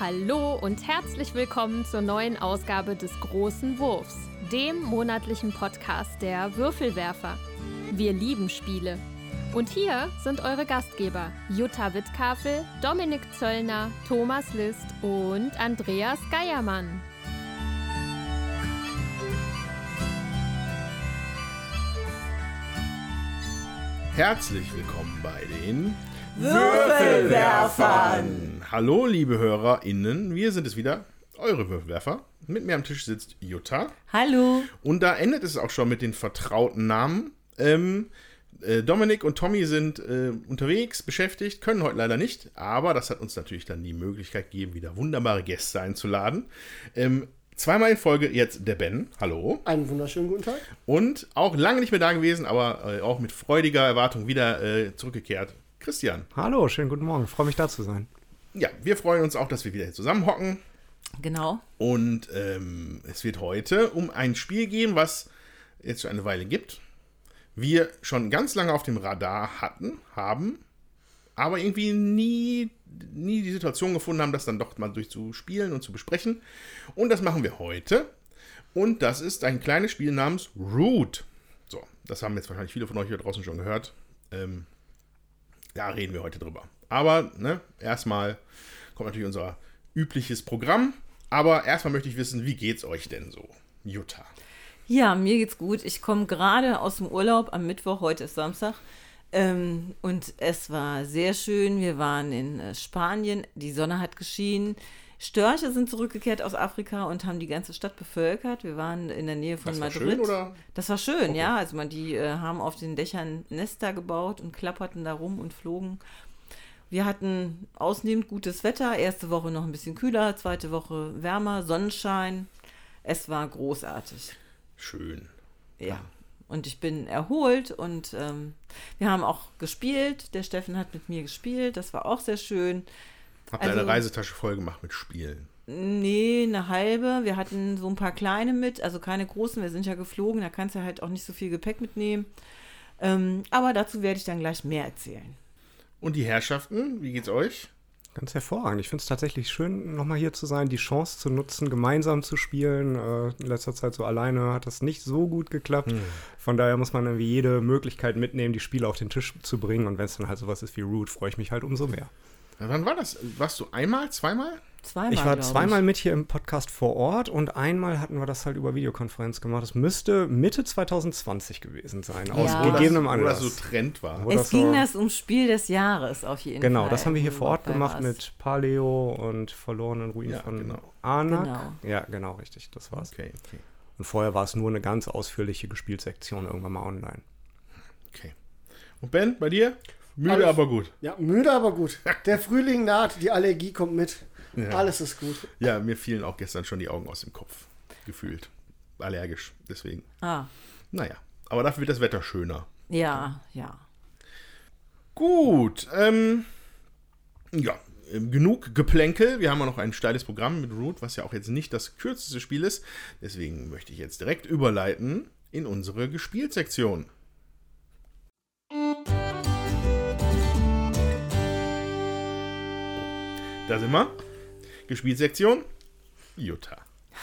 Hallo und herzlich willkommen zur neuen Ausgabe des Großen Wurfs, dem monatlichen Podcast der Würfelwerfer. Wir lieben Spiele. Und hier sind eure Gastgeber Jutta Wittkafel, Dominik Zöllner, Thomas List und Andreas Geiermann. Herzlich willkommen bei den Würfelwerfern. Hallo, liebe HörerInnen, wir sind es wieder, eure Würfelwerfer. Mit mir am Tisch sitzt Jutta. Hallo. Und da endet es auch schon mit den vertrauten Namen. Ähm, äh, Dominik und Tommy sind äh, unterwegs, beschäftigt, können heute leider nicht, aber das hat uns natürlich dann die Möglichkeit gegeben, wieder wunderbare Gäste einzuladen. Ähm, zweimal in Folge jetzt der Ben. Hallo. Einen wunderschönen guten Tag. Und auch lange nicht mehr da gewesen, aber äh, auch mit freudiger Erwartung wieder äh, zurückgekehrt. Christian. Hallo, schönen guten Morgen. Freue mich da zu sein. Ja, wir freuen uns auch, dass wir wieder hier zusammenhocken. Genau. Und ähm, es wird heute um ein Spiel gehen, was jetzt schon eine Weile gibt. Wir schon ganz lange auf dem Radar hatten, haben, aber irgendwie nie, nie die Situation gefunden haben, das dann doch mal durchzuspielen und zu besprechen. Und das machen wir heute. Und das ist ein kleines Spiel namens Root. So, das haben jetzt wahrscheinlich viele von euch hier draußen schon gehört. Ähm, da reden wir heute drüber. Aber ne, erstmal kommt natürlich unser übliches Programm. Aber erstmal möchte ich wissen, wie geht's euch denn so, Jutta? Ja, mir geht's gut. Ich komme gerade aus dem Urlaub am Mittwoch, heute ist Samstag. Ähm, und es war sehr schön. Wir waren in äh, Spanien, die Sonne hat geschienen. Störche sind zurückgekehrt aus Afrika und haben die ganze Stadt bevölkert. Wir waren in der Nähe von Das war Madrid. schön, oder? Das war schön, ja. Also man, die äh, haben auf den Dächern Nester gebaut und klapperten da rum und flogen. Wir hatten ausnehmend gutes Wetter. Erste Woche noch ein bisschen kühler, zweite Woche wärmer, Sonnenschein. Es war großartig. Schön. Ja. Und ich bin erholt und ähm, wir haben auch gespielt. Der Steffen hat mit mir gespielt. Das war auch sehr schön. Habt ihr Also- eine Reisetasche voll gemacht mit Spielen? Nee, eine halbe. Wir hatten so ein paar kleine mit, also keine großen. Wir sind ja geflogen, da kannst du halt auch nicht so viel Gepäck mitnehmen. Ähm, aber dazu werde ich dann gleich mehr erzählen. Und die Herrschaften, wie geht's euch? Ganz hervorragend. Ich finde es tatsächlich schön, nochmal hier zu sein, die Chance zu nutzen, gemeinsam zu spielen. Äh, in letzter Zeit so alleine hat das nicht so gut geklappt. Von daher muss man irgendwie jede Möglichkeit mitnehmen, die Spiele auf den Tisch zu bringen. Und wenn es dann halt sowas ist wie Root, freue ich mich halt umso mehr. Na, wann war das? Warst du einmal, zweimal? Zweimal. Ich war zweimal mit hier im Podcast vor Ort und einmal hatten wir das halt über Videokonferenz gemacht. Das müsste Mitte 2020 gewesen sein, aus Ja. Wo das- gegebenem Wo Anlass. das so Trend war. Wo Es das ging so- das ums Spiel des Jahres auf jeden Fall. Genau, das haben wir hier wo vor Ort gemacht warst. mit Paleo und verlorenen Ruinen Ja, von genau. Anak. Genau. Ja, genau, richtig, das war's. Okay, okay, Und vorher war es nur eine ganz ausführliche Gespielsektion irgendwann mal online. okay. Und Ben, bei dir? Müde, Alles- aber gut. Ja, müde, aber gut. Der Frühling naht, die Allergie kommt mit. Ja. Alles ist gut. Ja, mir fielen auch gestern schon die Augen aus dem Kopf. Gefühlt. Allergisch, deswegen. Ah, Naja, aber dafür wird das Wetter schöner. ja, ja. Gut, ähm, ja, genug Geplänkel. Wir haben ja noch ein steiles Programm mit Root, was ja auch jetzt nicht das kürzeste Spiel ist. Deswegen möchte ich jetzt direkt überleiten in unsere Gespielsektion. Da sind wir. Gespielsektion. Jutta.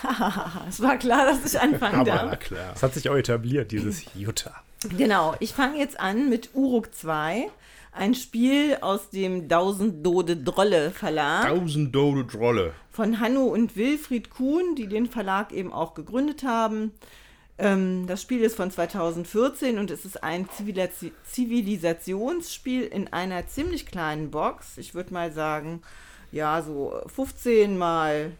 Es war klar, dass ich anfangen Aber darf. na klar. Das hat sich auch etabliert, dieses Jutta. Genau, ich fange jetzt an mit Uruk 2, ein Spiel aus dem Tausend Dode Drolle Verlag Tausend Dode Drolle. von Hanno und Wilfried Kuhn, die den Verlag eben auch gegründet haben. Ähm, das Spiel ist von 2014 und es ist ein Zivilis Zivilisationsspiel in einer ziemlich kleinen Box. Ich würde mal sagen, ja, so 15 mal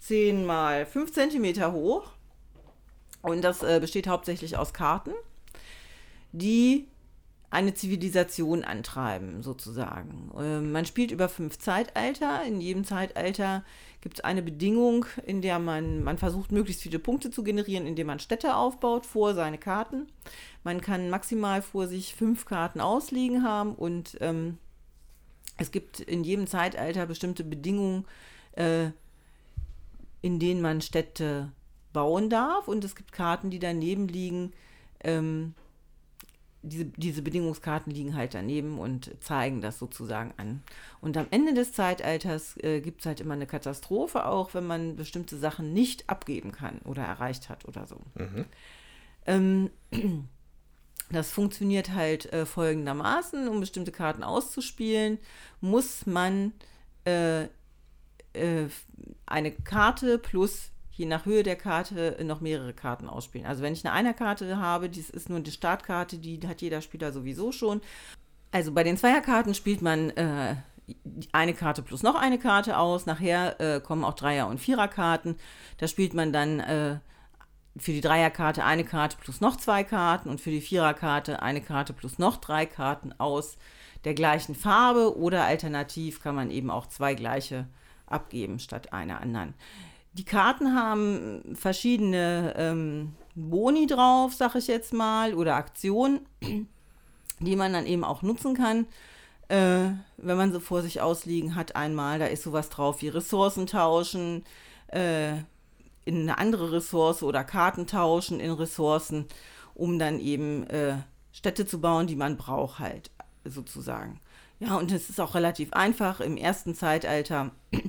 10 mal 5 Zentimeter hoch. Und das äh, besteht hauptsächlich aus Karten, die eine Zivilisation antreiben, sozusagen. Ähm, man spielt über fünf Zeitalter. In jedem Zeitalter gibt es eine Bedingung, in der man, man versucht, möglichst viele Punkte zu generieren, indem man Städte aufbaut vor seine Karten. Man kann maximal vor sich fünf Karten ausliegen haben und ähm, es gibt in jedem Zeitalter bestimmte Bedingungen, äh, in denen man Städte bauen darf. Und es gibt Karten, die daneben liegen, ähm, diese, diese Bedingungskarten liegen halt daneben und zeigen das sozusagen an. Und am Ende des Zeitalters äh, gibt es halt immer eine Katastrophe, auch wenn man bestimmte Sachen nicht abgeben kann oder erreicht hat oder so. Ähm, das funktioniert halt äh, folgendermaßen, um bestimmte Karten auszuspielen, muss man äh, äh, eine Karte plus je nach Höhe der Karte noch mehrere Karten ausspielen. Also wenn ich eine Einerkarte habe, das ist nur die Startkarte, die hat jeder Spieler sowieso schon. Also bei den Zweierkarten spielt man äh, eine Karte plus noch eine Karte aus. Nachher äh, kommen auch Dreier- und Viererkarten. Da spielt man dann äh, für die Dreierkarte eine Karte plus noch zwei Karten und für die Viererkarte eine Karte plus noch drei Karten aus der gleichen Farbe oder alternativ kann man eben auch zwei gleiche abgeben statt einer anderen. Die Karten haben verschiedene ähm, Boni drauf, sag ich jetzt mal, oder Aktionen, die man dann eben auch nutzen kann, äh, wenn man sie vor sich ausliegen hat. Einmal, da ist sowas drauf wie Ressourcen tauschen, äh, in eine andere Ressource oder Karten tauschen in Ressourcen, um dann eben äh, Städte zu bauen, die man braucht halt sozusagen. Ja, und es ist auch relativ einfach. Im ersten Zeitalter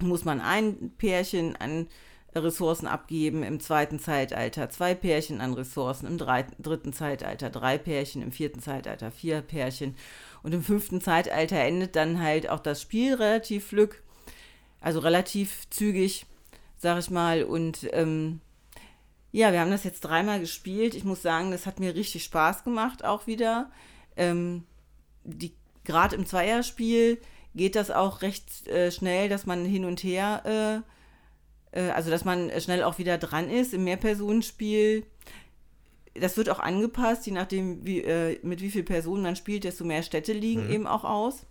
muss man ein Pärchen an Ressourcen abgeben, im zweiten Zeitalter zwei Pärchen an Ressourcen, im dritten Zeitalter drei Pärchen, im vierten Zeitalter vier Pärchen und im fünften Zeitalter endet dann halt auch das Spiel relativ flück, also relativ zügig, sag ich mal. Und ähm, ja, wir haben das jetzt dreimal gespielt. Ich muss sagen, das hat mir richtig Spaß gemacht auch wieder. Ähm, die gerade im Zweierspiel geht das auch recht äh, schnell, dass man hin und her, äh, äh, also dass man schnell auch wieder dran ist. Im Mehrpersonenspiel, das wird auch angepasst, je nachdem, wie, äh, mit wie vielen Personen man spielt, desto mehr Städte liegen Mhm. eben auch aus.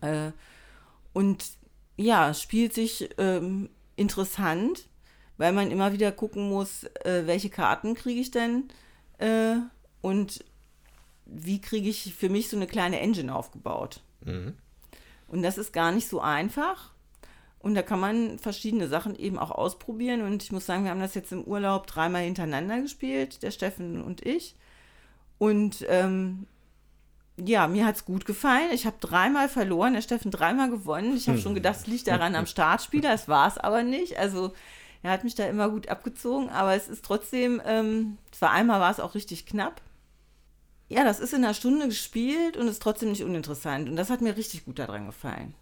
Äh, und ja, es spielt sich ähm, interessant, weil man immer wieder gucken muss, äh, welche Karten kriege ich denn äh, und wie kriege ich für mich so eine kleine Engine aufgebaut. Mhm. Und das ist gar nicht so einfach. Und da kann man verschiedene Sachen eben auch ausprobieren. Und ich muss sagen, wir haben das jetzt im Urlaub dreimal hintereinander gespielt, der Steffen und ich. Und ähm, ja, mir hat es gut gefallen. Ich habe dreimal verloren, der Steffen dreimal gewonnen. Ich habe schon gedacht, es liegt daran am Startspieler. Es war es aber nicht. Also er hat mich da immer gut abgezogen. Aber es ist trotzdem, ähm, zwar einmal war es auch richtig knapp. Ja, das ist in einer Stunde gespielt und ist trotzdem nicht uninteressant. Und das hat mir richtig gut daran gefallen.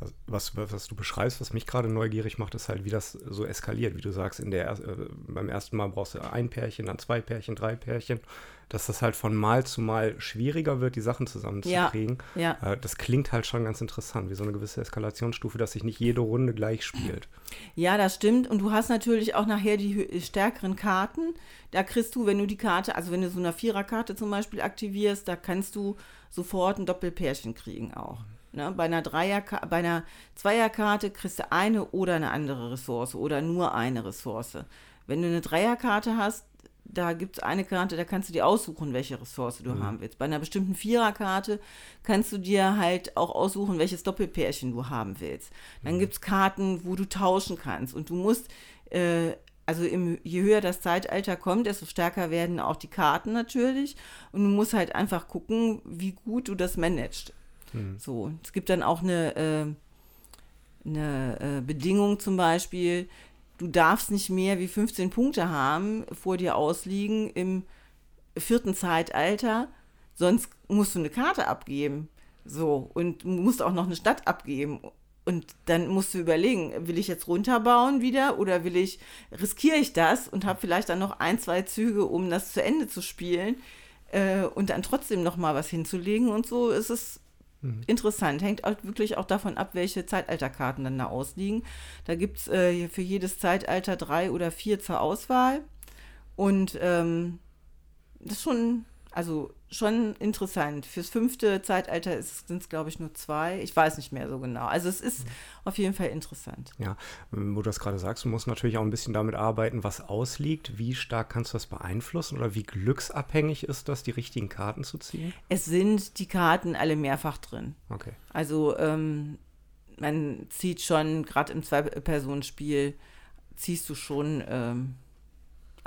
Also, was, was du beschreibst, was mich gerade neugierig macht, ist halt, wie das so eskaliert. Wie du sagst, in der, er- äh, beim ersten Mal brauchst du ein Pärchen, dann zwei Pärchen, drei Pärchen. Dass das halt von Mal zu Mal schwieriger wird, die Sachen zusammenzukriegen. Ja. Äh, das klingt halt schon ganz interessant, wie so eine gewisse Eskalationsstufe, dass sich nicht jede Runde gleich spielt. Ja, das stimmt. Und du hast natürlich auch nachher die stärkeren Karten. Da kriegst du, wenn du die Karte, also wenn du so eine Viererkarte zum Beispiel aktivierst, da kannst du sofort ein Doppelpärchen kriegen auch. Ne? Bei einer Dreier, bei einer Zweierkarte kriegst du eine oder eine andere Ressource oder nur eine Ressource. Wenn du eine Dreierkarte hast, da gibt es eine Karte, da kannst du dir aussuchen, welche Ressource du haben willst. Bei einer bestimmten Viererkarte kannst du dir halt auch aussuchen, welches Doppelpärchen du haben willst. Dann gibt es Karten, wo du tauschen kannst. Und du musst, äh, also im, je höher das Zeitalter kommt, desto stärker werden auch die Karten natürlich. Und du musst halt einfach gucken, wie gut du das managst. So, es gibt dann auch eine, äh, eine äh, Bedingung zum Beispiel, du darfst nicht mehr wie 15 Punkte haben, vor dir ausliegen im vierten Zeitalter, sonst musst du eine Karte abgeben. So, und musst auch noch eine Stadt abgeben. Und dann musst du überlegen, will ich jetzt runterbauen wieder oder will ich, riskiere ich das und habe vielleicht dann noch ein, zwei Züge, um das zu Ende zu spielen äh, und dann trotzdem noch mal was hinzulegen und so ist es interessant. Hängt halt wirklich auch davon ab, welche Zeitalterkarten dann da ausliegen. Da gibt es äh, für jedes Zeitalter drei oder vier zur Auswahl. Und ähm, das ist schon, also schon interessant. Fürs fünfte Zeitalter sind es, glaube ich, nur zwei. Ich weiß nicht mehr so genau. Also es ist auf jeden Fall interessant. Ja, ähm, wo du das gerade sagst, du musst natürlich auch ein bisschen damit arbeiten, was ausliegt. Wie stark kannst du das beeinflussen oder wie glücksabhängig ist das, die richtigen Karten zu ziehen? Es sind die Karten alle mehrfach drin. Okay. Also ähm, man zieht schon, gerade im Zwei-Personen-Spiel, ziehst du schon ähm,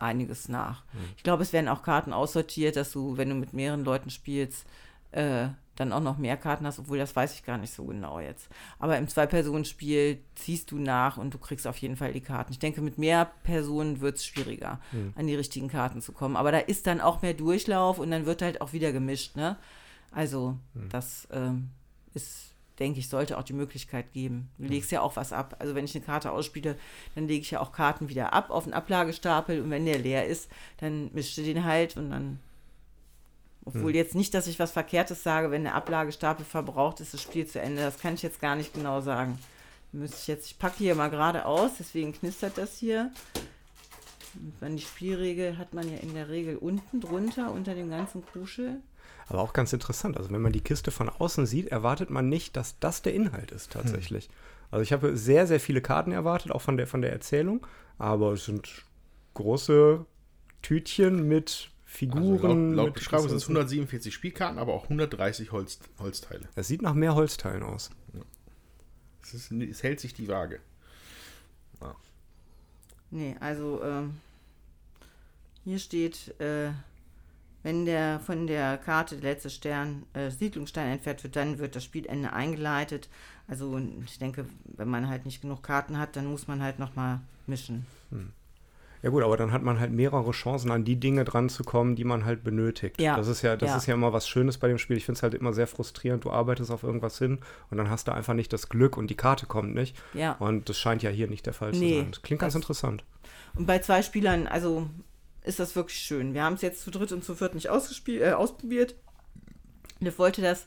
einiges nach. Ich glaube, es werden auch Karten aussortiert, dass du, wenn du mit mehreren Leuten spielst, äh, dann auch noch mehr Karten hast, obwohl das weiß ich gar nicht so genau jetzt. Aber im Zwei-Personen-Spiel ziehst du nach und du kriegst auf jeden Fall die Karten. Ich denke, mit mehr Personen wird es schwieriger, an die richtigen Karten zu kommen. Aber da ist dann auch mehr Durchlauf und dann wird halt auch wieder gemischt, ne? Also, das ähm, ist, denke ich, sollte auch die Möglichkeit geben. Du legst ja auch was ab. Also, wenn ich eine Karte ausspiele, dann lege ich ja auch Karten wieder ab auf einen Ablagestapel und wenn der leer ist, dann mischst du den halt und dann obwohl jetzt nicht, dass ich was Verkehrtes sage, wenn der Ablagestapel verbraucht ist, das Spiel zu Ende. Das kann ich jetzt gar nicht genau sagen. Müsste ich jetzt, ich packe hier mal gerade aus, deswegen knistert das hier. Und wenn die Spielregel hat man ja in der Regel unten drunter, unter dem ganzen Kruschel. Aber auch ganz interessant. Also wenn man die Kiste von außen sieht, erwartet man nicht, dass das der Inhalt ist tatsächlich. Also ich habe sehr, sehr viele Karten erwartet, auch von der, von der Erzählung. Aber es sind große Tütchen mit Also Figuren. laut, laut mit Beschreibung sind es 147 Spielkarten, aber auch 130 Holz, Holzteile. Es sieht nach mehr Holzteilen aus. Es, ist, es hält sich die Waage. Nee, also ähm, hier steht, äh, wenn der von der Karte der letzte Stern, äh, Siedlungsstein entfernt wird, dann wird das Spielende eingeleitet. Also ich denke, wenn man halt nicht genug Karten hat, dann muss man halt nochmal mischen. Ja gut, aber dann hat man halt mehrere Chancen, an die Dinge dran zu kommen, die man halt benötigt. Ja, Das ist ja, das ja. ist ja immer was Schönes bei dem Spiel. Ich finde es halt immer sehr frustrierend. Du arbeitest auf irgendwas hin und dann hast du einfach nicht das Glück und die Karte kommt nicht. Ja. Und das scheint ja hier nicht der Fall zu Nee, sein. Das klingt ganz das- interessant. Und bei zwei Spielern, also ist das wirklich schön. Wir haben es jetzt zu dritt und zu viert nicht äh, ausprobiert. Liv wollte das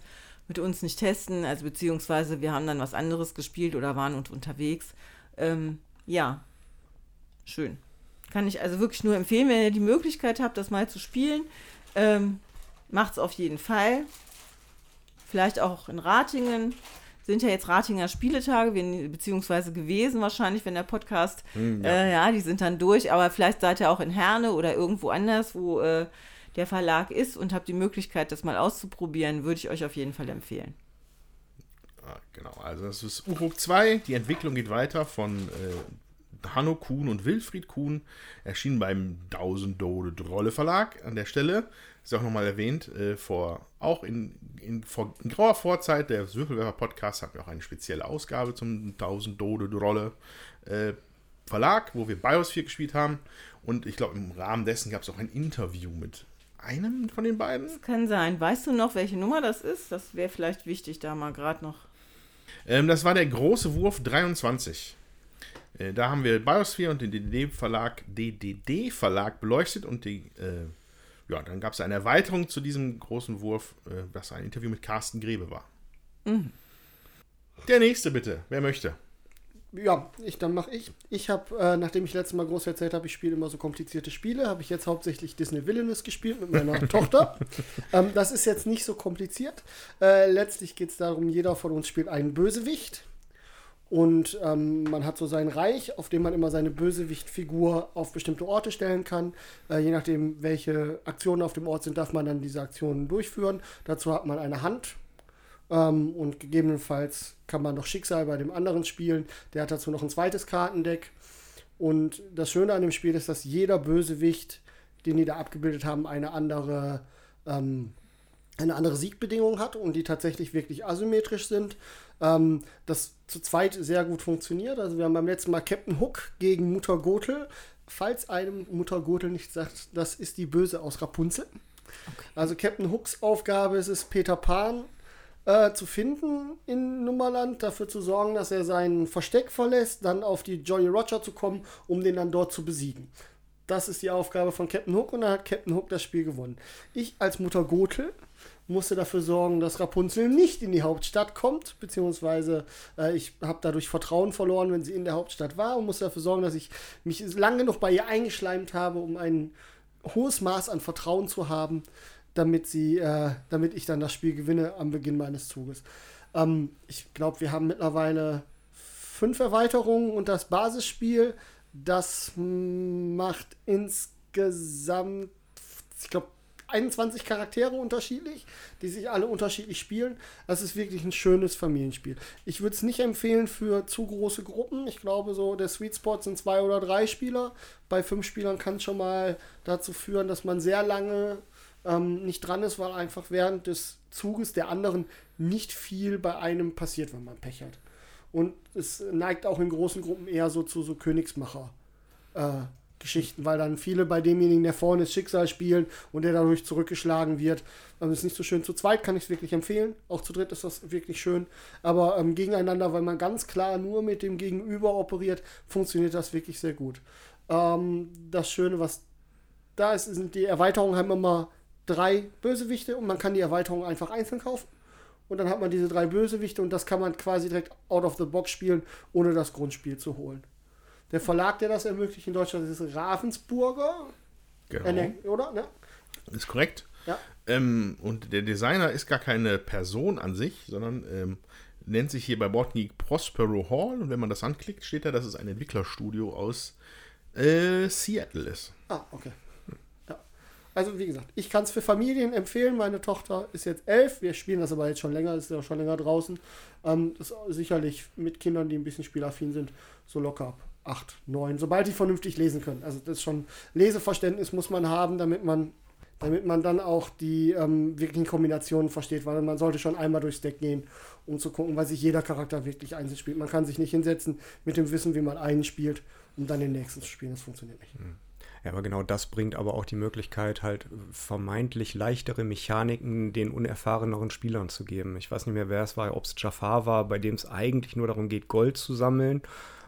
mit uns nicht testen, also beziehungsweise wir haben dann was anderes gespielt oder waren und unterwegs. Ähm, ja, schön. Kann ich also wirklich nur empfehlen, wenn ihr die Möglichkeit habt, das mal zu spielen. Ähm, es auf jeden Fall. Vielleicht auch in Ratingen. Sind ja jetzt Ratinger Spieletage, wir- beziehungsweise gewesen wahrscheinlich, wenn der Podcast, ja. Äh, ja, die sind dann durch. Aber vielleicht seid ihr auch in Herne oder irgendwo anders, wo äh, der Verlag ist und habt die Möglichkeit, das mal auszuprobieren, würde ich euch auf jeden Fall empfehlen. Ah, genau, also das ist Uruk 2. Die Entwicklung geht weiter von äh, Hanno Kuhn und Wilfried Kuhn. Erschienen beim 1000 Dode Drolle Verlag an der Stelle. Ist auch nochmal erwähnt, äh, vor, auch in, in, vor, in grauer Vorzeit der Würfelwerfer Podcast hatten wir auch eine spezielle Ausgabe zum 1000 Dode Drolle äh, Verlag, wo wir Biosphere gespielt haben. Und ich glaube, im Rahmen dessen gab es auch ein Interview mit einem von den beiden. Kann sein. Weißt du noch, welche Nummer das ist? Das wäre vielleicht wichtig, da mal gerade noch. Ähm, das war der große Wurf 23. Äh, da haben wir Biosphere und den DDD-Verlag DDD Verlag beleuchtet und die, äh, ja, dann gab es eine Erweiterung zu diesem großen Wurf, äh, das ein Interview mit Carsten Grebe war. Der nächste bitte, wer möchte? Ja, ich, dann mache ich. Ich habe, äh, nachdem ich letztes Mal groß erzählt habe, ich spiele immer so komplizierte Spiele, habe ich jetzt hauptsächlich Disney Villainous gespielt mit meiner Tochter. Ähm, das ist jetzt nicht so kompliziert. Äh, letztlich geht es darum, jeder von uns spielt einen Bösewicht. Und ähm, man hat so sein Reich, auf dem man immer seine Bösewichtfigur auf bestimmte Orte stellen kann. Äh, je nachdem, welche Aktionen auf dem Ort sind, darf man dann diese Aktionen durchführen. Dazu hat man eine Hand, ähm, und gegebenenfalls kann man noch Schicksal bei dem anderen spielen. Der hat dazu noch ein zweites Kartendeck. Und das Schöne an dem Spiel ist, dass jeder Bösewicht, den die da abgebildet haben, eine andere, ähm, eine andere Siegbedingung hat und die tatsächlich wirklich asymmetrisch sind. Ähm, das zu zweit sehr gut funktioniert. Also wir haben beim letzten Mal Captain Hook gegen Mutter Gothel. Falls einem Mutter Gothel nicht sagt, das ist die Böse aus Rapunzel. Also Captain Hooks Aufgabe ist es, Peter Pan äh, zu finden in Nummerland, dafür zu sorgen, dass er sein Versteck verlässt, dann auf die Jolly Roger zu kommen, um den dann dort zu besiegen. Das ist die Aufgabe von Captain Hook und dann hat Captain Hook das Spiel gewonnen. Ich als Mutter Gothel musste dafür sorgen, dass Rapunzel nicht in die Hauptstadt kommt, beziehungsweise äh, ich habe dadurch Vertrauen verloren, wenn sie in der Hauptstadt war und musste dafür sorgen, dass ich mich lang genug bei ihr eingeschleimt habe, um ein hohes Maß an Vertrauen zu haben, damit sie, äh, damit ich dann das Spiel gewinne am Beginn meines Zuges. Ähm, ich glaube, wir haben mittlerweile fünf Erweiterungen und das Basisspiel, das macht insgesamt, ich glaube, 21 Charaktere unterschiedlich, die sich alle unterschiedlich spielen. Das ist wirklich ein schönes Familienspiel. Ich würde es nicht empfehlen für zu große Gruppen. Ich glaube, so der Sweet Spot sind zwei oder drei Spieler. Bei fünf Spielern kann es schon mal dazu führen, dass man sehr lange ähm, nicht dran ist, weil einfach während des Zuges der anderen nicht viel bei einem passiert, wenn man Pech hat. Und es neigt auch in großen Gruppen eher so zu so Königsmacher. Äh, Geschichten, weil dann viele bei demjenigen, der vorne ist, Schicksal spielen und der dadurch zurückgeschlagen wird. Ähm, ist nicht so schön. Zu zweit kann ich es wirklich empfehlen. Auch zu dritt ist das wirklich schön. Aber ähm, gegeneinander, weil man ganz klar nur mit dem Gegenüber operiert, funktioniert das wirklich sehr gut. Ähm, das Schöne, was da ist, sind die Erweiterungen haben immer drei Bösewichte und man kann die Erweiterung einfach einzeln kaufen. Und dann hat man diese drei Bösewichte und das kann man quasi direkt out of the box spielen, ohne das Grundspiel zu holen. Der Verlag, der das ermöglicht in Deutschland, ist Ravensburger. Genau. Äh, ne, oder? Ne? Ist korrekt. Ja. Ähm, und der Designer ist gar keine Person an sich, sondern ähm, nennt sich hier bei Botgeek Prospero Hall. Und wenn man das anklickt, steht da, dass es ein Entwicklerstudio aus äh, Seattle ist. Ah, okay. Ja. Also wie gesagt, ich kann es für Familien empfehlen. Meine Tochter ist jetzt elf. Wir spielen das aber jetzt schon länger, ist ja schon länger draußen. Ähm, das ist sicherlich mit Kindern, die ein bisschen spielaffin sind, so locker ab 8, 9, sobald die vernünftig lesen können. Also das ist schon Leseverständnis muss man haben, damit man, damit man dann auch die ähm, wirklichen Kombinationen versteht, weil man sollte schon einmal durchs Deck gehen, um zu gucken, weil sich jeder Charakter wirklich einzeln spielt. Man kann sich nicht hinsetzen mit dem Wissen, wie man einen spielt, um dann den nächsten zu spielen. Das funktioniert nicht. Ja, aber genau das bringt aber auch die Möglichkeit, halt vermeintlich leichtere Mechaniken den unerfahreneren Spielern zu geben. Ich weiß nicht mehr, wer es war, ob es Jafar war, bei dem es eigentlich nur darum geht, Gold zu sammeln.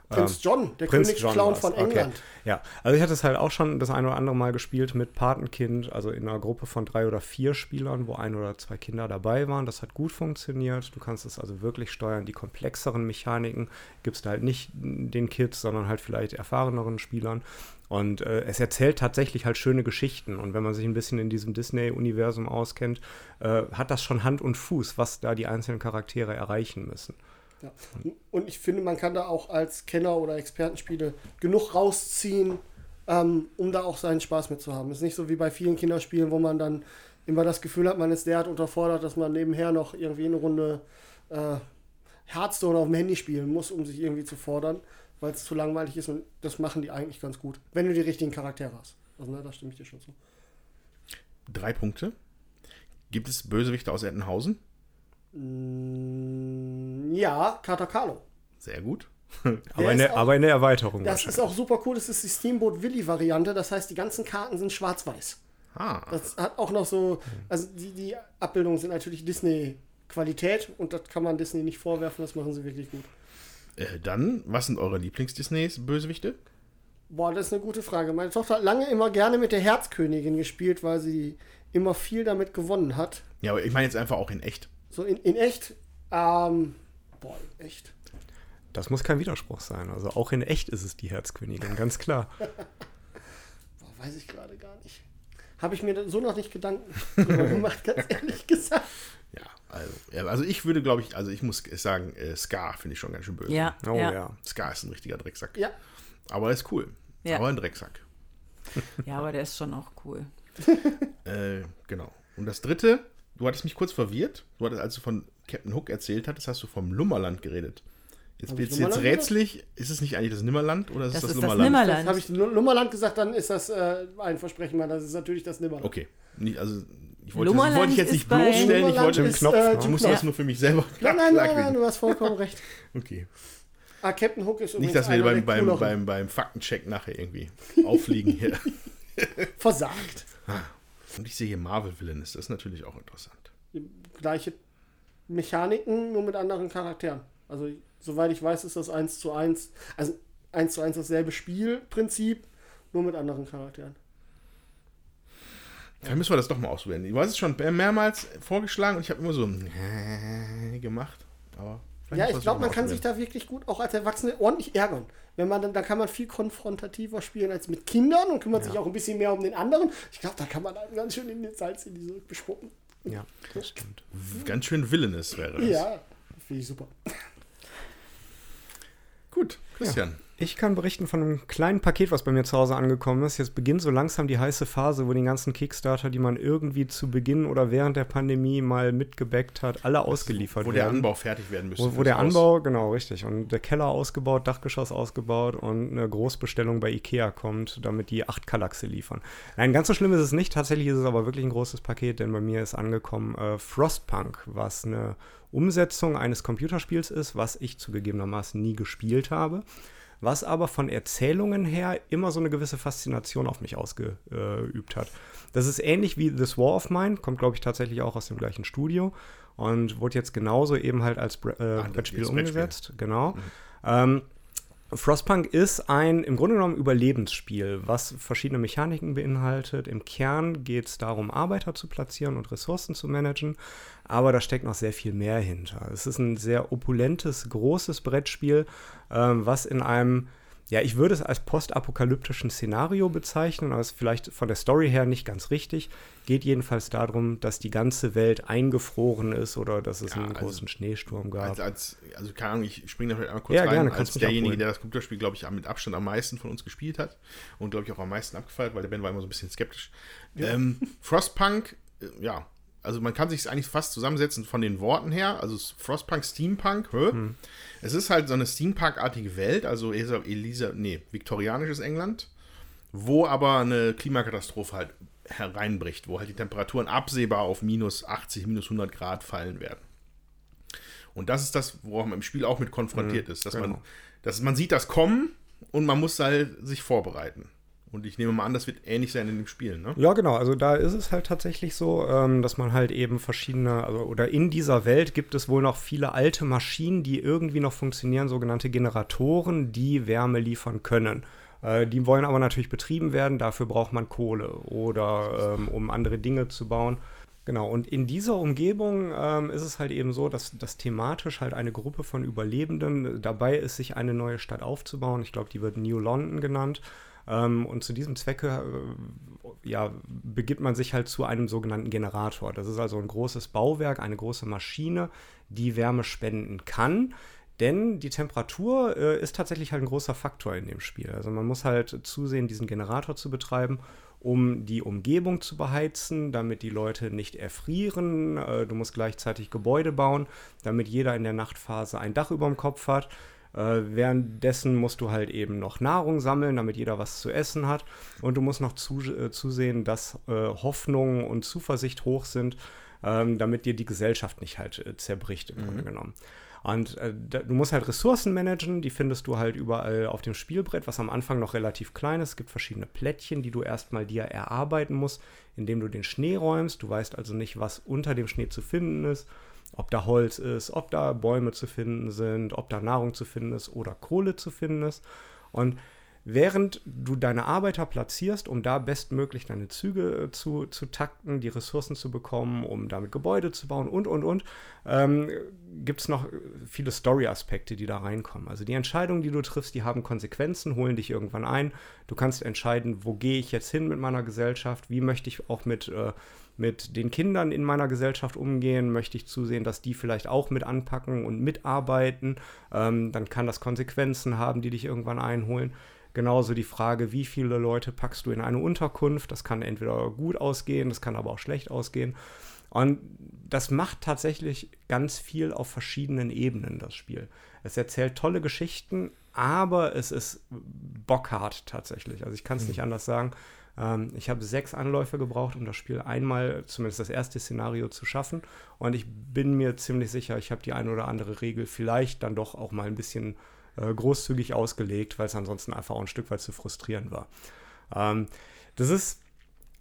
Prinz John, der Prinz Königsclown war's. von Okay. England. Ja, also ich hatte es halt auch schon das eine oder andere Mal gespielt mit Patenkind, also in einer Gruppe von drei oder vier Spielern, wo ein oder zwei Kinder dabei waren. Das hat gut funktioniert. Du kannst es also wirklich steuern. Die komplexeren Mechaniken gibst du halt nicht den Kids, sondern halt vielleicht erfahreneren Spielern. Und äh, es erzählt tatsächlich halt schöne Geschichten. Und wenn man sich ein bisschen in diesem Disney-Universum auskennt, äh, hat das schon Hand und Fuß, was da die einzelnen Charaktere erreichen müssen. Ja. Und ich finde, man kann da auch als Kenner oder Expertenspiele genug rausziehen, ähm, um da auch seinen Spaß mit zu ist nicht so wie bei vielen Kinderspielen, wo man dann immer das Gefühl hat, man ist derart unterfordert, dass man nebenher noch irgendwie eine Runde äh, Hearthstone auf dem Handy spielen muss, um sich irgendwie zu fordern, weil es zu langweilig ist. Und das machen die eigentlich ganz gut, wenn du die richtigen Charaktere hast. Also, ne, da stimme ich dir schon zu. Drei Punkte. Gibt es Bösewichte aus Ettenhausen? Mm, Ja, Katakalo. Sehr gut. Aber, der, auch- aber in der Erweiterung Das ist auch super cool. Das ist die Steamboat Willy-Variante. Das heißt, die ganzen Karten sind schwarz-weiß. Ah, Das hat auch noch so, also die, die Abbildungen sind natürlich Disney-Qualität und das kann man Disney nicht vorwerfen, das machen sie wirklich gut. äh, dann, was sind eure Lieblings-Disneys-Bösewichte? Boah, das ist eine gute Frage. Meine Tochter hat lange immer gerne mit der Herzkönigin gespielt, weil sie immer viel damit gewonnen hat. Ja, aber ich meine jetzt einfach auch in echt. So in, in echt, ähm, boah, in echt. Das muss kein Widerspruch sein. Also auch in echt ist es die Herzkönigin, ganz klar. Boah, weiß ich gerade gar nicht. Habe ich mir so noch nicht Gedanken drüber gemacht, ganz ehrlich gesagt. Ja, also, ja, also ich würde, glaube ich, also ich muss sagen, äh, Scar finde ich schon ganz schön böse. Ja, Oh ja. ja. Scar ist ein richtiger Drecksack. Ja, Aber er ist cool. Ja. Aber ein Drecksack. Ja, aber der ist schon auch cool. Äh, genau. Und das dritte, du hattest mich kurz verwirrt. Du hattest, als du von Captain Hook erzählt hattest, hast du vom Lummerland geredet. Jetzt wird es jetzt rätselig. Ist es nicht eigentlich das Nimmerland oder ist Das es das ist das Lummerland? Nimmerland. habe ich Lu- Lummerland gesagt, dann ist das äh, ein Versprechen, Mann. Das ist natürlich das Nimmerland. Okay. Nicht, also, ich wollte, das wollte ich jetzt nicht bloßstellen. Ich wollte ist, Knopf, äh, ich muss Knopf. das nur für mich selber Nein, nein, nein, nein, du hast vollkommen recht. Okay. Ah, Captain Hook ist Nicht, dass wir beim, beim, beim, beim Faktencheck nachher irgendwie auffliegen hier. Versagt. Und ich sehe hier Marvel Villains. Das ist natürlich auch interessant. Gleiche Mechaniken, nur mit anderen Charakteren. Also, soweit ich weiß, ist das 1 zu 1, also 1 zu 1 dasselbe Spielprinzip, nur mit anderen Charakteren. Vielleicht müssen wir das doch mal ausprobieren. Ich weiß es schon mehrmals vorgeschlagen und ich habe immer so gemacht. Aber Ja, ich glaube, man kann sich da wirklich gut auch als Erwachsene ordentlich ärgern. Wenn man dann, da kann man viel konfrontativer spielen als mit Kindern und kümmert sich auch ein bisschen mehr um den anderen. Ich glaube, da kann man einem ganz schön in den Salz in die Suppe bespucken. Ja, das stimmt. Ganz schön villainous wäre das. Ja, finde ich super. Gut, Christian. Ich kann berichten von einem kleinen Paket, was bei mir zu Hause angekommen ist. Jetzt beginnt so langsam die heiße Phase, wo die ganzen Kickstarter, die man irgendwie zu Beginn oder während der Pandemie mal mitgebackt hat, alle ausgeliefert Wo werden. der Anbau fertig werden müsste. Wo, wo der. Anbau, genau, richtig. Und der Keller ausgebaut, Dachgeschoss ausgebaut und eine Großbestellung bei Ikea kommt, damit die acht Kallaxe liefern. Nein, ganz so schlimm ist es nicht. Tatsächlich ist es aber wirklich ein großes Paket, denn bei mir ist angekommen äh, Frostpunk, was eine Umsetzung eines Computerspiels ist, was ich zugegebenermaßen nie gespielt habe. Was aber von Erzählungen her immer so eine gewisse Faszination auf mich ausgeübt hat. Das ist ähnlich wie This War of Mine, kommt glaube ich tatsächlich auch aus dem gleichen Studio und wurde jetzt genauso eben halt als äh, das Brettspiel ist Brettspiel. umgesetzt. Genau. Ähm, Frostpunk ist ein im Grunde genommen Überlebensspiel, was verschiedene Mechaniken beinhaltet. Im Kern geht es darum, Arbeiter zu platzieren und Ressourcen zu managen, aber da steckt noch sehr viel mehr hinter. Es ist ein sehr opulentes, großes Brettspiel, ähm, was in einem, ja, ich würde es als postapokalyptischen Szenario bezeichnen, aber ist vielleicht von der Story her nicht ganz richtig. Geht jedenfalls darum, dass die ganze Welt eingefroren ist oder dass es Ja, einen also- großen Schneesturm gab. Als, als, also keine Ahnung, ich springe da vielleicht einmal kurz Ja, rein, gerne, als derjenige, abholen. der das Computerspiel, glaube ich, mit Abstand am meisten von uns gespielt hat und, glaube ich, auch am meisten abgefeiert, weil der Ben war immer so ein bisschen skeptisch. Ähm, Frostpunk, äh, ja, also man kann sich es eigentlich fast zusammensetzen von den Worten her, also Frostpunk, Steampunk? Hm. es ist halt so eine Steampunk-artige Welt, also Elisa, nee, viktorianisches England, wo aber eine Klimakatastrophe halt hereinbricht, wo halt die Temperaturen absehbar auf minus 80, minus 100 Grad fallen werden. Und das ist das, worauf man im Spiel auch mit konfrontiert ist, dass man, genau. dass man sieht das kommen und man muss halt sich vorbereiten. Und ich nehme mal an, das wird ähnlich sein in dem Spiel, ne? Ja, genau. Also da ist es halt tatsächlich so, ähm, dass man halt eben verschiedene, also oder in dieser Welt gibt es wohl noch viele alte Maschinen, die irgendwie noch funktionieren, sogenannte Generatoren, die Wärme liefern können. Äh, die wollen aber natürlich betrieben werden, dafür braucht man Kohle oder ähm, um andere Dinge zu bauen. Genau, und in dieser Umgebung ähm, ist es halt eben so, dass, dass thematisch halt eine Gruppe von Überlebenden dabei ist, sich eine neue Stadt aufzubauen. Ich glaube, die wird New London genannt. Ähm, und zu diesem Zwecke äh, ja, begibt man sich halt zu einem sogenannten Generator. Das ist also ein großes Bauwerk, eine große Maschine, die Wärme spenden kann. Denn die Temperatur äh, ist tatsächlich halt ein großer Faktor in dem Spiel. Also man muss halt zusehen, diesen Generator zu betreiben, um die Umgebung zu beheizen, damit die Leute nicht erfrieren. Äh, du musst gleichzeitig Gebäude bauen, damit jeder in der Nachtphase ein Dach über dem Kopf hat. Äh, währenddessen musst du halt eben noch Nahrung sammeln, damit jeder was zu essen hat. Und du musst noch zu, äh, zusehen, dass äh, Hoffnung und Zuversicht hoch sind, ähm, damit dir die Gesellschaft nicht halt äh, zerbricht im Grunde genommen. Und äh, du musst halt Ressourcen managen, die findest du halt überall auf dem Spielbrett, was am Anfang noch relativ klein ist. Es gibt verschiedene Plättchen, die du erstmal dir erarbeiten musst, indem du den Schnee räumst. Du weißt also nicht, was unter dem Schnee zu finden ist, ob da Holz ist, ob da Bäume zu finden sind, ob da Nahrung zu finden ist oder Kohle zu finden ist. Und während du deine Arbeiter platzierst, um da bestmöglich deine Züge äh, zu, zu takten, die Ressourcen zu bekommen, um damit Gebäude zu bauen und, und, und, ähm, gibt es noch viele Story-Aspekte, die da reinkommen. Also die Entscheidungen, die du triffst, die haben Konsequenzen, holen dich irgendwann ein. Du kannst entscheiden, wo gehe ich jetzt hin mit meiner Gesellschaft, wie möchte ich auch mit, äh, mit den Kindern in meiner Gesellschaft umgehen, möchte ich zusehen, dass die vielleicht auch mit anpacken und mitarbeiten. Ähm, dann kann das Konsequenzen haben, die dich irgendwann einholen. Genauso die Frage, wie viele Leute packst du in eine Unterkunft? Das kann entweder gut ausgehen, das kann aber auch schlecht ausgehen. Und das macht tatsächlich ganz viel auf verschiedenen Ebenen, das Spiel. Es erzählt tolle Geschichten, aber es ist bockhart tatsächlich. Also ich kann es nicht anders sagen. Ähm, ich habe sechs Anläufe gebraucht, um das Spiel einmal, zumindest das erste Szenario, zu schaffen. Und ich bin mir ziemlich sicher, ich habe die eine oder andere Regel vielleicht dann doch auch mal ein bisschen äh, großzügig ausgelegt, weil es ansonsten einfach auch ein Stück weit zu frustrierend war. Ähm, das ist,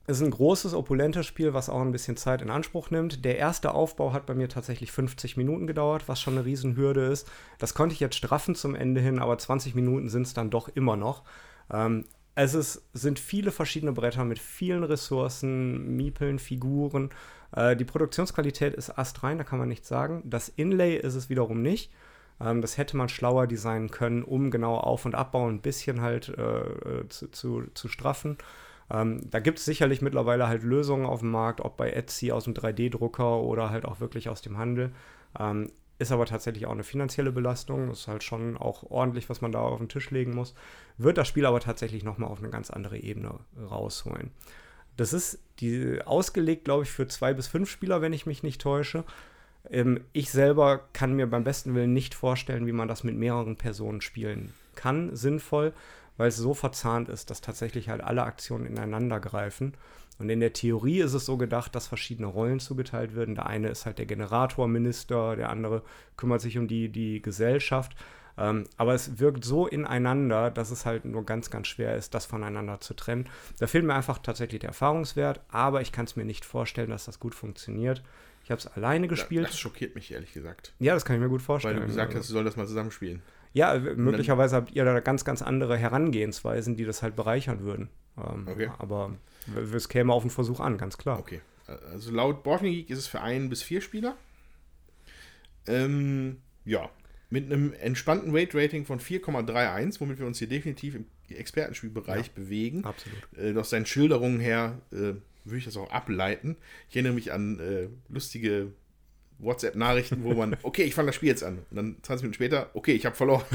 ist ein großes, opulentes Spiel, was auch ein bisschen Zeit in Anspruch nimmt. Der erste Aufbau hat bei mir tatsächlich 50 Minuten gedauert, was schon eine Riesenhürde ist. Das konnte ich jetzt straffen zum Ende hin, aber 20 Minuten sind es dann doch immer noch. Ähm, es ist, sind viele verschiedene Bretter mit vielen Ressourcen, Miepeln, Figuren. Äh, die Produktionsqualität ist astrein, da kann man nichts sagen. Das Inlay ist es wiederum nicht. Ähm, das hätte man schlauer designen können, um genau Auf- und Abbau ein bisschen halt äh, zu, zu, zu straffen. Ähm, da gibt es sicherlich mittlerweile halt Lösungen auf dem Markt, ob bei Etsy aus dem 3D-Drucker oder halt auch wirklich aus dem Handel. Ähm, ist aber tatsächlich auch eine finanzielle Belastung. Ist halt schon auch ordentlich, was man da auf den Tisch legen muss. Wird das Spiel aber tatsächlich nochmal auf eine ganz andere Ebene rausholen. Das ist die, ausgelegt, glaube ich, für zwei bis fünf Spieler, wenn ich mich nicht täusche. Ähm, ich selber kann mir beim besten Willen nicht vorstellen, wie man das mit mehreren Personen spielen kann, sinnvoll, weil es so verzahnt ist, dass tatsächlich halt alle Aktionen ineinander greifen. Und in der Theorie ist es so gedacht, dass verschiedene Rollen zugeteilt werden. Der eine ist halt der Generatorminister, der andere kümmert sich um die, die Gesellschaft. Ähm, aber es wirkt so ineinander, dass es halt nur ganz, ganz schwer ist, das voneinander zu trennen. Da fehlt mir einfach tatsächlich der Erfahrungswert, aber ich kann es mir nicht vorstellen, dass das gut funktioniert. Ich habe es alleine gespielt. Das schockiert mich ehrlich gesagt. Ja, das kann ich mir gut vorstellen. Weil du gesagt hast, du sollst das mal zusammenspielen. Ja, möglicherweise habt ihr da ganz, ganz andere Herangehensweisen, die das halt bereichern würden. Ähm, okay. Aber es käme auf den Versuch an, ganz klar. Okay. Also laut Boarding Geek ist es für ein bis vier Spieler. Ähm, ja, mit einem entspannten Weight-Rating von 4,31, womit wir uns hier definitiv im Expertenspielbereich ja, bewegen. Absolut. Äh, aus seinen Schilderungen her äh, würde ich das auch ableiten. Ich erinnere mich an äh, lustige WhatsApp-Nachrichten, wo man, okay, ich fange das Spiel jetzt an. Und dann 20 Minuten später, okay, ich habe verloren.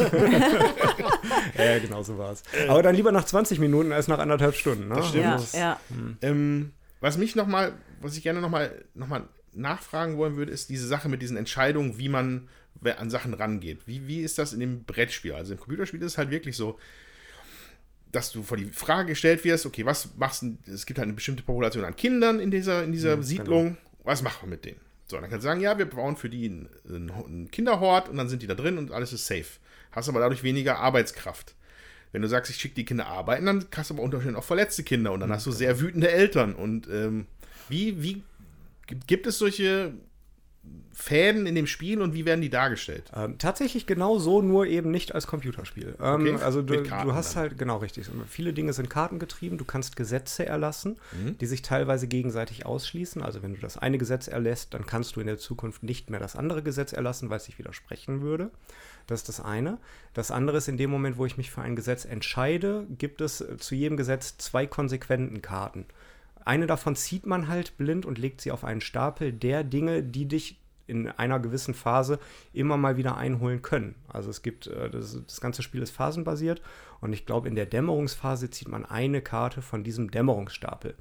ja, genau so war es. Aber dann lieber nach 20 Minuten als nach anderthalb Stunden. Ne? Das stimmt. Ja, das, ja. Ähm, was mich nochmal, was ich gerne nochmal noch mal nachfragen wollen würde, ist diese Sache mit diesen Entscheidungen, wie man an Sachen rangeht. Wie, wie ist das in dem Brettspiel? Also im Computerspiel ist es halt wirklich so, dass du vor die Frage gestellt wirst, okay, was machst du, es gibt halt eine bestimmte Population an Kindern in dieser, in dieser ja, Siedlung, genau. was machen wir mit denen? So, dann kannst du sagen, ja, wir bauen für die einen, Kinderhort und dann sind die da drin und alles ist safe. Hast aber dadurch weniger Arbeitskraft. Wenn du sagst, ich schicke die Kinder arbeiten, dann hast du aber unter auch verletzte Kinder und dann hast du sehr wütende Eltern. Und ähm, wie, wie gibt es solche Fäden in dem Spiel und wie werden die dargestellt? Ähm, tatsächlich genau so, nur eben nicht als Computerspiel. Ähm, okay. Also du, du hast dann. halt, genau richtig, viele Dinge sind kartengetrieben, du kannst Gesetze erlassen, mhm. die sich teilweise gegenseitig ausschließen. Also wenn du das eine Gesetz erlässt, dann kannst du in der Zukunft nicht mehr das andere Gesetz erlassen, weil es sich widersprechen würde. Das ist das eine. Das andere ist, in dem Moment, wo ich mich für ein Gesetz entscheide, gibt es zu jedem Gesetz zwei Konsequentenkarten. Eine davon zieht man halt blind und legt sie auf einen Stapel der Dinge, die dich in einer gewissen Phase immer mal wieder einholen können. Also es gibt, äh, das, das ganze Spiel ist phasenbasiert und ich glaube, in der Dämmerungsphase zieht man eine Karte von diesem Dämmerungsstapel.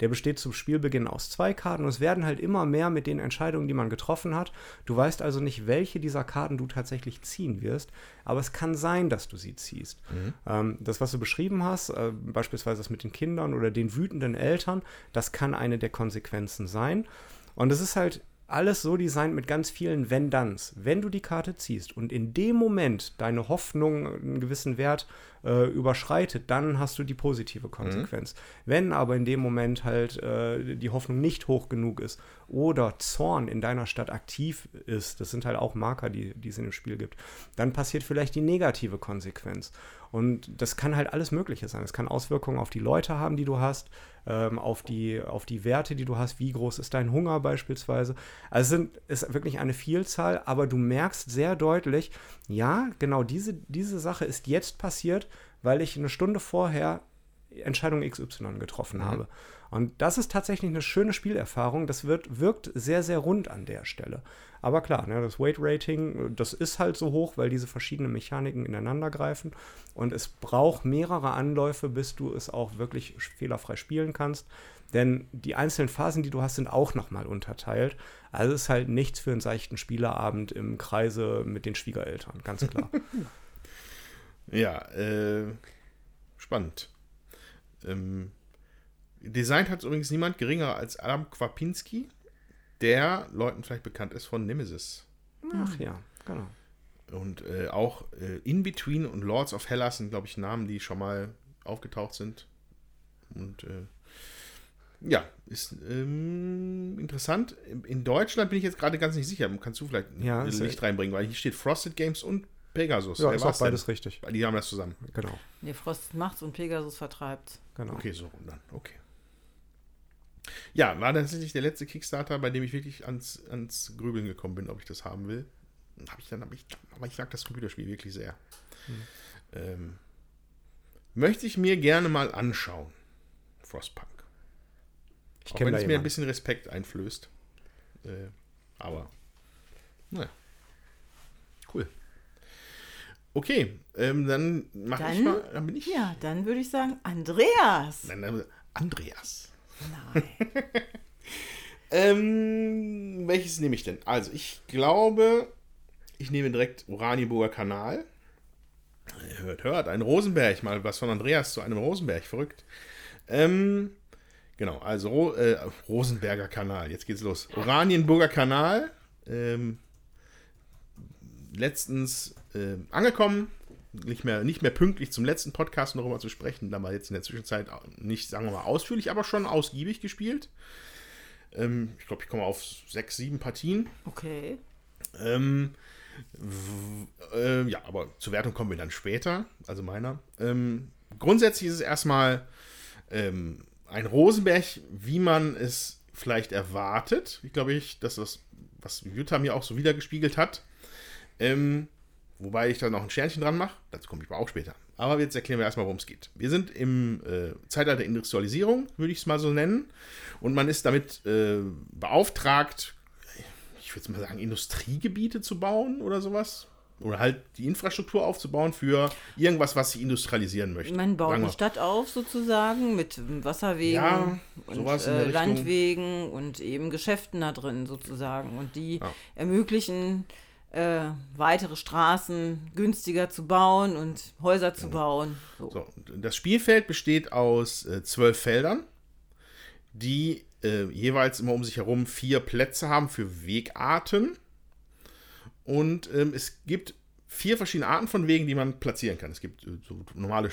Der besteht zum Spielbeginn aus zwei Karten und es werden halt immer mehr mit den Entscheidungen, die man getroffen hat. Du weißt also nicht, welche dieser Karten du tatsächlich ziehen wirst, aber es kann sein, dass du sie ziehst. Mhm. Ähm, das, was du beschrieben hast, äh, beispielsweise das mit den Kindern oder den wütenden Eltern, das kann eine der Konsequenzen sein. Und es ist halt alles so designt mit ganz vielen Wenn-Danns. Wenn du die Karte ziehst und in dem Moment deine Hoffnung einen gewissen Wert äh, überschreitet, dann hast du die positive Konsequenz. Mhm. Wenn aber in dem Moment halt äh, die Hoffnung nicht hoch genug ist oder Zorn in deiner Stadt aktiv ist, das sind halt auch Marker, die, die es in dem Spiel gibt, dann passiert vielleicht die negative Konsequenz. Und das kann halt alles Mögliche sein. Es kann Auswirkungen auf die Leute haben, die du hast, ähm, auf, die, auf die Werte, die du hast. Wie groß ist dein Hunger beispielsweise? Also es sind, ist wirklich eine Vielzahl, aber du merkst sehr deutlich, ja, genau diese, diese Sache ist jetzt passiert, weil ich eine Stunde vorher Entscheidung XY getroffen mhm. habe. Und das ist tatsächlich eine schöne Spielerfahrung. Das wird, wirkt sehr, sehr rund an der Stelle. Aber klar, ne, das Weight Rating, das ist halt so hoch, weil diese verschiedenen Mechaniken ineinander greifen. Und es braucht mehrere Anläufe, bis du es auch wirklich fehlerfrei spielen kannst. Denn die einzelnen Phasen, die du hast, sind auch nochmal unterteilt. Also es ist halt nichts für einen seichten Spielerabend im Kreise mit den Schwiegereltern, ganz klar. ja, äh, spannend. Ähm, Designt hat übrigens niemand geringer als Adam Kwapinski, der Leuten vielleicht bekannt ist von Nemesis. Ach ja, genau. Und äh, auch äh, In Between und Lords of Hellas sind, glaube ich, Namen, die schon mal aufgetaucht sind. Und äh, ja, ist ähm, interessant. In Deutschland bin ich jetzt gerade ganz nicht sicher. Kannst du vielleicht ja, ein Licht reinbringen, weil hier steht Frosted Games und Pegasus. Ja, Wer ist auch beides denn? richtig. Die haben das zusammen. Genau. Nee, Frosted macht's und Pegasus vertreibt. Genau. Okay, so dann. Okay. Ja, war tatsächlich der letzte Kickstarter, bei dem ich wirklich ans, ans Grübeln gekommen bin, ob ich das haben will. Hab ich dann, hab ich, aber ich mag das Computerspiel wirklich sehr. Hm. Ähm, möchte ich mir gerne mal anschauen. Frostpunk. Ich Auch wenn es mir ein bisschen Respekt einflößt. Äh, aber, naja. Okay, ähm, dann mache ich Dann- mal. Dann bin ich. Ja, dann würde ich sagen, Andreas. Dann, dann, Andreas. Nein. Ähm, welches nehme ich denn? Also, ich glaube, ich nehme direkt Oranienburger Kanal. Hört, hört, ein Rosenberg, mal was von Andreas zu einem Rosenberg, verrückt. Ähm, genau, also äh, Rosenberger Kanal, jetzt geht's los. Oranienburger Kanal, ähm, letztens ähm, angekommen, nicht mehr, nicht mehr pünktlich zum letzten Podcast noch darüber zu sprechen, da war jetzt in der Zwischenzeit nicht, sagen wir mal, ausführlich, aber schon ausgiebig gespielt. Ähm, ich glaube, ich komme auf sechs, sieben Partien. Okay. Ähm, äh, ja, aber zur Wertung kommen wir dann später, also meiner. Ähm, grundsätzlich ist es erstmal ähm, ein Rosenberg, wie man es vielleicht erwartet. Ich glaube, ich, dass das, was Jutta mir auch so wiedergespiegelt hat. Ähm, wobei ich da noch ein Sternchen dran mache. Dazu komme ich aber auch später. Aber jetzt erklären wir erstmal, worum es geht. Wir sind im äh, Zeitalter der Industrialisierung, würde ich es mal so nennen. Und man ist damit äh, beauftragt, ich würde mal sagen, Industriegebiete zu bauen oder sowas. Oder halt die Infrastruktur aufzubauen für irgendwas, was sie industrialisieren möchte. Man baut eine. Stadt auf sozusagen mit Wasserwegen Ja, und äh. Landwegen und eben Geschäften da drin sozusagen. Und die Ja. ermöglichen äh, weitere Straßen günstiger zu bauen und Häuser zu bauen. So. So, das Spielfeld besteht aus äh, zwölf Feldern, die äh, jeweils immer um sich herum vier Plätze haben für Wegarten. Und ähm, es gibt vier verschiedene Arten von Wegen, die man platzieren kann. Es gibt äh, so normale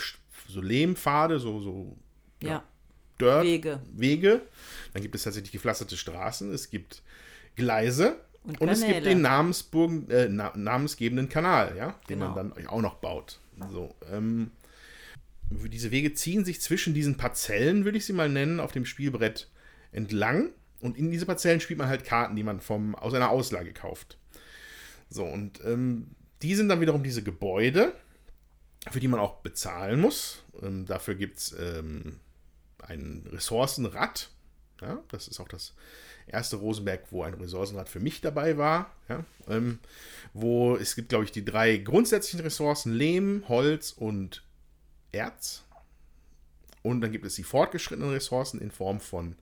so Lehmpfade, so, so Ja, Dirt, Wege. Wege. Dann gibt es tatsächlich gepflasterte Straßen. Es gibt Gleise. Und Und, es gibt den Namensburgen, äh, na, namensgebenden Kanal, ja, den Genau. man dann auch noch baut. So, ähm, diese Wege ziehen sich zwischen diesen Parzellen, würde ich sie mal nennen, auf dem Spielbrett entlang. Und in diese Parzellen spielt man halt Karten, die man vom, aus einer Auslage kauft. So, und ähm, die sind dann wiederum diese Gebäude, für die man auch bezahlen muss. Ähm, dafür gibt es ähm, ein Ressourcenrad. Ja, das ist auch das erste Rosenberg, wo ein Ressourcenrad für mich dabei war. Ja, ähm, wo es gibt, glaube ich, die drei grundsätzlichen Ressourcen: Lehm, Holz und Erz. Und dann gibt es die fortgeschrittenen Ressourcen in Form von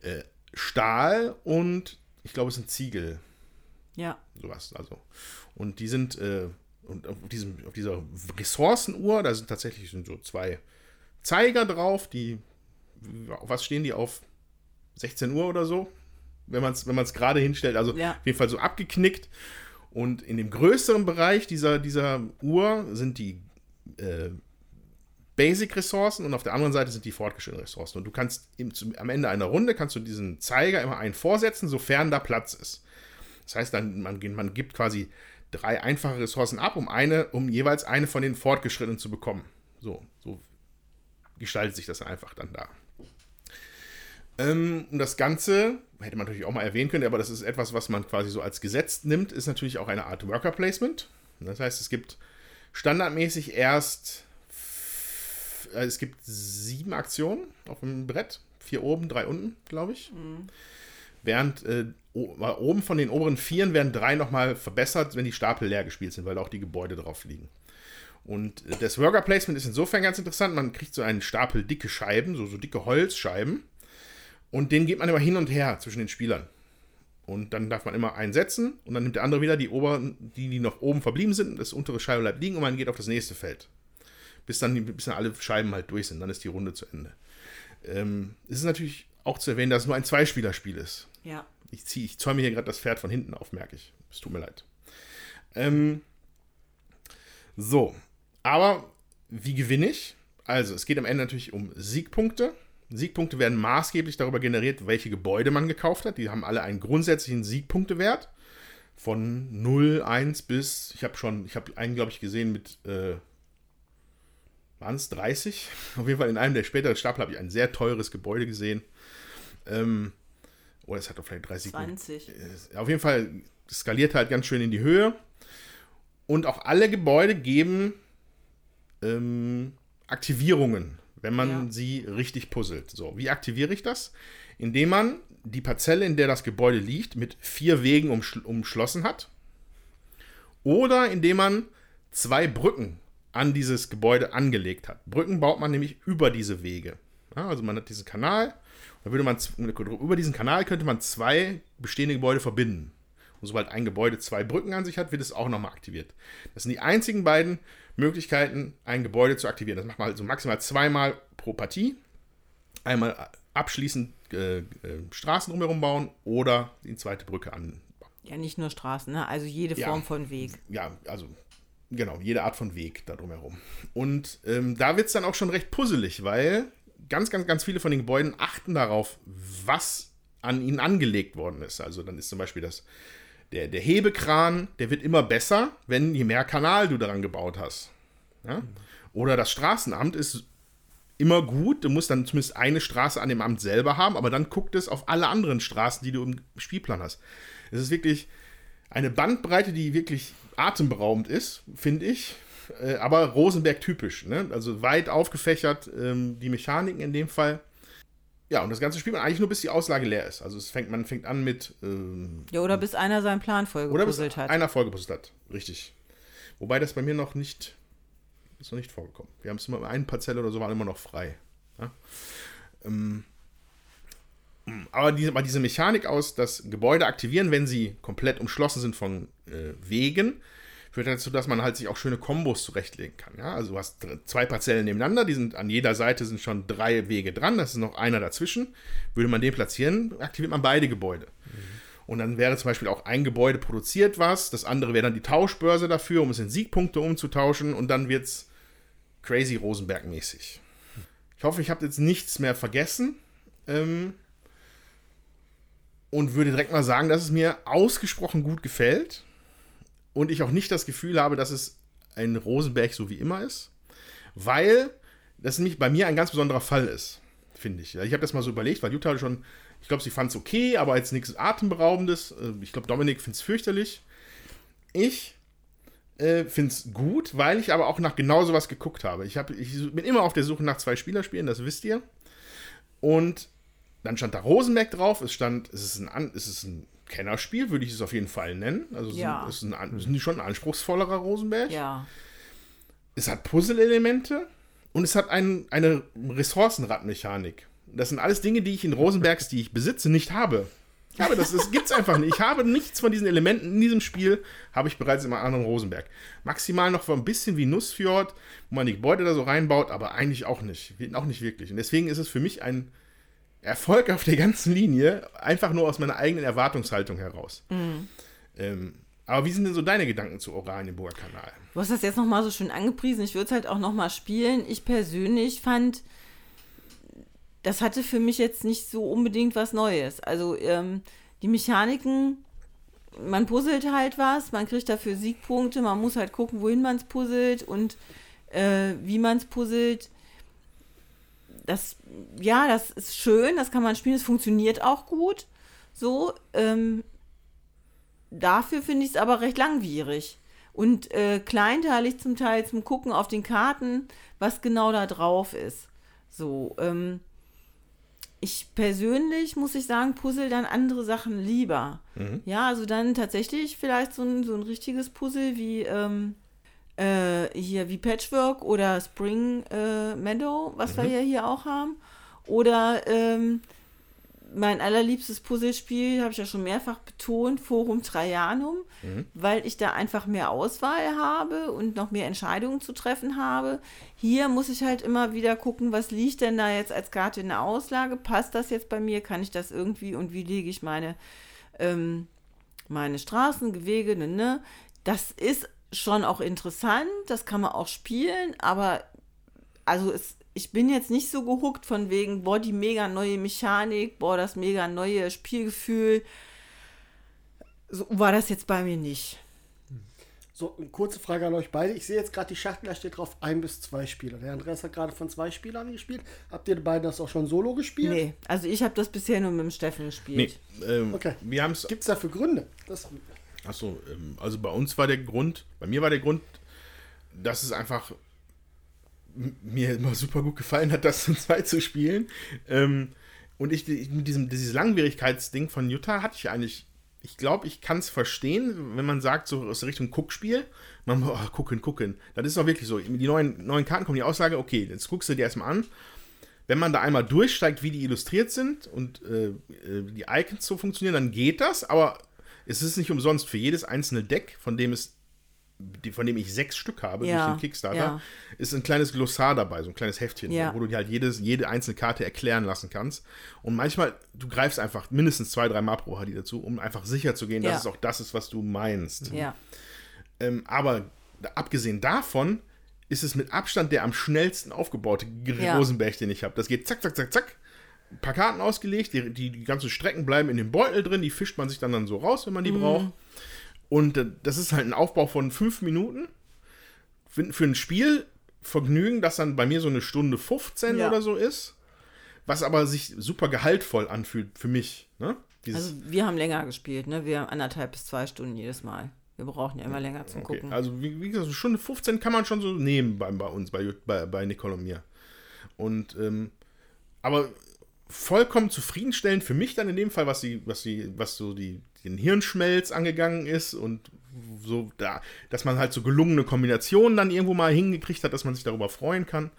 äh, Stahl und ich glaube, es sind Ziegel Ja, sowas. Also. Und die sind, äh, und auf, diesem, auf dieser Ressourcenuhr, da sind tatsächlich sind so zwei Zeiger drauf, die, auf was stehen die auf 16 Uhr oder so? Wenn man es wenn man's gerade hinstellt, also Ja. auf jeden Fall so abgeknickt. Und in dem größeren Bereich dieser, dieser Uhr sind die äh, Basic-Ressourcen und auf der anderen Seite sind die fortgeschrittenen Ressourcen. Und du kannst im, zum, am Ende einer Runde kannst du diesen Zeiger immer einen vorsetzen, sofern da Platz ist. Das heißt, dann, man, man gibt quasi drei einfache Ressourcen ab, um eine, um jeweils eine von den fortgeschrittenen zu bekommen. So, so gestaltet sich das einfach dann da. Ähm, und das Ganze, hätte man natürlich auch mal erwähnen können, aber das ist etwas, was man quasi so als Gesetz nimmt, ist natürlich auch eine Art Worker Placement. Das heißt, es gibt standardmäßig erst, äh, es gibt sieben Aktionen auf dem Brett. Vier oben, drei unten, glaube ich. Während äh, o- oben von den oberen Vieren werden drei nochmal verbessert, wenn die Stapel leer gespielt sind, weil auch die Gebäude drauf liegen. Und äh, das Worker Placement ist insofern ganz interessant. Man kriegt so einen Stapel dicke Scheiben, so, so dicke Holzscheiben. Und den geht man immer hin und her zwischen den Spielern. Und dann darf man immer einen setzen und dann nimmt der andere wieder die oberen, die, die noch oben verblieben sind, das untere Scheibe bleibt liegen und man geht auf das nächste Feld. Bis dann, die- bis dann alle Scheiben halt durch sind, dann ist die Runde zu Ende. Ähm, es ist natürlich auch zu erwähnen, dass es nur ein Zweispielerspiel ist. ja. Ich, zieh, ich zäume hier gerade das Pferd von hinten auf, merke ich. Es tut mir leid. Ähm, so, aber wie gewinne ich? Also, es geht am Ende natürlich um Siegpunkte. Siegpunkte werden maßgeblich darüber generiert, welche Gebäude man gekauft hat. Die haben alle einen grundsätzlichen Siegpunktewert von 0, 1 bis, ich habe schon, ich habe einen, glaube ich, gesehen mit, äh, waren es 30? Auf jeden Fall in einem der späteren Stapel habe ich ein sehr teures Gebäude gesehen. Ähm, oder es hat doch vielleicht 30 Punkte. 20. Äh, Auf jeden Fall skaliert halt ganz schön in die Höhe. Und auch alle Gebäude geben ähm, Aktivierungen, wenn man Ja. sie richtig puzzelt. So, wie aktiviere ich das? Indem man die Parzelle, in der das Gebäude liegt, mit vier Wegen umschl umschlossen hat. Oder indem man zwei Brücken an dieses Gebäude angelegt hat. Brücken baut man nämlich über diese Wege. Ja, also man hat diesen Kanal, da würde man über diesen Kanal könnte man zwei bestehende Gebäude verbinden. Und sobald ein Gebäude zwei Brücken an sich hat, wird es auch nochmal aktiviert. Das sind die einzigen beiden Möglichkeiten, ein Gebäude zu aktivieren. Das macht man also maximal zweimal pro Partie. Einmal abschließend äh, äh, Straßen drumherum bauen oder die zweite Brücke anbauen. Ja, nicht nur Straßen, ne? also jede Ja. Form von Weg. Ja, also genau, jede Art von Weg da drumherum. Und ähm, da wird es dann auch schon recht puzzelig, weil ganz, ganz, ganz viele von den Gebäuden achten darauf, was an ihnen angelegt worden ist. Also dann ist zum Beispiel das, der, der Hebekran, der wird immer besser, wenn je mehr Kanal du daran gebaut hast. Ja? Oder das Straßenamt ist immer gut. Du musst dann zumindest eine Straße an dem Amt selber haben, aber dann guckt es auf alle anderen Straßen, die du im Spielplan hast. Es ist wirklich eine Bandbreite, die wirklich atemberaubend ist, finde ich. Äh, aber Rosenberg typisch. Ne? Also weit aufgefächert, ähm, die Mechaniken in dem Fall. Ja, und das Ganze spielt man eigentlich nur, bis die Auslage leer ist. Also es fängt, man fängt an mit. Ähm, Ja, oder bis einer seinen Plan oder bis vollgepuzzelt hat. einer vollgepuzzelt hat. Richtig. Wobei das bei mir noch nicht. Ist noch nicht vorgekommen. Wir haben es immer, eine Parzelle oder so waren immer noch frei. Ja? Ähm, aber diese, aber diese Mechanik aus, das Gebäude aktivieren, wenn sie komplett umschlossen sind von äh, Wegen, führt dazu, dass man halt sich auch schöne Kombos zurechtlegen kann. Ja? Also du hast zwei Parzellen nebeneinander, die sind an jeder Seite sind schon drei Wege dran, das ist noch einer dazwischen. Würde man den platzieren, aktiviert man beide Gebäude. Und dann wäre zum Beispiel auch ein Gebäude produziert was, das andere wäre dann die Tauschbörse dafür, um es in Siegpunkte umzutauschen und dann wird es crazy Rosenberg-mäßig. Ich hoffe, ich habe jetzt nichts mehr vergessen. Ähm, und würde direkt mal sagen, dass es mir ausgesprochen gut gefällt. Und ich auch nicht das Gefühl habe, dass es ein Rosenberg so wie immer ist. Weil das nämlich bei mir ein ganz besonderer Fall ist, finde ich. Ich habe das mal so überlegt, weil Jutta schon, ich glaube, sie fand es okay, aber jetzt nichts Atemberaubendes. Äh, Ich glaube, Dominik findet es fürchterlich. Ich äh, finde es gut, weil ich aber auch nach genau sowas geguckt habe. Ich, hab, ich bin immer auf der Suche nach zwei Spielerspielen, das wisst ihr. Und dann stand da Rosenberg drauf. Es stand, es ist ein, es ist ein Kennerspiel, würde ich es auf jeden Fall nennen. Also es Ja. ist, ein, es ist schon ein anspruchsvollerer Rosenberg. Ja. Es hat Puzzle-Elemente und es hat ein, eine Ressourcenradmechanik. Das sind alles Dinge, die ich in Rosenbergs, die ich besitze, nicht habe. Ich habe das, das gibt's einfach nicht. Ich habe nichts von diesen Elementen in diesem Spiel, habe ich bereits in einem anderen Rosenberg. Maximal noch so ein bisschen wie Nussfjord, wo man die Gebäude da so reinbaut, aber eigentlich auch nicht. Auch nicht wirklich. Und deswegen ist es für mich ein Erfolg auf der ganzen Linie, einfach nur aus meiner eigenen Erwartungshaltung heraus. Ähm, aber wie sind denn so deine Gedanken zu Oranienburger Kanal? Du hast das jetzt nochmal so schön angepriesen. Ich würde es halt auch nochmal spielen. Ich persönlich fand, das hatte für mich jetzt nicht so unbedingt was Neues. Also ähm, die Mechaniken, man puzzelt halt was, man kriegt dafür Siegpunkte, man muss halt gucken, wohin man es puzzelt und äh, wie man es puzzelt. Das, ja, das ist schön, das kann man spielen, es funktioniert auch gut. So, ähm, dafür finde ich es aber recht langwierig und äh, kleinteilig zum Teil zum Gucken auf den Karten, was genau da drauf ist. So, ähm, ich persönlich muss ich sagen, puzzle dann andere Sachen lieber. Ja, also dann tatsächlich vielleicht so ein, so ein richtiges Puzzle wie ähm, äh, hier wie Patchwork oder Spring äh, Meadow, was wir ja hier auch haben. Oder ähm, mein allerliebstes Puzzlespiel, habe ich ja schon mehrfach betont, Forum Trajanum, weil ich da einfach mehr Auswahl habe und noch mehr Entscheidungen zu treffen habe. Hier muss ich halt immer wieder gucken, was liegt denn da jetzt als Karte in der Auslage? Passt das jetzt bei mir? Kann ich das irgendwie und wie lege ich meine, ähm, meine Straßen, Gewege, ne, ne? Das ist schon auch interessant, das kann man auch spielen, aber also es, ich bin jetzt nicht so gehuckt von wegen, boah, die mega neue Mechanik, boah, das mega neue Spielgefühl. So war das jetzt bei mir nicht. So, eine kurze Frage an euch beide. Ich sehe jetzt gerade die Schachtel, da steht drauf ein bis zwei Spieler. Der Andreas hat gerade von zwei Spielern gespielt. Habt ihr beide das auch schon solo gespielt? Nee, also ich habe das bisher nur mit dem Steffen gespielt. Nee, ähm, Okay. wir haben es. Gibt es dafür Gründe? Das, Achso, ähm, also bei uns war der Grund, bei mir war der Grund, dass es einfach mir immer super gut gefallen hat, das zu zweit zu spielen. Ähm, und ich, mit diesem dieses Langwierigkeitsding von Utah hatte ich eigentlich ich glaube, ich kann es verstehen, wenn man sagt, so aus Richtung Guckspiel, man oh, gucken, gucken. Das ist auch wirklich so. Die neuen, neuen Karten kommen die Aussage, okay, jetzt guckst du dir erstmal an. Wenn man da einmal durchsteigt, wie die illustriert sind und äh, äh, die Icons so funktionieren, dann geht das, aber es ist nicht umsonst. Für jedes einzelne Deck, von dem es von dem ich sechs Stück habe Ja, durch den Kickstarter, ja. ist ein kleines Glossar dabei, so ein kleines Heftchen, Ja. wo du dir halt jedes, jede einzelne Karte erklären lassen kannst. Und manchmal, du greifst einfach mindestens zwei, drei Mal pro Hardy dazu, um einfach sicher zu gehen, dass es auch das ist, was du meinst. Ähm, aber abgesehen davon ist es mit Abstand der am schnellsten aufgebaute. Rosenberg, den ich habe. Das geht zack, zack, zack, zack. Ein paar Karten ausgelegt, die, die, die ganzen Strecken bleiben in dem Beutel drin, die fischt man sich dann, dann so raus, wenn man Mhm. die braucht. Und äh, das ist halt ein Aufbau von fünf Minuten. Für, für ein Spielvergnügen, das dann bei mir so eine Stunde 15 Ja. oder so ist. Was aber sich super gehaltvoll anfühlt für mich. Ne? Also wir haben länger gespielt, ne? Wir haben anderthalb bis zwei Stunden jedes Mal. Wir brauchen ja immer länger zum Okay, Gucken. also wie, wie gesagt, eine Stunde 15 kann man schon so nehmen bei, bei uns, bei, bei, bei Nicole und mir. Und, ähm, aber vollkommen zufriedenstellend für mich dann in dem Fall, was die, was die, was so die, den Hirnschmelz angegangen ist und so da, dass man halt so gelungene Kombinationen dann irgendwo mal hingekriegt hat, dass man sich darüber freuen kann.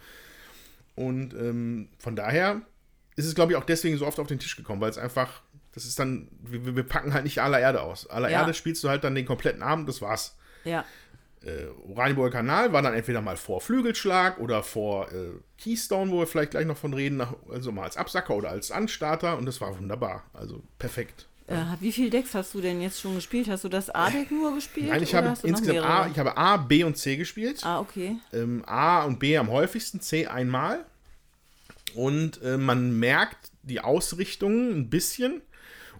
Und ähm, von daher ist es, glaube ich, auch deswegen so oft auf den Tisch gekommen, weil es einfach, das ist dann, wir, wir packen halt nicht aller Erde aus. Aller Ja. Erde spielst du halt dann den kompletten Abend, das war's ja. Äh, Oranienburger Kanal war dann entweder mal vor Flügelschlag oder vor äh, Keystone, wo wir vielleicht gleich noch von reden, nach, also mal als Absacker oder als Anstarter und das war wunderbar. Also perfekt. Äh, wie viele Decks hast du denn jetzt schon gespielt? Hast du das A-Deck nur gespielt? Nein, ich habe insgesamt A, ich habe A, B und C gespielt. Ah, okay. Ähm, A und B am häufigsten, C einmal. Und äh, man merkt die Ausrichtung ein bisschen,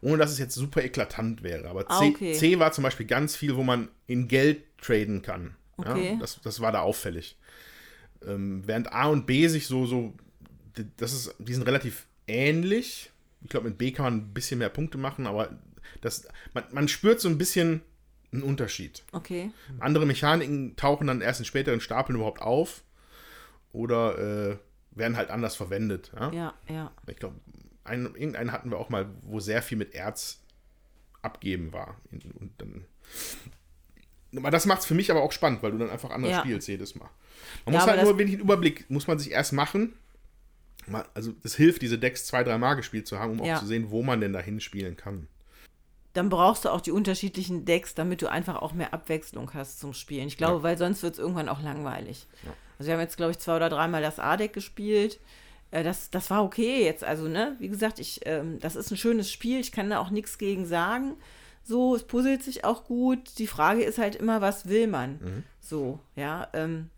ohne dass es jetzt super eklatant wäre. Aber C, Ah, okay. C war zum Beispiel ganz viel, wo man in Geld traden kann. Okay. Ja, das, das war da auffällig. Ähm, während A und B sich so, so, das ist, die sind relativ ähnlich. Ich glaube, mit B kann man ein bisschen mehr Punkte machen, aber das, man, man spürt so ein bisschen einen Unterschied. Okay. Andere Mechaniken tauchen dann erst in späteren Stapeln überhaupt auf oder äh, werden halt anders verwendet. Ja? Ja, ja. Ich glaube, einen, irgendeinen hatten wir auch mal, wo sehr viel mit Erz abgeben war. Und dann, aber das macht es für mich aber auch spannend, weil du dann einfach anders Ja. spielst jedes Mal. Man Ja, muss halt nur wenig Überblick, muss man sich erst machen. Also es hilft, diese Decks zwei, drei Mal gespielt zu haben, um Ja. auch zu sehen, wo man denn dahin spielen kann. Dann brauchst du auch die unterschiedlichen Decks, damit du einfach auch mehr Abwechslung hast zum Spielen. Ich glaube, weil sonst wird es irgendwann auch langweilig. Also wir haben jetzt, glaube ich, zwei oder dreimal das A-Deck gespielt. Äh, Das, das war okay jetzt. Also, ne, wie gesagt, ich, ähm, das ist ein schönes Spiel. Ich kann da auch nichts gegen sagen. So, es puzzelt sich auch gut. Die Frage ist halt immer, was will man? Mhm. So, ja. Ähm,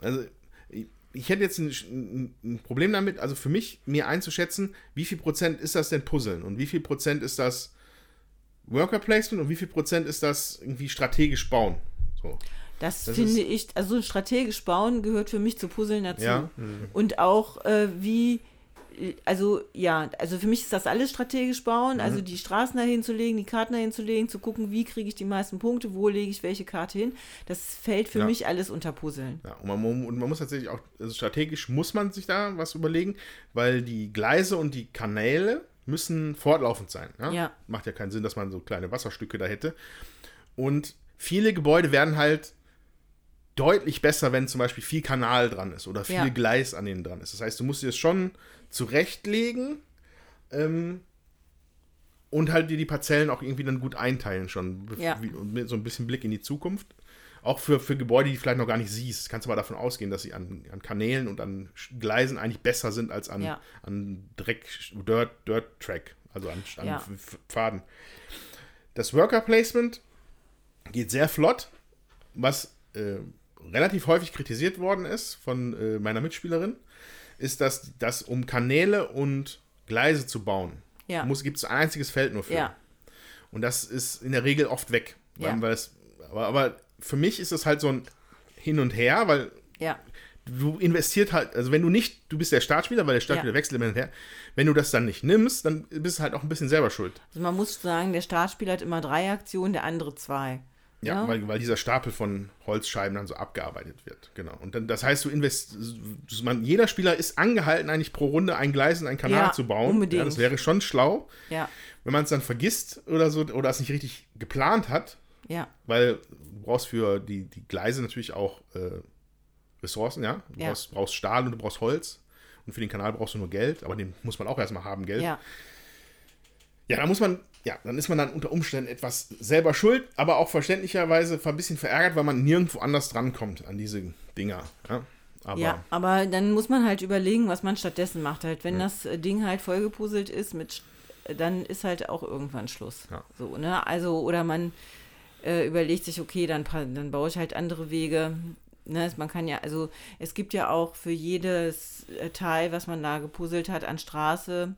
Also, ich- hätte jetzt ein, ein, Problem damit, also für mich, mir einzuschätzen, wie viel Prozent ist das denn Puzzeln und wie viel Prozent ist das Worker Placement und wie viel Prozent ist das irgendwie strategisch bauen. So. Das, Das finde ich, also strategisch bauen gehört für mich zu Puzzeln dazu. Ja. Und auch äh, wie, also ja, also für mich ist das alles strategisch bauen, also Mhm. die Straßen dahin zu legen, die Karten dahin zu legen, zu gucken, wie kriege ich die meisten Punkte, wo lege ich welche Karte hin. Das fällt für Ja. mich alles unter Puzzeln. Ja, und, man, und man muss tatsächlich auch, also strategisch muss man sich da was überlegen, weil die Gleise und die Kanäle müssen fortlaufend sein. Ja? Ja. Macht ja keinen Sinn, dass man so kleine Wasserstücke da hätte. Und viele Gebäude werden halt deutlich besser, wenn zum Beispiel viel Kanal dran ist oder viel Ja. Gleis an denen dran ist. Das heißt, du musst dir das schon zurechtlegen ähm, und halt dir die Parzellen auch irgendwie dann gut einteilen schon. Ja. Wie, mit so ein bisschen Blick in die Zukunft. Auch für, für Gebäude, die du vielleicht noch gar nicht siehst. Kannst du aber davon ausgehen, dass sie an, an Kanälen und an Gleisen eigentlich besser sind als an, Ja. an Dreck, Dirt, Dirt Track, also an, an Ja. Pfaden. Das Worker Placement geht sehr flott, was äh, relativ häufig kritisiert worden ist von äh, meiner Mitspielerin, ist, dass das um Kanäle und Gleise zu bauen, Ja. gibt es ein einziges Feld nur für. Ja, Und das ist in der Regel oft weg. Ja. Weil, es, aber, aber für mich ist es halt so ein Hin und Her, weil ja, du investiert halt, also wenn du nicht, du bist der Startspieler, weil der Startspieler wechselt immer hin und her. Wenn du das dann nicht nimmst, dann bist du halt auch ein bisschen selber schuld. also man muss sagen, der Startspieler hat immer drei Aktionen, der andere zwei. Ja, Ja. Weil, weil dieser Stapel von Holzscheiben dann so abgearbeitet wird. Genau. Und dann, das heißt, du invest, man, jeder Spieler ist angehalten, eigentlich pro Runde ein Gleis und einen Kanal Ja, zu bauen. unbedingt. Ja, das wäre schon schlau. Ja, Wenn man es dann vergisst oder so, oder es nicht richtig geplant hat, ja, weil du brauchst für die, die Gleise natürlich auch äh, Ressourcen, ja. Du Ja. brauchst, brauchst Stahl und du brauchst Holz. Und für den Kanal brauchst du nur Geld, aber den muss man auch erstmal haben, Geld. ja. Ja, da muss man, ja, dann ist man dann unter Umständen etwas selber schuld, aber auch verständlicherweise ein bisschen verärgert, weil man nirgendwo anders drankommt an diese Dinger. Ja, aber ja, aber dann muss man halt überlegen, was man stattdessen macht. Halt, wenn das äh, Ding halt vollgepuzzelt ist, mit, dann ist halt auch irgendwann Schluss. Ja. So, ne? Also, oder man äh, überlegt sich, okay, dann, dann baue ich halt andere Wege. Ne? Man kann ja, also es gibt ja auch für jedes äh, Teil, was man da gepuzzelt hat, an Straße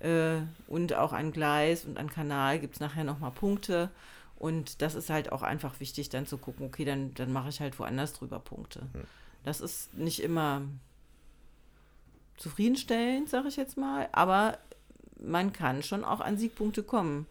äh, und auch an Gleis und an Kanal, gibt es nachher nochmal Punkte. Und das ist halt auch einfach wichtig, dann zu gucken, okay, dann, dann mache ich halt woanders drüber Punkte. Das ist nicht immer zufriedenstellend, sage ich jetzt mal, aber man kann schon auch an Siegpunkte kommen.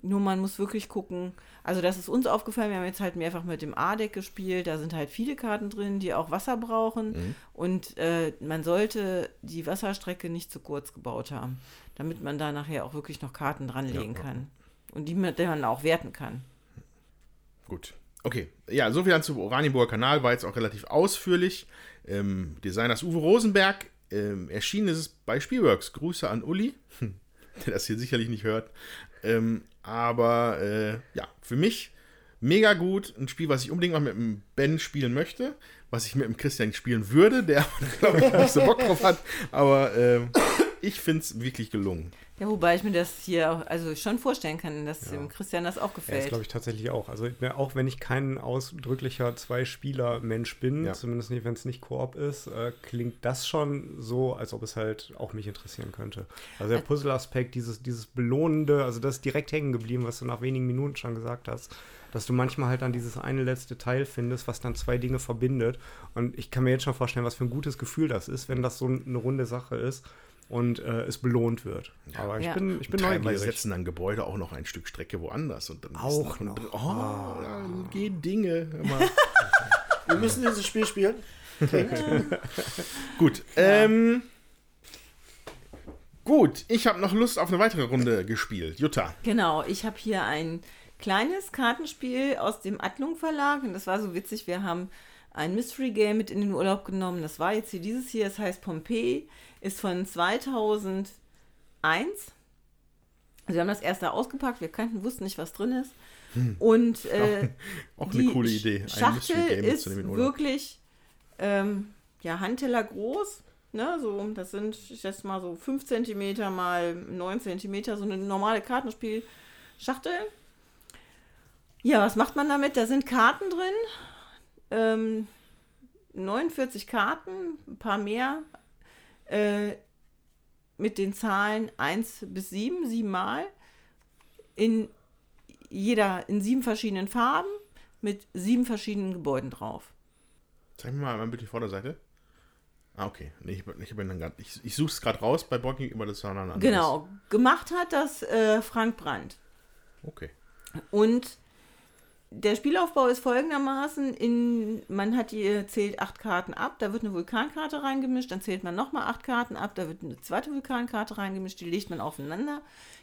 Nur man muss wirklich gucken, also das ist uns aufgefallen, wir haben jetzt halt mehrfach mit dem A-Deck gespielt, da sind halt viele Karten drin, die auch Wasser brauchen und äh, man sollte die Wasserstrecke nicht zu kurz gebaut haben, damit man da nachher auch wirklich noch Karten dranlegen Ja, ja. kann und die man dann auch werten kann. gut. Okay, ja, soviel dann zum Oranienburger Kanal, war jetzt auch relativ ausführlich. Ähm, Designers Uwe Rosenberg, ähm, erschienen ist es bei Spielworks. Grüße an Uli, der das hier sicherlich nicht hört. Ähm, aber äh, ja, für mich mega gut. Ein Spiel, was ich unbedingt mal mit dem Ben spielen möchte. Was ich mit dem Christian spielen würde, der, glaube ich, nicht so Bock drauf hat. Aber ähm, ich finde es wirklich gelungen. Ja, wobei ich mir das hier auch, also schon vorstellen kann, dass dem Christian das auch Ja, das gefällt. glaube ich tatsächlich auch. Also ja, auch wenn ich kein ausdrücklicher Zwei-Spieler-Mensch bin, Ja. zumindest nicht, wenn es nicht Koop ist, äh, klingt das schon so, als ob es halt auch mich interessieren könnte. Also der Puzzle-Aspekt, dieses, dieses Belohnende, also das ist direkt hängen geblieben, was du nach wenigen Minuten schon gesagt hast, dass du manchmal halt dann dieses eine letzte Teil findest, was dann zwei Dinge verbindet. Und ich kann mir jetzt schon vorstellen, was für ein gutes Gefühl das ist, wenn das so eine runde Sache ist und äh, es belohnt wird. Aber ich Ja. bin, ich bin Teilweise neugierig. setzen dann Gebäude auch noch ein Stück Strecke woanders. Und dann Auch noch. noch. Oh, da gehen Dinge. Wir müssen dieses Spiel spielen. Gut. Ähm, gut, ich habe noch Lust auf eine weitere Runde gespielt. Jutta. Genau, ich habe hier ein kleines Kartenspiel aus dem Adlung Verlag und das war so witzig. Wir haben ein Mystery Game mit in den Urlaub genommen. Das war jetzt hier dieses hier, es heißt Pompeii, ist von 2001. Also wir haben das erste ausgepackt, wir kannten, wussten nicht, was drin ist. Und äh, Auch eine die coole Idee. ein Schachtel ist wirklich ähm, ja, Handteller groß. Ne, so, das sind, ich schätze mal, so 5 cm mal 9 cm, so eine normale Kartenspielschachtel. Ja, was macht man damit? Da sind Karten drin. Ähm, 49 Karten, ein paar mehr. Äh, mit den Zahlen 1 bis 7, siebenmal. In jeder, in sieben verschiedenen Farben, mit sieben verschiedenen Gebäuden drauf. Zeig mir mal bitte die Vorderseite. Ah, okay. Ich, ich, ich, ich suche es gerade raus bei Borking über das an. Genau. Gemacht hat das äh, Frank Brandt. Okay. Und der Spielaufbau ist folgendermaßen: in, Man hat die, zählt acht Karten ab, da wird eine Vulkankarte reingemischt, dann zählt man nochmal acht Karten ab, da wird eine zweite Vulkankarte reingemischt, die legt man aufeinander.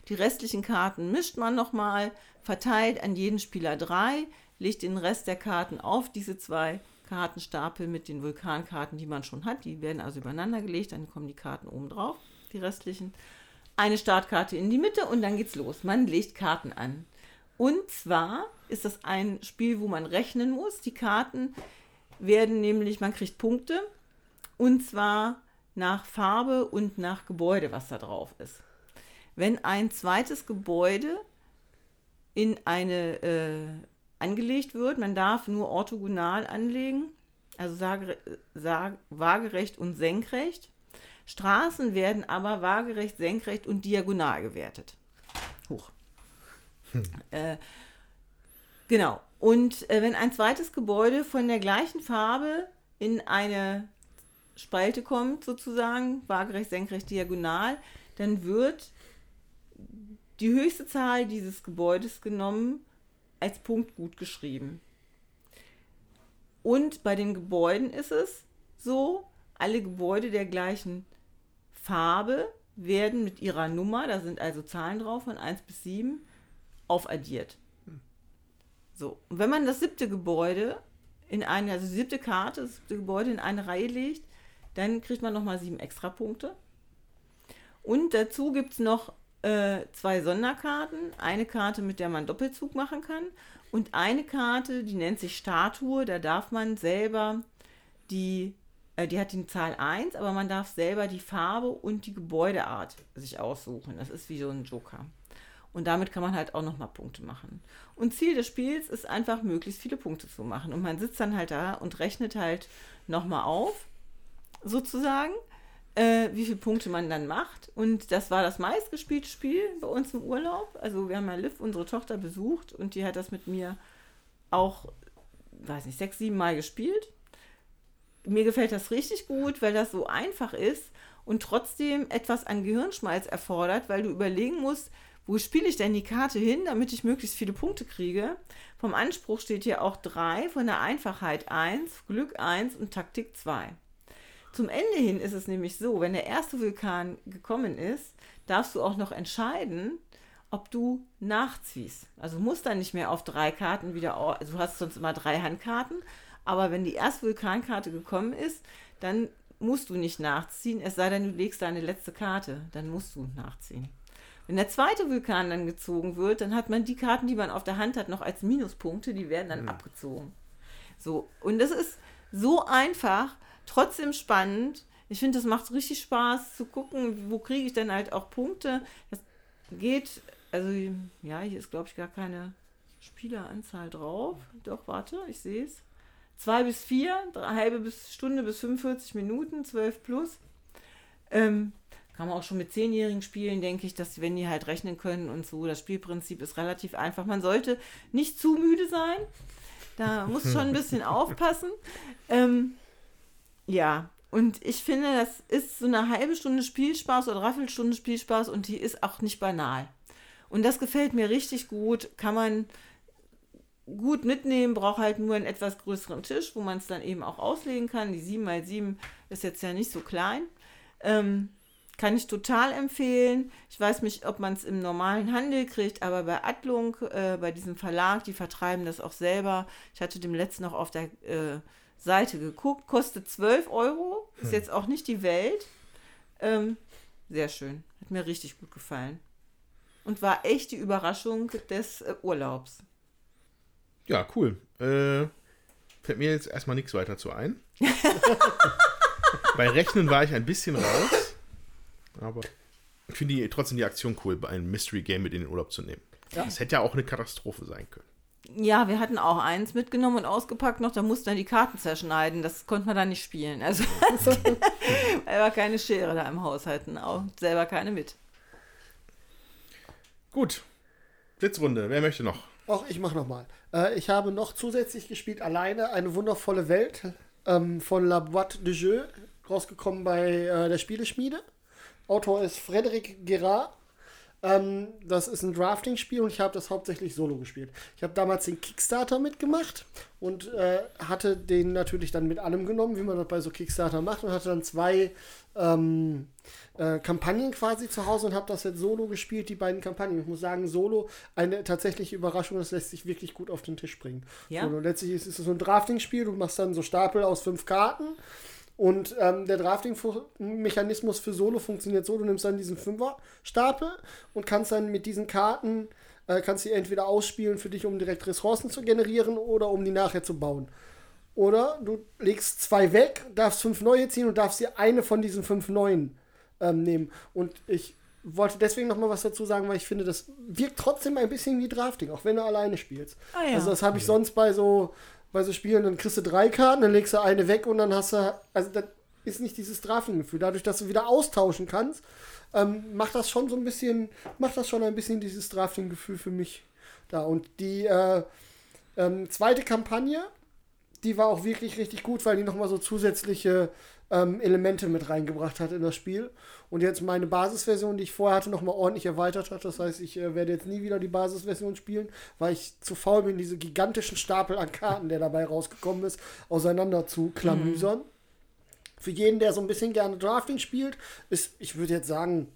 Die restlichen Karten mischt man nochmal, verteilt an jeden Spieler drei, legt den Rest der Karten auf diese zwei Kartenstapel mit den Vulkankarten, die man schon hat. Die werden also übereinander gelegt, dann kommen die Karten oben drauf, die restlichen. Eine Startkarte in die Mitte und dann geht's los. Man legt Karten an. Und zwar ist das ein Spiel, wo man rechnen muss. Die Karten werden nämlich, man kriegt Punkte und zwar nach Farbe und nach Gebäude, was da drauf ist. Wenn ein zweites Gebäude in eine äh, angelegt wird, man darf nur orthogonal anlegen, also sage, sag, waagerecht und senkrecht. Straßen werden aber waagerecht, senkrecht und diagonal gewertet. Hoch. Äh, genau. Und äh, wenn ein zweites Gebäude von der gleichen Farbe in eine Spalte kommt, sozusagen, waagerecht, senkrecht, diagonal, dann wird die höchste Zahl dieses Gebäudes genommen als Punkt gut geschrieben. Und bei den Gebäuden ist es so, alle Gebäude der gleichen Farbe werden mit ihrer Nummer, da sind also Zahlen drauf von 1 bis 7, aufaddiert. So, und wenn man das siebte Gebäude in eine, also die siebte Karte, das siebte Gebäude in eine Reihe legt, dann kriegt man nochmal sieben extra Punkte. Und dazu gibt es noch äh, zwei Sonderkarten. Eine Karte, mit der man Doppelzug machen kann. Und eine Karte, die nennt sich Statue. Da darf man selber die, äh, die hat die Zahl 1, aber man darf selber die Farbe und die Gebäudeart sich aussuchen. Das ist wie so ein Joker. Und damit kann man halt auch nochmal Punkte machen. Und Ziel des Spiels ist einfach, möglichst viele Punkte zu machen. Und man sitzt dann halt da und rechnet halt nochmal auf, sozusagen, äh, wie viele Punkte man dann macht. Und das war das meistgespielte Spiel bei uns im Urlaub. Also wir haben ja Liv, unsere Tochter, besucht und die hat das mit mir auch, weiß nicht, sechs, sieben Mal gespielt. Mir gefällt das richtig gut, weil das so einfach ist und trotzdem etwas an Gehirnschmalz erfordert, weil du überlegen musst, wo spiele ich denn die Karte hin, damit ich möglichst viele Punkte kriege? Vom Anspruch steht hier auch 3, von der Einfachheit 1, Glück 1 und Taktik 2. Zum Ende hin ist es nämlich so, wenn der erste Vulkan gekommen ist, darfst du auch noch entscheiden, ob du nachziehst. Also musst dann nicht mehr auf drei Karten wieder, also du hast sonst immer drei Handkarten, aber wenn die erste Vulkankarte gekommen ist, dann musst du nicht nachziehen, es sei denn, du legst deine letzte Karte, dann musst du nachziehen. Wenn der zweite Vulkan dann gezogen wird, dann hat man die Karten, die man auf der Hand hat, noch als Minuspunkte, die werden dann mhm. abgezogen. So, und das ist so einfach, trotzdem spannend. Ich finde, das macht richtig Spaß zu gucken, wo kriege ich denn halt auch Punkte. Das geht, also ja, hier ist, glaube ich, gar keine Spieleranzahl drauf. Doch, warte, ich sehe es. Zwei bis vier, drei, halbe bis Stunde bis 45 Minuten, 12 plus. Ähm, kann man auch schon mit Zehnjährigen spielen, denke ich, dass wenn die halt rechnen können und so. Das Spielprinzip ist relativ einfach. Man sollte nicht zu müde sein. Da muss schon ein bisschen aufpassen. Ähm, ja, und ich finde, das ist so eine halbe Stunde Spielspaß oder Raffelstunde Spielspaß und die ist auch nicht banal. Und das gefällt mir richtig gut. Kann man gut mitnehmen, braucht halt nur einen etwas größeren Tisch, wo man es dann eben auch auslegen kann. Die 7x7 ist jetzt ja nicht so klein. Ähm, kann ich total empfehlen. Ich weiß nicht, ob man es im normalen Handel kriegt, aber bei Adlung, äh, bei diesem Verlag, die vertreiben das auch selber. Ich hatte dem letzten noch auf der äh, Seite geguckt, kostet 12 Euro, ist hm. jetzt auch nicht die Welt. Ähm, sehr schön, hat mir richtig gut gefallen. Und war echt die Überraschung des äh, Urlaubs. Ja, cool. Äh, fällt mir jetzt erstmal nichts weiter zu ein. Bei Rechnen war ich ein bisschen raus. Aber ich finde die, trotzdem die Aktion cool, bei einem Mystery Game mit in den Urlaub zu nehmen. Ja. Das hätte ja auch eine Katastrophe sein können. Ja, wir hatten auch eins mitgenommen und ausgepackt noch, da mussten wir die Karten zerschneiden. Das konnte man da nicht spielen. Also, weil wir keine Schere da im Haus hatten, auch selber keine mit. Gut. Blitzrunde, wer möchte noch? Ach, ich mach nochmal. Äh, ich habe noch zusätzlich gespielt, alleine eine wundervolle Welt ähm, von La Boîte de Jeu, rausgekommen bei äh, der Spieleschmiede. Autor ist Frédéric Gerard. Ähm, das ist ein Drafting-Spiel und ich habe das hauptsächlich solo gespielt. Ich habe damals den Kickstarter mitgemacht und äh, hatte den natürlich dann mit allem genommen, wie man das bei so Kickstarter macht und hatte dann zwei ähm, äh, Kampagnen quasi zu Hause und habe das jetzt solo gespielt, die beiden Kampagnen. Ich muss sagen, solo eine tatsächliche Überraschung, das lässt sich wirklich gut auf den Tisch bringen. Ja. So, letztlich ist es so ein Drafting-Spiel, du machst dann so Stapel aus fünf Karten und ähm, der Drafting-Mechanismus für Solo funktioniert so: Du nimmst dann diesen Fünfer-Stapel und kannst dann mit diesen Karten, äh, kannst sie entweder ausspielen für dich, um direkt Ressourcen zu generieren oder um die nachher zu bauen. Oder du legst zwei weg, darfst fünf neue ziehen und darfst dir eine von diesen fünf neuen ähm, nehmen. Und ich wollte deswegen noch mal was dazu sagen, weil ich finde, das wirkt trotzdem ein bisschen wie Drafting, auch wenn du alleine spielst. Ah, ja. Also das habe ich sonst bei so bei so Spielen, dann kriegst du drei Karten, dann legst du eine weg und dann hast du, also das ist nicht dieses Drafting-Gefühl. Dadurch, dass du wieder austauschen kannst, ähm, macht das schon so ein bisschen, macht das schon ein bisschen dieses Drafting-Gefühl für mich da. Und die äh, ähm, zweite Kampagne, die war auch wirklich richtig gut, weil die nochmal so zusätzliche ähm, Elemente mit reingebracht hat in das Spiel. Und jetzt meine Basisversion, die ich vorher hatte, nochmal ordentlich erweitert hat. Das heißt, ich äh, werde jetzt nie wieder die Basisversion spielen, weil ich zu faul bin, diese gigantischen Stapel an Karten, der dabei rausgekommen ist, auseinander zu klamüsern. Mhm. Für jeden, der so ein bisschen gerne Drafting spielt, ist, ich würde jetzt sagen,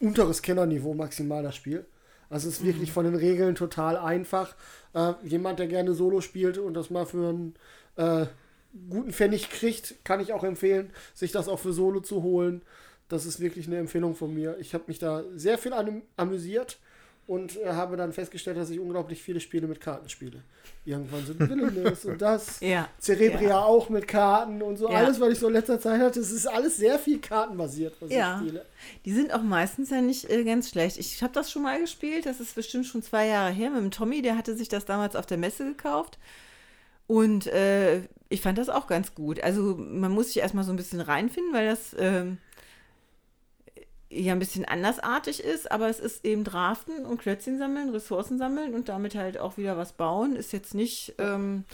unteres Kennerniveau maximal das Spiel. Also es ist wirklich mhm. von den Regeln total einfach. Äh, jemand, der gerne Solo spielt und das mal für einen äh, guten Pfennig kriegt, kann ich auch empfehlen, sich das auch für Solo zu holen. Das ist wirklich eine Empfehlung von mir. Ich habe mich da sehr viel amüsiert und äh, habe dann festgestellt, dass ich unglaublich viele Spiele mit Karten spiele. Irgendwann so Villainous und das. Ja. Cerebria ja. auch mit Karten und so. Ja. Alles, was ich so in letzter Zeit hatte. Es ist alles sehr viel kartenbasiert, was ja. ich spiele. Die sind auch meistens ja nicht äh, ganz schlecht. Ich habe das schon mal gespielt. Das ist bestimmt schon zwei Jahre her mit dem Tommy. Der hatte sich das damals auf der Messe gekauft. Und äh, ich fand das auch ganz gut. Also man muss sich erstmal so ein bisschen reinfinden, weil das ähm, ja ein bisschen andersartig ist, aber es ist eben Draften und Klötzchen sammeln, Ressourcen sammeln und damit halt auch wieder was bauen. Ist jetzt nicht ähm,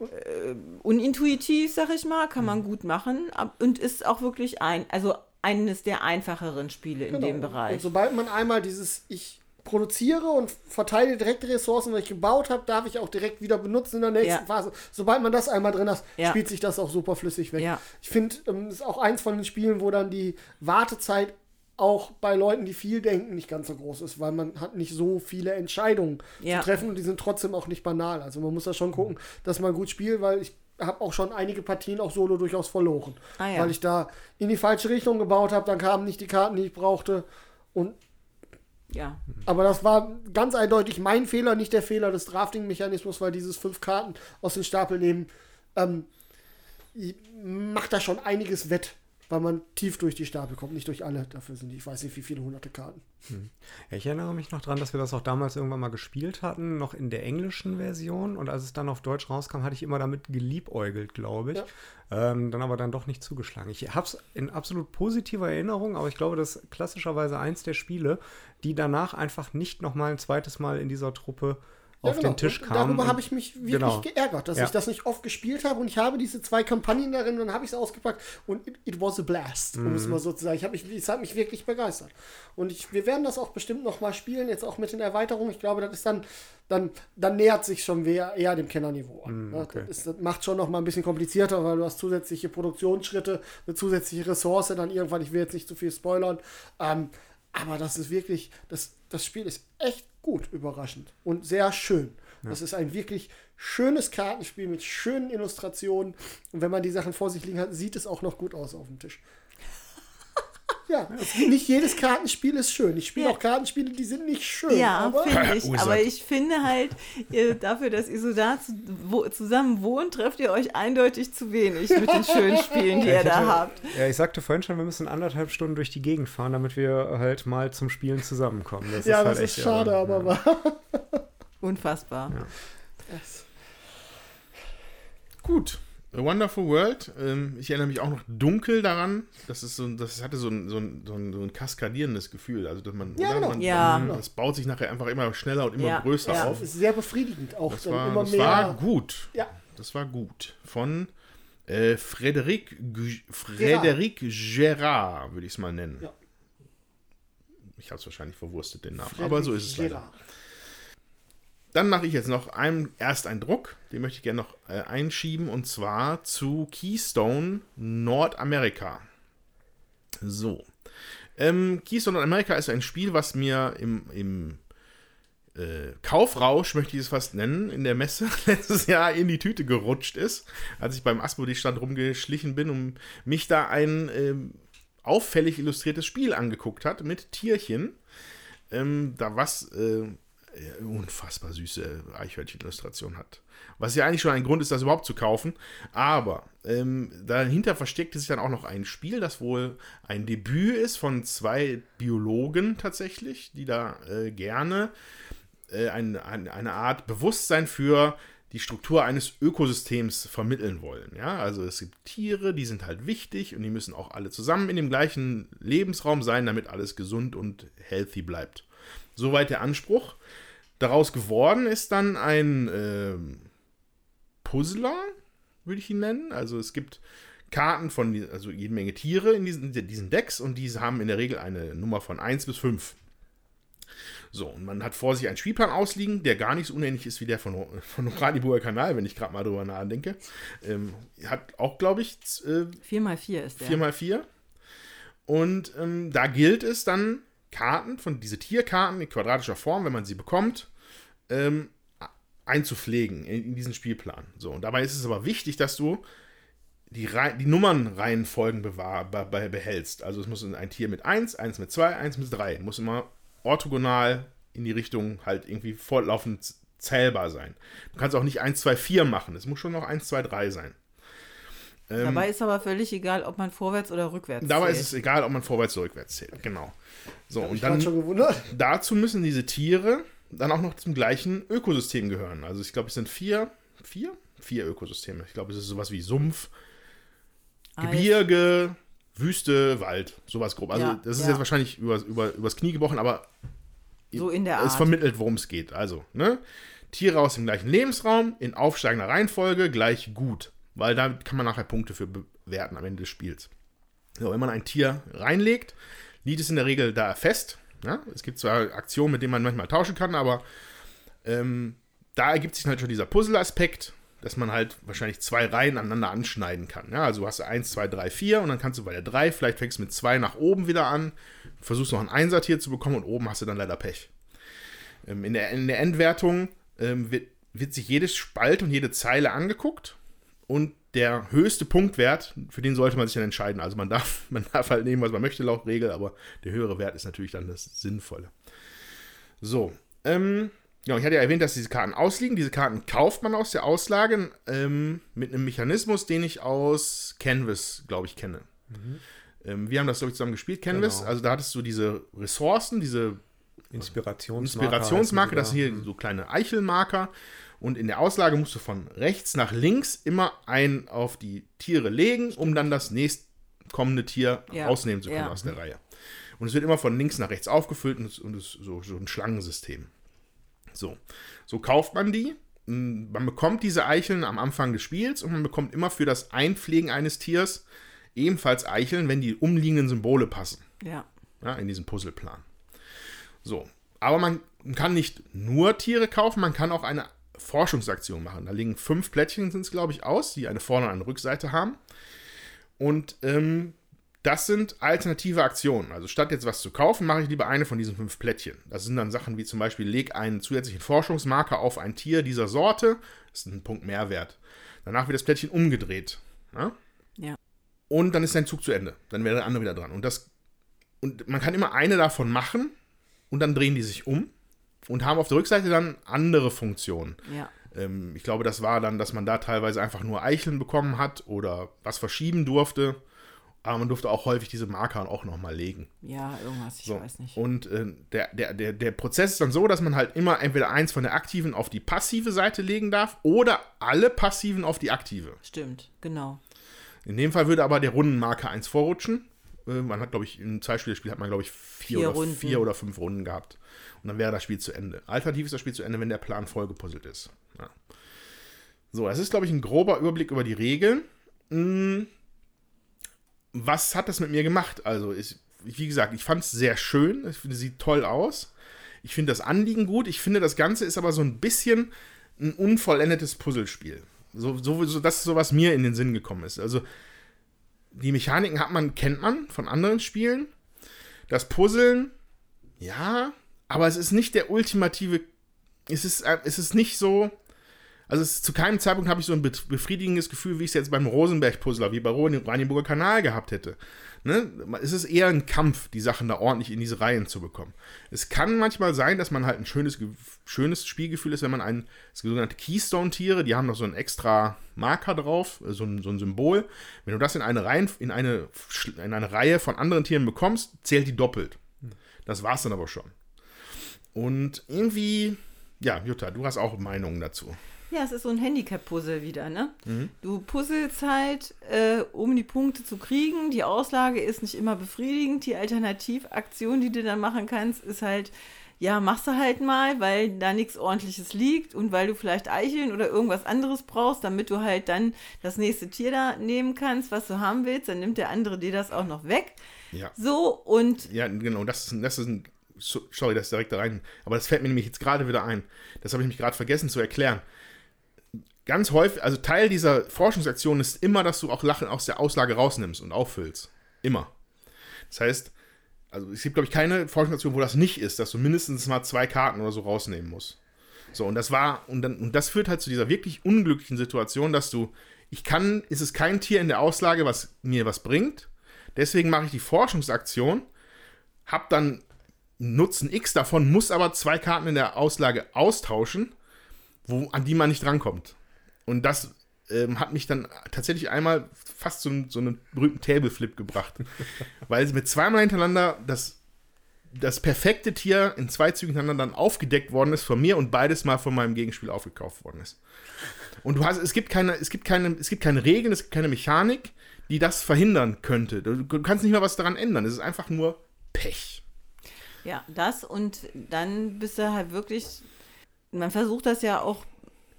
äh, unintuitiv, sag ich mal, kann man mhm. gut machen und ist auch wirklich ein, also eines der einfacheren Spiele in genau. dem Bereich. Und sobald man einmal dieses Ich produziere und verteile direkt Ressourcen, die ich gebaut habe, darf ich auch direkt wieder benutzen in der nächsten ja. Phase. Sobald man das einmal drin hat, ja. spielt sich das auch super flüssig weg. Ja. Ich finde, ähm, das ist auch eins von den Spielen, wo dann die Wartezeit auch bei Leuten, die viel denken, nicht ganz so groß ist, weil man hat nicht so viele Entscheidungen zu treffen und die sind trotzdem auch nicht banal. Also man muss da schon gucken, dass man gut spielt, weil ich habe auch schon einige Partien auch solo durchaus verloren, ah, weil ich da in die falsche Richtung gebaut habe, dann kamen nicht die Karten, die ich brauchte und ja. Aber das war ganz eindeutig mein Fehler, nicht der Fehler des Drafting-Mechanismus, weil dieses fünf Karten aus dem Stapel nehmen ähm, macht da schon einiges wett weil man tief durch die Stapel kommt, nicht durch alle. Dafür sind die, ich weiß nicht, wie viele hunderte Karten. Hm. Ja, ich erinnere mich noch daran, dass wir das auch damals irgendwann mal gespielt hatten, noch in der englischen Version. Und als es dann auf Deutsch rauskam, hatte ich immer damit geliebäugelt, glaube ich. Ja. Ähm, dann aber dann doch nicht zugeschlagen. Ich habe es in absolut positiver Erinnerung, aber ich glaube, das ist klassischerweise eins der Spiele, die danach einfach nicht nochmal ein zweites Mal in dieser Truppe ja, auf genau. den Tisch kam. Darüber habe ich mich wirklich genau. geärgert, dass ja. ich das nicht oft gespielt habe und ich habe diese zwei Kampagnen darin, dann habe ich es ausgepackt und it, it, was a blast, um es mhm. mal so zu sagen. Ich mich, es hat mich wirklich begeistert. Und ich, wir werden das auch bestimmt noch mal spielen, jetzt auch mit den Erweiterungen. Ich glaube, das ist dann, dann, dann nähert sich schon eher, eher dem Kennerniveau an. Mm, okay. das, ist, das, macht schon noch mal ein bisschen komplizierter, weil du hast zusätzliche Produktionsschritte, eine zusätzliche Ressource, dann irgendwann, ich will jetzt nicht zu viel spoilern, ähm, aber das ist wirklich, das, das Spiel ist echt gut überraschend und sehr schön. Ja. Das ist ein wirklich schönes Kartenspiel mit schönen Illustrationen. Und wenn man die Sachen vor sich liegen hat, sieht es auch noch gut aus auf dem Tisch. Ja, nicht jedes Kartenspiel ist schön. Ich spiele ja. auch Kartenspiele, die sind nicht schön. Ja, finde ich. aber ich finde halt, ihr, dafür, dass ihr so da zu, wo, zusammen wohnt, trefft ihr euch eindeutig zu wenig mit den schönen Spielen, die ihr da habt. Ja, ich sagte vorhin schon, wir müssen anderthalb Stunden durch die Gegend fahren, damit wir halt mal zum Spielen zusammenkommen. Das ja, ist halt das ist schade, irre. aber ja. wahr. Unfassbar. Ja. Yes. Gut. A Wonderful World. Ähm, ich erinnere mich auch noch dunkel daran. Das ist so, das hatte so ein, so ein, so ein, so ein kaskadierendes Gefühl. Also dass man, ja, genau. man, ja. Man, das baut sich nachher einfach immer schneller und immer ja. größer ja. auf. Das ist sehr befriedigend auch. Das, war, das war, gut. Ja. Das war gut. Von äh, Frédéric, Frédéric Gérard, würde ich es mal nennen. Ja. Ich habe es wahrscheinlich verwurstet, den Namen. Frédéric Aber so ist es leider. Dann mache ich jetzt noch einen Ersteindruck, den möchte ich gerne noch äh, einschieben, und zwar zu Keystone Nordamerika. So. Ähm, Keystone Nordamerika ist ein Spiel, was mir im, im äh, Kaufrausch, möchte ich es fast nennen, in der Messe letztes Jahr in die Tüte gerutscht ist, als ich beim Asmodee-Stand rumgeschlichen bin und mich da ein äh, auffällig illustriertes Spiel angeguckt hat mit Tierchen. Ähm, da was äh, unfassbar süße Eichhörnchen-Illustration hat. Was ja eigentlich schon ein Grund ist, das überhaupt zu kaufen. Aber ähm, dahinter versteckte sich dann auch noch ein Spiel, das wohl ein Debüt ist von zwei Biologen tatsächlich, die da äh, gerne äh, ein, ein, eine Art Bewusstsein für die Struktur eines Ökosystems vermitteln wollen. Ja, also es gibt Tiere, die sind halt wichtig und die müssen auch alle zusammen in dem gleichen Lebensraum sein, damit alles gesund und healthy bleibt. Soweit der Anspruch. Daraus geworden ist dann ein äh, Puzzler, würde ich ihn nennen. Also es gibt Karten von, also jede Menge Tiere in diesen, diesen Decks und diese haben in der Regel eine Nummer von 1 bis 5. So, und man hat vor sich einen Spielplan ausliegen, der gar nicht so unähnlich ist wie der von, von Radiburger Kanal, wenn ich gerade mal drüber nachdenke. Ähm, hat auch, glaube ich, z- äh, 4x4 ist der. 4x4. Und ähm, da gilt es dann, Karten von diese Tierkarten in quadratischer Form, wenn man sie bekommt, ähm, einzupflegen in, in diesen Spielplan. So, und dabei ist es aber wichtig, dass du die, Rei- die Nummernreihenfolgen bewahr, be, be, behältst. Also es muss ein Tier mit 1, 1 mit 2, 1 mit 3. Muss immer orthogonal in die Richtung halt irgendwie fortlaufend zählbar sein. Du kannst auch nicht 1, 2, 4 machen. Es muss schon noch 1, 2, 3 sein. Ähm, Dabei ist aber völlig egal, ob man vorwärts oder rückwärts Dabei zählt. ist es egal, ob man vorwärts oder rückwärts zählt. Genau. So, und dann schon gewundert. dazu müssen diese Tiere dann auch noch zum gleichen Ökosystem gehören. Also ich glaube, es sind vier, vier? Vier Ökosysteme. Ich glaube, es ist sowas wie Sumpf, Eis. Gebirge, Wüste, Wald, sowas grob. Also Ja, das ist ja. jetzt wahrscheinlich über, über, übers Knie gebrochen, aber So in der es Art. vermittelt, worum es geht. Also, ne? Tiere aus dem gleichen Lebensraum in aufsteigender Reihenfolge gleich gut. Weil da kann man nachher Punkte für bewerten am Ende des Spiels. So, wenn man ein Tier reinlegt, liegt es in der Regel da fest. Ja? Es gibt zwar Aktionen, mit denen man manchmal tauschen kann, aber ähm, da ergibt sich halt schon dieser Puzzle-Aspekt, dass man halt wahrscheinlich zwei Reihen aneinander anschneiden kann. Ja? Also du hast 1, 2, 3, 4 und dann kannst du bei der 3, vielleicht fängst du mit 2 nach oben wieder an, versuchst noch ein Einser-Tier zu bekommen und oben hast du dann leider Pech. Ähm, in, der, in der Endwertung ähm, wird, wird sich jedes Spalt und jede Zeile angeguckt und der höchste Punktwert, für den sollte man sich dann entscheiden. Also man darf, man darf halt nehmen, was man möchte, laut Regel, aber der höhere Wert ist natürlich dann das Sinnvolle. So, ähm, ja, ich hatte ja erwähnt, dass diese Karten ausliegen. Diese Karten kauft man aus der Auslage ähm, mit einem Mechanismus, den ich aus Canvas, glaube ich, kenne. Ähm, wir haben das, glaube ich, zusammen gespielt, Canvas. Genau. Also da hattest du diese Ressourcen, diese Inspirationsmarker. Inspirationsmarke, das sind hier so kleine Eichelmarker. Und in der Auslage musst du von rechts nach links immer ein auf die Tiere legen, um dann das nächstkommende Tier Ja, rausnehmen zu können ja. aus der Reihe. Und es wird immer von links nach rechts aufgefüllt und es ist so, so ein Schlangensystem. So. So kauft man die. Mm, Man bekommt diese Eicheln am Anfang des Spiels und man bekommt immer für das Einpflegen eines Tiers ebenfalls Eicheln, wenn die umliegenden Symbole passen Ja. ja, in diesem Puzzleplan. So, aber man kann nicht nur Tiere kaufen, man kann auch eine Forschungsaktion machen. Da liegen fünf Plättchen, sind es glaube ich, aus, die eine Vorder- und eine Rückseite haben. Und ähm, das sind alternative Aktionen. Also statt jetzt was zu kaufen, mache ich lieber eine von diesen fünf Plättchen. Das sind dann Sachen wie zum Beispiel, leg einen zusätzlichen Forschungsmarker auf ein Tier dieser Sorte. Das ist ein Punkt Mehrwert. Danach wird das Plättchen umgedreht. Ja? Ja. Und dann ist dein Zug zu Ende. Dann wäre der andere wieder dran. Und, das, und man kann immer eine davon machen und dann drehen die sich um und haben auf der Rückseite dann andere Funktionen. Ja. Ähm, ich glaube, das war dann, dass man da teilweise einfach nur Eicheln bekommen hat oder was verschieben durfte. Aber man durfte auch häufig diese Marker auch nochmal legen. Ja, irgendwas, ich So. weiß nicht. Und äh, der, der, der, der Prozess ist dann so, dass man halt immer entweder eins von der aktiven auf die passive Seite legen darf oder alle passiven auf die aktive. Stimmt, genau. In dem Fall würde aber der Rundenmarker eins vorrutschen. Äh, Man hat, glaube ich, im Zweispielerspiel hat man, glaube ich, vier, Vier oder, Runden. vier oder fünf Runden gehabt. Und dann wäre das Spiel zu Ende. Alternativ ist das Spiel zu Ende, wenn der Plan vollgepuzzelt ist. Ja. So, das ist, glaube ich, ein grober Überblick über die Regeln. Hm, Was hat das mit mir gemacht? Also, ich, wie gesagt, ich fand es sehr schön. Ich finde, es sieht toll aus. Ich finde das Anliegen gut. Ich finde, das Ganze ist aber so ein bisschen ein unvollendetes Puzzlespiel. So, so, so, das ist so, was mir in den Sinn gekommen ist. Also, die Mechaniken hat man, kennt man von anderen Spielen. Das Puzzeln, ja, aber es ist nicht der ultimative. Es ist, äh, es ist nicht so. Also es ist, zu keinem Zeitpunkt habe ich so ein bef- befriedigendes Gefühl, wie ich es jetzt beim Rosenberg-Puzzler, wie bei Raniburger Kanal gehabt hätte. Ne? Es ist eher ein Kampf, die Sachen da ordentlich in diese Reihen zu bekommen. Es kann manchmal sein, dass man halt ein schönes, schönes Spielgefühl ist, wenn man ein das sogenannte Keystone-Tiere, die haben noch so einen extra Marker drauf, äh, so ein, so ein Symbol. Wenn du das in eine, Reihen, in, eine, in eine Reihe von anderen Tieren bekommst, zählt die doppelt. Das war's dann aber schon. Und irgendwie, ja, Jutta, du hast auch Meinungen dazu. Ja, es ist so ein Handicap-Puzzle wieder, ne? Mhm. Du puzzelst halt, äh, um die Punkte zu kriegen. Die Auslage ist nicht immer befriedigend. Die Alternativaktion, die du dann machen kannst, ist halt, ja, machst du halt mal, weil da nichts ordentliches liegt und weil du vielleicht Eicheln oder irgendwas anderes brauchst, damit du halt dann das nächste Tier da nehmen kannst, was du haben willst, dann nimmt der andere dir das auch noch weg. Ja. So, und Ja, genau, das ist, das ist ein. So- Sorry, das direkt da rein. Aber das fällt mir nämlich jetzt gerade wieder ein. Das habe ich mich gerade vergessen zu erklären. Ganz häufig, also Teil dieser Forschungsaktion ist immer, dass du auch Lachen aus der Auslage rausnimmst und auffüllst. Immer. Das heißt, also es gibt, glaube ich, keine Forschungsaktion, wo das nicht ist, dass du mindestens mal zwei Karten oder so rausnehmen musst. So, und das war, und dann, und das führt halt zu dieser wirklich unglücklichen Situation, dass du, ich kann, ist es kein Tier in der Auslage, was mir was bringt. Deswegen mache ich die Forschungsaktion, hab dann Nutzen X davon, muss aber zwei Karten in der Auslage austauschen, wo, an die man nicht drankommt. Und das ähm, hat mich dann tatsächlich einmal fast so, einen- so einen berühmten Tableflip gebracht. Weil mit zweimal hintereinander das, das perfekte Tier in zwei Zügen hintereinander dann aufgedeckt worden ist von mir und beides mal von meinem Gegenspiel aufgekauft worden ist. Und du hast, es gibt keine, es gibt keine, es gibt keine Regeln, es gibt keine Mechanik, die das verhindern könnte. Du, du kannst nicht mal was daran ändern. Es ist einfach nur Pech. Ja, das und dann bist du halt wirklich, man versucht das ja auch,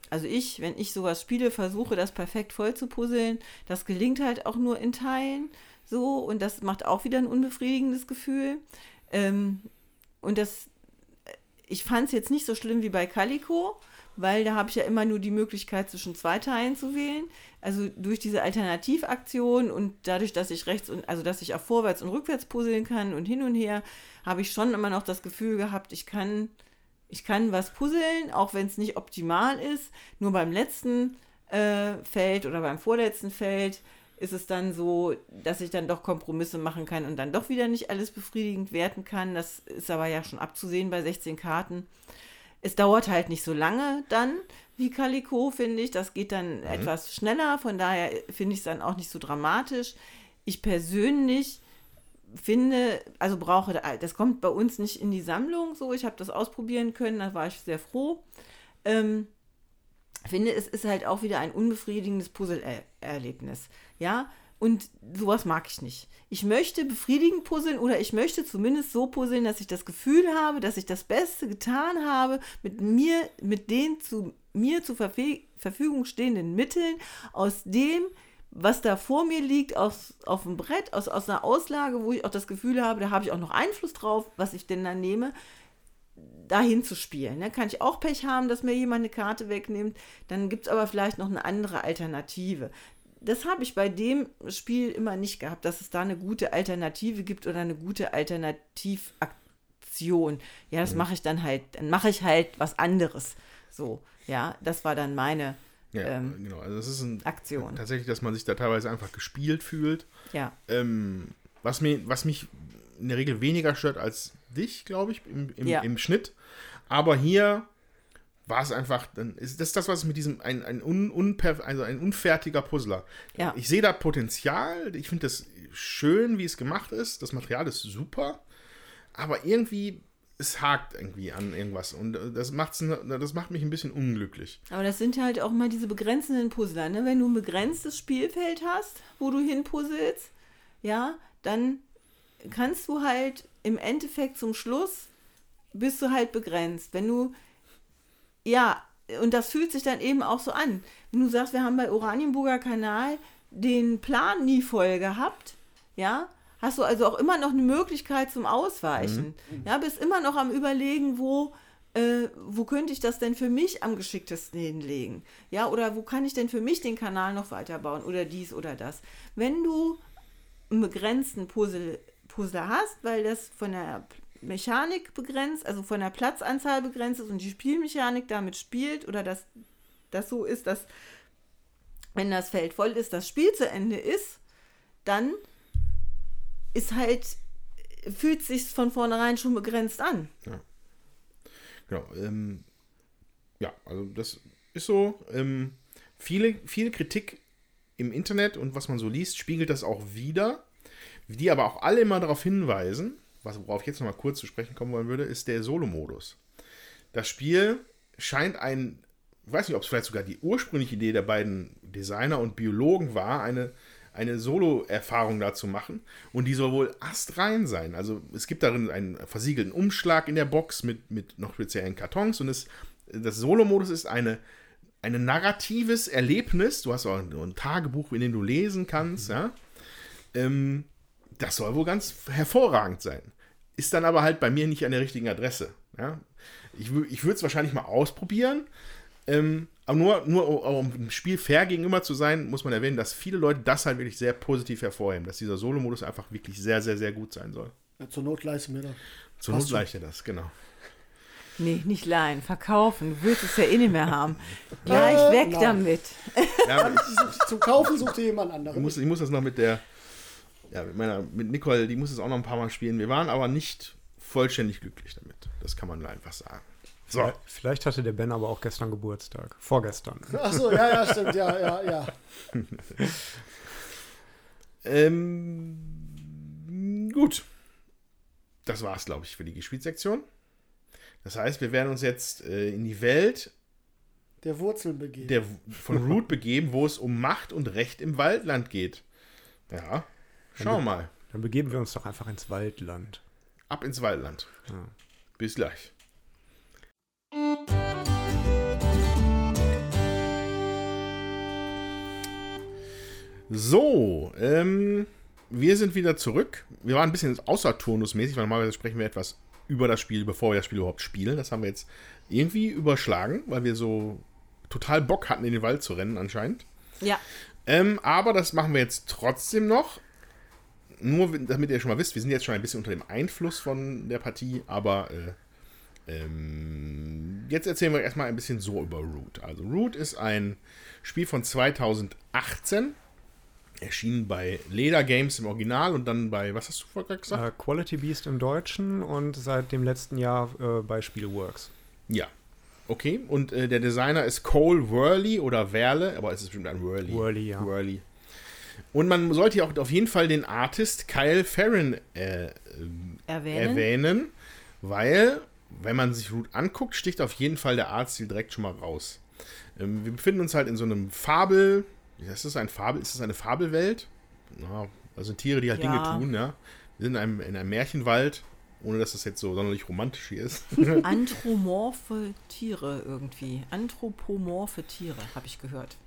also ich, wenn ich sowas spiele, versuche das perfekt voll zu puzzeln. Das gelingt halt auch nur in Teilen so und das macht auch wieder ein unbefriedigendes Gefühl. Ähm, und das, ich fand es jetzt nicht so schlimm wie bei Calico, weil da habe ich ja immer nur die Möglichkeit, zwischen zwei Teilen zu wählen. Also durch diese Alternativaktion und dadurch, dass ich rechts und also dass ich auch vorwärts und rückwärts puzzeln kann und hin und her, habe ich schon immer noch das Gefühl gehabt, ich kann, ich kann was puzzeln, auch wenn es nicht optimal ist. Nur beim letzten äh, Feld oder beim vorletzten Feld ist es dann so, dass ich dann doch Kompromisse machen kann und dann doch wieder nicht alles befriedigend werten kann. Das ist aber ja schon abzusehen bei 16 Karten. Es dauert halt nicht so lange dann wie Calico, finde ich. Das geht dann etwas schneller, von daher finde ich es dann auch nicht so dramatisch. Ich persönlich finde, also brauche, da- das kommt bei uns nicht in die Sammlung so. Ich habe das ausprobieren können, da war ich sehr froh. Ähm, finde, es ist halt auch wieder ein unbefriedigendes Puzzle-Erlebnis. Ja, und sowas mag ich nicht. Ich möchte befriedigend puzzeln oder ich möchte zumindest so puzzeln, dass ich das Gefühl habe, dass ich das Beste getan habe mit mir, mit den zu mir zur Verfügung stehenden Mitteln, aus dem, was da vor mir liegt, aus, auf dem Brett, aus, aus einer Auslage, wo ich auch das Gefühl habe, da habe ich auch noch Einfluss drauf, was ich denn dann nehme, dahin zu spielen. Ne? Kann ich auch Pech haben, dass mir jemand eine Karte wegnimmt, dann gibt es aber vielleicht noch eine andere Alternative. Das habe ich bei dem Spiel immer nicht gehabt, dass es da eine gute Alternative gibt oder eine gute Alternativaktion. Ja, das mache ich dann halt, dann mache ich halt was anderes. So, ja, das war dann meine Ja, ähm, genau. Also es ist ein, Aktion. tatsächlich, dass man sich da teilweise einfach gespielt fühlt. Ja, Ähm, was, mir, was mich in der Regel weniger stört als dich, glaube ich, im, im, Ja. im Schnitt. Aber hier war es einfach, dann ist das ist das, was mit diesem, ein, ein, un, unper, also ein unfertiger Puzzler. Ja. Ich sehe da Potenzial, ich finde das schön, wie es gemacht ist. Das Material ist super, aber irgendwie, es hakt irgendwie an irgendwas. Und äh, das, macht's, das macht mich ein bisschen unglücklich. aber das sind halt auch mal diese begrenzenden Puzzler. Ne? Wenn du ein begrenztes Spielfeld hast, wo du hinpuzzelst, ja, dann kannst du halt im Endeffekt zum Schluss bist du halt begrenzt. Wenn du, ja, und das fühlt sich dann eben auch so an. Wenn du sagst, wir haben bei Oranienburger Kanal den Plan nie voll gehabt, ja, hast du also auch immer noch eine Möglichkeit zum Ausweichen. Ja, bist immer noch am Überlegen, wo, äh, wo könnte ich das denn für mich am geschicktesten hinlegen? Ja, oder wo kann ich denn für mich den Kanal noch weiterbauen oder dies oder das? Wenn du einen begrenzten Puzzle, Puzzler hast, weil das von der Mechanik begrenzt, also von der Platzanzahl begrenzt ist und die Spielmechanik damit spielt oder dass das so ist, dass wenn das Feld voll ist, das Spiel zu Ende ist, dann ist halt, fühlt sich von vornherein schon begrenzt an. Genau. Ähm, ja, also das ist so. Ähm, viele, viel Kritik im Internet und was man so liest, spiegelt das auch wieder. Die aber auch alle immer darauf hinweisen, was, worauf ich jetzt noch mal kurz zu sprechen kommen wollen würde, ist der Solo-Modus. Das Spiel scheint ein, ich weiß nicht, ob es vielleicht sogar die ursprüngliche Idee der beiden Designer und Biologen war, eine, eine Solo-Erfahrung dazu machen. Und die soll wohl astrein sein. Also es gibt darin einen versiegelten Umschlag in der Box mit, mit noch speziellen Kartons. Und es, das Solo-Modus ist eine, ein narratives Erlebnis. Du hast auch ein, ein Tagebuch, in dem du lesen kannst. Ja? Ähm, das soll wohl ganz hervorragend sein. Ist dann aber halt bei mir nicht an der richtigen Adresse. Ja? Ich, ich würde es wahrscheinlich mal ausprobieren. Ähm, aber nur, nur um dem Spiel fair gegenüber zu sein, muss man erwähnen, dass viele Leute das halt wirklich sehr positiv hervorheben, dass dieser Solo-Modus einfach wirklich sehr, sehr, sehr gut sein soll. Ja, zur Not leisten wir da. Zur Passt Not er das, genau. Nee, nicht leihen, verkaufen. Du willst es ja eh nicht mehr haben. Gleich Äh, weg nein. damit. Ja, aber Zum Kaufen sucht ihr jemand ich, anderen. muss, ich muss das noch mit der, ja, mit meiner, mit Nicole, die muss es auch noch ein paar Mal spielen. Wir waren aber nicht vollständig glücklich damit. Das kann man nur einfach sagen. So, Vielleicht- Vielleicht hatte der Ben aber auch gestern Geburtstag. Vorgestern. Achso, ja, ja, stimmt, ja, ja, ja. Ähm, gut. Das war's, glaube ich, für die Gespielsektion. Das heißt, wir werden uns jetzt äh, in die Welt Der Wurzeln begeben. der, von Root begeben, wo es um Macht und Recht im Waldland geht. Ja, schauen wir mal. Dann begeben wir uns doch einfach ins Waldland. Ab ins Waldland. Bis gleich. So, ähm, wir sind wieder zurück. Wir waren ein bisschen außerturnusmäßig, weil normalerweise sprechen wir etwas über das Spiel, bevor wir das Spiel überhaupt spielen. Das haben wir jetzt irgendwie überschlagen, weil wir so total Bock hatten, in den Wald zu rennen anscheinend. Ja. Ähm, aber das machen wir jetzt trotzdem noch. Nur damit ihr schon mal wisst, wir sind jetzt schon ein bisschen unter dem Einfluss von der Partie, aber äh, ähm, jetzt erzählen wir erstmal ein bisschen so über Root. Also Root ist ein Spiel von 2018, erschienen bei Leder Games im Original und dann bei, was hast du vorher gesagt? Äh, Quality Beast im Deutschen und seit dem letzten Jahr äh, bei Spielworks. Ja. Okay, und äh, der Designer ist Cole Worley oder Werle, aber es ist bestimmt ein Worley. Worley, ja. Worley. Und man sollte auch auf jeden Fall den Artist Kyle Farron äh, Erwähnen. erwähnen, weil, wenn man sich Root anguckt, sticht auf jeden Fall der Artstil direkt schon mal raus. Ähm, wir befinden uns halt in so einem Fabel. Ist das ein Fabel? Ist das eine Fabelwelt? Ja, also Tiere, die halt Ja. Dinge tun, ja. Wir sind in einem, in einem Märchenwald, ohne dass das jetzt so sonderlich romantisch hier ist. Anthropomorphe Tiere irgendwie. Anthropomorphe Tiere, habe ich gehört.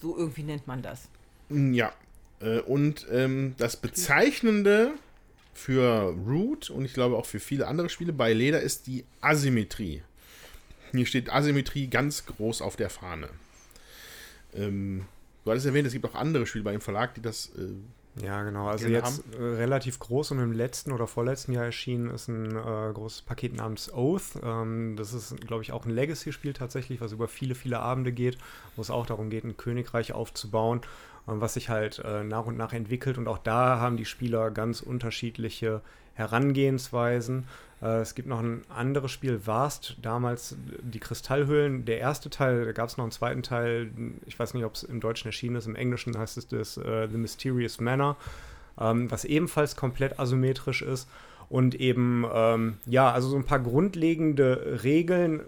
So irgendwie nennt man das. Ja. Äh, Und ähm, das Bezeichnende für Root und ich glaube auch für viele andere Spiele bei Leder ist die Asymmetrie. Hier steht Asymmetrie ganz groß auf der Fahne. Ähm, du hattest erwähnt, es gibt auch andere Spiele bei dem Verlag, die das. Äh, Ja, genau. Also jetzt äh, relativ groß und im letzten oder vorletzten Jahr erschienen ist ein äh, großes Paket namens Oath. Ähm, das ist, glaube ich, auch ein Legacy-Spiel tatsächlich, was über viele, viele Abende geht, wo es auch darum geht, ein Königreich aufzubauen, was sich halt äh, nach und nach entwickelt. Und auch da haben die Spieler ganz unterschiedliche Herangehensweisen. Äh, es gibt noch ein anderes Spiel, Vast, damals die Kristallhöhlen. Der erste Teil, da gab es noch einen zweiten Teil, ich weiß nicht, ob es im Deutschen erschienen ist, im Englischen heißt es das äh, The Mysterious Manor, ähm, was ebenfalls komplett asymmetrisch ist und eben, ähm, ja, also so ein paar grundlegende Regeln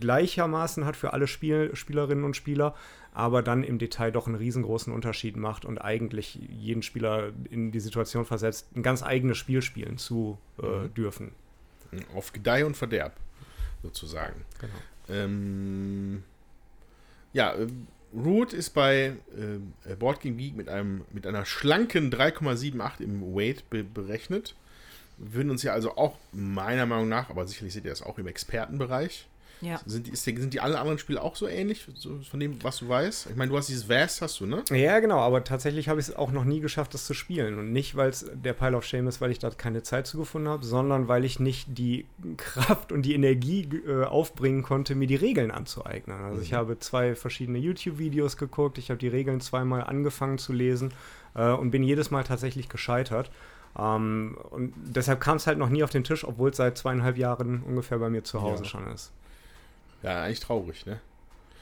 gleichermaßen hat für alle Spiel Spielerinnen und Spieler, aber dann im Detail doch einen riesengroßen Unterschied macht und eigentlich jeden Spieler in die Situation versetzt, ein ganz eigenes Spiel spielen zu äh, dürfen. auf Gedeih und Verderb, sozusagen. Genau. Ähm, ja, äh, Root ist bei äh, Board Game Geek mit, einem, mit einer schlanken 3,78 im Weight be berechnet. Wir würden uns ja also auch meiner Meinung nach, aber sicherlich seht ihr das auch im Expertenbereich. Ja. Sind die, ist, sind die alle anderen Spiele auch so ähnlich, so von dem, was du weißt? Ich meine, du hast dieses Vast, hast du, ne? Ja, genau, aber tatsächlich habe ich es auch noch nie geschafft, das zu spielen. Und nicht, weil es der Pile of Shame ist, weil ich da keine Zeit zu gefunden habe, sondern weil ich nicht die Kraft und die Energie äh, aufbringen konnte, mir die Regeln anzueignen. Also ich habe zwei verschiedene YouTube-Videos geguckt, ich habe die Regeln zweimal angefangen zu lesen äh, und bin jedes Mal tatsächlich gescheitert. Ähm, und deshalb kam es halt noch nie auf den Tisch, obwohl es seit zweieinhalb Jahren ungefähr bei mir zu Hause Ja. schon ist. Ja, eigentlich traurig, ne?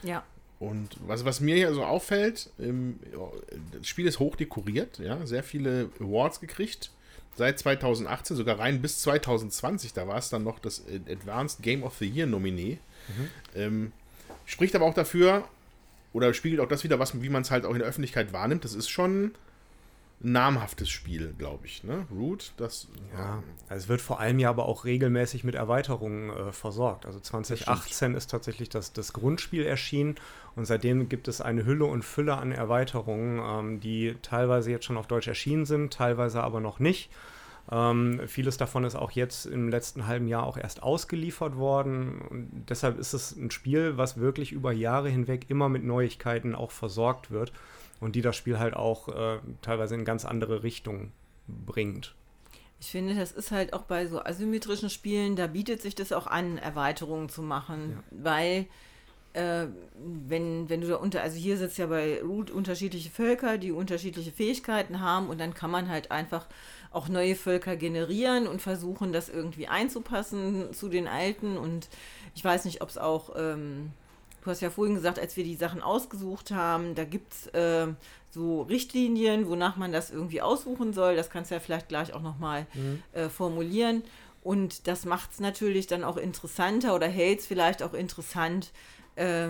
Ja. Und was, was mir hier so auffällt, das Spiel ist hoch dekoriert, ja, sehr viele Awards gekriegt. Seit 2018, sogar rein bis 2020, da war es dann noch das Advanced Game of the Year Nominee. Ähm, spricht aber auch dafür, oder spiegelt auch das wieder, was, wie man es halt auch in der Öffentlichkeit wahrnimmt. Das ist schon namhaftes Spiel, glaube ich. Ne? Root, das. Ja, also es wird vor allem ja aber auch regelmäßig mit Erweiterungen äh, versorgt. Also 2018 ist tatsächlich das, das Grundspiel erschienen und seitdem gibt es eine Hülle und Fülle an Erweiterungen, ähm, die teilweise jetzt schon auf Deutsch erschienen sind, teilweise aber noch nicht. Ähm, vieles davon ist auch jetzt im letzten halben Jahr auch erst ausgeliefert worden. Und deshalb ist es ein Spiel, was wirklich über Jahre hinweg immer mit Neuigkeiten auch versorgt wird und die das Spiel halt auch äh, teilweise in ganz andere Richtungen bringt. Ich finde, das ist halt auch bei so asymmetrischen Spielen, da bietet sich das auch an, Erweiterungen zu machen, ja. weil äh, wenn, wenn du da unter, also hier sitzt ja bei Root unterschiedliche Völker, die unterschiedliche Fähigkeiten haben und dann kann man halt einfach auch neue Völker generieren und versuchen, das irgendwie einzupassen zu den alten und ich weiß nicht, ob es auch ähm, Du hast ja vorhin gesagt, als wir die Sachen ausgesucht haben, da gibt es äh, so Richtlinien, wonach man das irgendwie aussuchen soll. Das kannst du ja vielleicht gleich auch nochmal mhm. äh, formulieren. Und das macht es natürlich dann auch interessanter oder hält es vielleicht auch interessant, äh,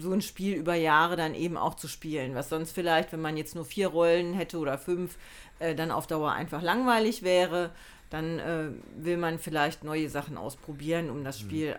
so ein Spiel über Jahre dann eben auch zu spielen. Was sonst vielleicht, wenn man jetzt nur vier Rollen hätte oder fünf, äh, dann auf Dauer einfach langweilig wäre. Dann äh, will man vielleicht neue Sachen ausprobieren, um das mhm. Spiel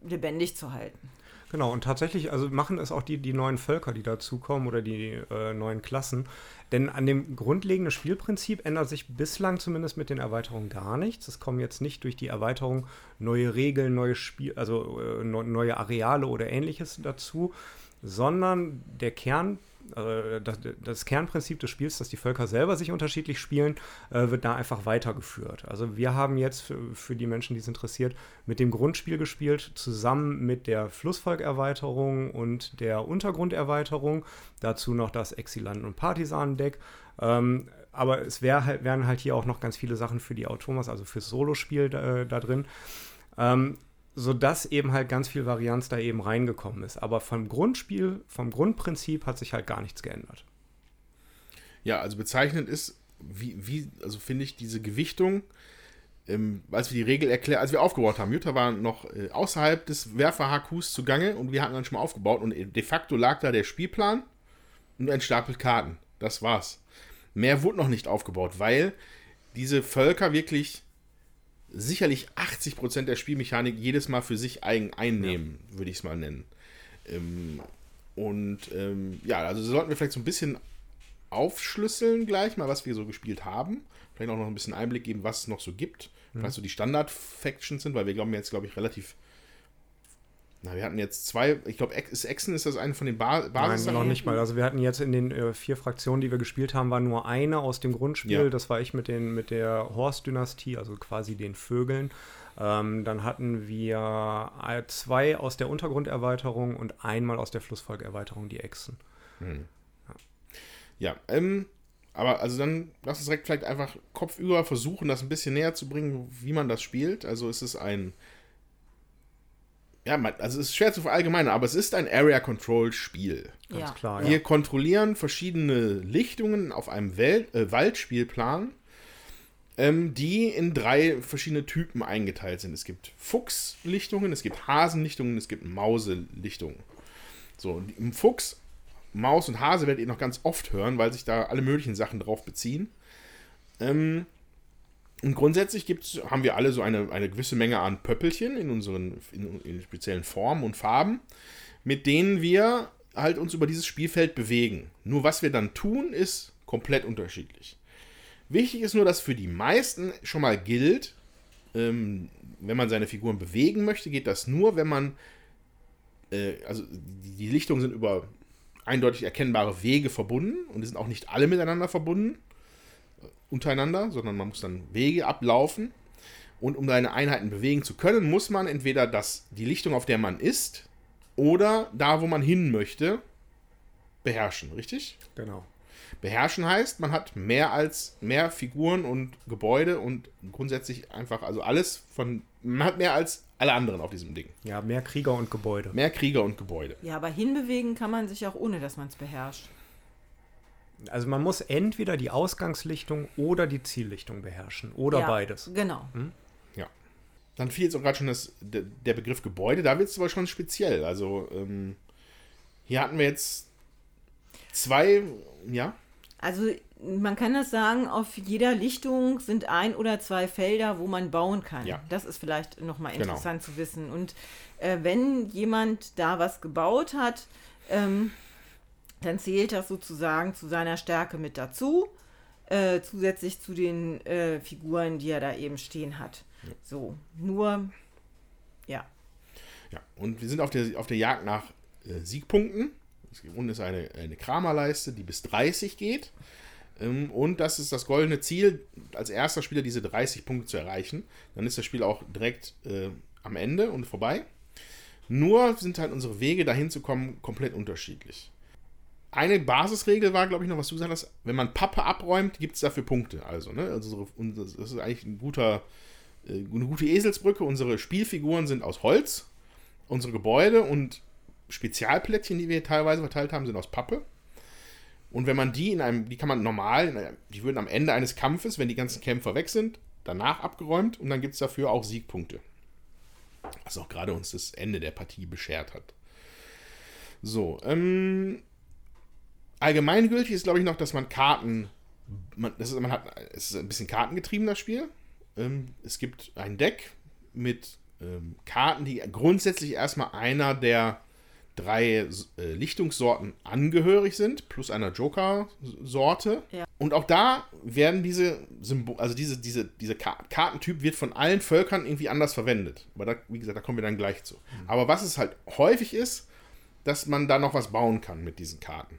mhm. lebendig zu halten. Genau, und tatsächlich, also machen es auch die, die neuen Völker, die dazukommen oder die äh, neuen Klassen. Denn an dem grundlegenden Spielprinzip ändert sich bislang zumindest mit den Erweiterungen gar nichts. Es kommen jetzt nicht durch die Erweiterung neue Regeln, neue Spiel, also äh, neue Areale oder ähnliches dazu, sondern der Kern das, das, Kernprinzip des Spiels, dass die Völker selber sich unterschiedlich spielen, äh, wird da einfach weitergeführt. Also wir haben jetzt für, die Menschen, die es interessiert, mit dem Grundspiel gespielt, zusammen mit der Flussvolkerweiterung und der Untergrunderweiterung. Dazu noch das Exilanten- und Partisanendeck. Ähm, aber es wär halt, wären halt hier auch noch ganz viele Sachen für die Automas, also fürs Solospiel da, da drin. Ähm, sodass eben halt ganz viel Varianz da eben reingekommen ist. Aber vom Grundspiel, vom Grundprinzip hat sich halt gar nichts geändert. Ja, also bezeichnend ist, wie, wie also finde ich diese Gewichtung, ähm, als wir die Regel erklärt, als wir aufgebaut haben, Jutta war noch äh, außerhalb des Werfer-HQs zugange und wir hatten dann schon mal aufgebaut und de facto lag da der Spielplan und ein Stapel Karten. Das war's. Mehr wurde noch nicht aufgebaut, weil diese Völker wirklich sicherlich 80% der Spielmechanik jedes Mal für sich eigen einnehmen, ja. würde ich es mal nennen. Ähm, und ähm, ja, also sollten wir vielleicht so ein bisschen aufschlüsseln gleich mal, was wir so gespielt haben. Vielleicht auch noch ein bisschen Einblick geben, was es noch so gibt. Mhm. Vielleicht so die Standard-Factions sind, weil wir glauben jetzt, glaube ich, relativ na, wir hatten jetzt zwei, ich glaube, ist Exen, ist das eine von den ba Basis? Nein, noch nicht mal. Also wir hatten jetzt in den äh, vier Fraktionen, die wir gespielt haben, war nur eine aus dem Grundspiel. Ja. Das war ich mit, den, mit der Horst-Dynastie, also quasi den Vögeln. Ähm, dann hatten wir äh, zwei aus der Untergrunderweiterung und einmal aus der Flussvolkerweiterung, die Echsen. Hm. Ja, ja ähm, aber also dann lass uns direkt vielleicht einfach kopfüber versuchen, das ein bisschen näher zu bringen, wie man das spielt. Also ist es ein ja, also es ist schwer zu verallgemeinern, aber es ist ein Area-Control-Spiel. Ganz ja. klar. Wir ja. kontrollieren verschiedene Lichtungen auf einem Welt, äh, Waldspielplan, ähm, die in drei verschiedene Typen eingeteilt sind. Es gibt Fuchslichtungen, es gibt Hasenlichtungen, es gibt Mauselichtungen. So, im Fuchs, Maus und Hase werdet ihr noch ganz oft hören, weil sich da alle möglichen Sachen drauf beziehen. Ähm, und grundsätzlich gibt's, haben wir alle so eine, eine gewisse Menge an Pöppelchen in unseren in, in speziellen Formen und Farben, mit denen wir halt uns über dieses Spielfeld bewegen. Nur was wir dann tun, ist komplett unterschiedlich. Wichtig ist nur, dass für die meisten schon mal gilt, ähm, wenn man seine Figuren bewegen möchte, geht das nur, wenn man, äh, also die, Lichtungen sind über eindeutig erkennbare Wege verbunden und die sind auch nicht alle miteinander verbunden untereinander, sondern man muss dann Wege ablaufen. Und um seine Einheiten bewegen zu können, muss man entweder das, die Lichtung, auf der man ist, oder da, wo man hin möchte, beherrschen, richtig? Genau. Beherrschen heißt, man hat mehr als mehr Figuren und Gebäude und grundsätzlich einfach, also alles von, man hat mehr als alle anderen auf diesem Ding. Ja, mehr Krieger und Gebäude. Mehr Krieger und Gebäude. Ja, aber hinbewegen kann man sich auch ohne, dass man es beherrscht. Also man muss entweder die Ausgangslichtung oder die Ziellichtung beherrschen oder ja, beides. Genau. Hm? Ja. Dann fiel jetzt auch gerade schon das, der Begriff Gebäude, da wird es aber schon speziell. Also ähm, hier hatten wir jetzt zwei, ja. Also man kann das sagen, auf jeder Lichtung sind ein oder zwei Felder, wo man bauen kann. Ja. Das ist vielleicht nochmal Genau. interessant zu wissen. Und äh, wenn jemand da was gebaut hat, ähm, dann zählt das sozusagen zu seiner Stärke mit dazu, äh, zusätzlich zu den äh, Figuren, die er da eben stehen hat. So, nur, ja. Ja, und wir sind auf der, auf der Jagd nach äh, Siegpunkten. Es gibt- Unten ist eine, eine Kramerleiste, die bis 30 geht. Ähm, und das ist das goldene Ziel, als erster Spieler diese 30 Punkte zu erreichen. Dann ist das Spiel auch direkt äh, am Ende und vorbei. Nur sind halt unsere Wege dahin zu kommen komplett unterschiedlich. Eine Basisregel war, glaube ich, noch, was du gesagt hast, wenn man Pappe abräumt, gibt es dafür Punkte. Also, ne? Also, das ist eigentlich ein guter, äh, eine gute Eselsbrücke. Unsere Spielfiguren sind aus Holz. Unsere Gebäude und Spezialplättchen, die wir teilweise verteilt haben, sind aus Pappe. Und wenn man die in einem, die kann man normal, die würden am Ende eines Kampfes, wenn die ganzen Kämpfer weg sind, danach abgeräumt und dann gibt es dafür auch Siegpunkte. Was auch gerade uns das Ende der Partie beschert hat. So, ähm, allgemeingültig ist, glaube ich, noch, dass man Karten, man, das ist, man hat, es ist ein bisschen kartengetrieben, das Spiel. Ähm, es gibt ein Deck mit ähm, Karten, die grundsätzlich erstmal einer der drei äh, Lichtungssorten angehörig sind, plus einer Joker-Sorte. Ja. Und auch da werden diese Symbol, also diese, diese, diese Ka Kartentyp wird von allen Völkern irgendwie anders verwendet. Aber da, wie gesagt, da kommen wir dann gleich zu. Aber was es halt häufig ist, dass man da noch was bauen kann mit diesen Karten.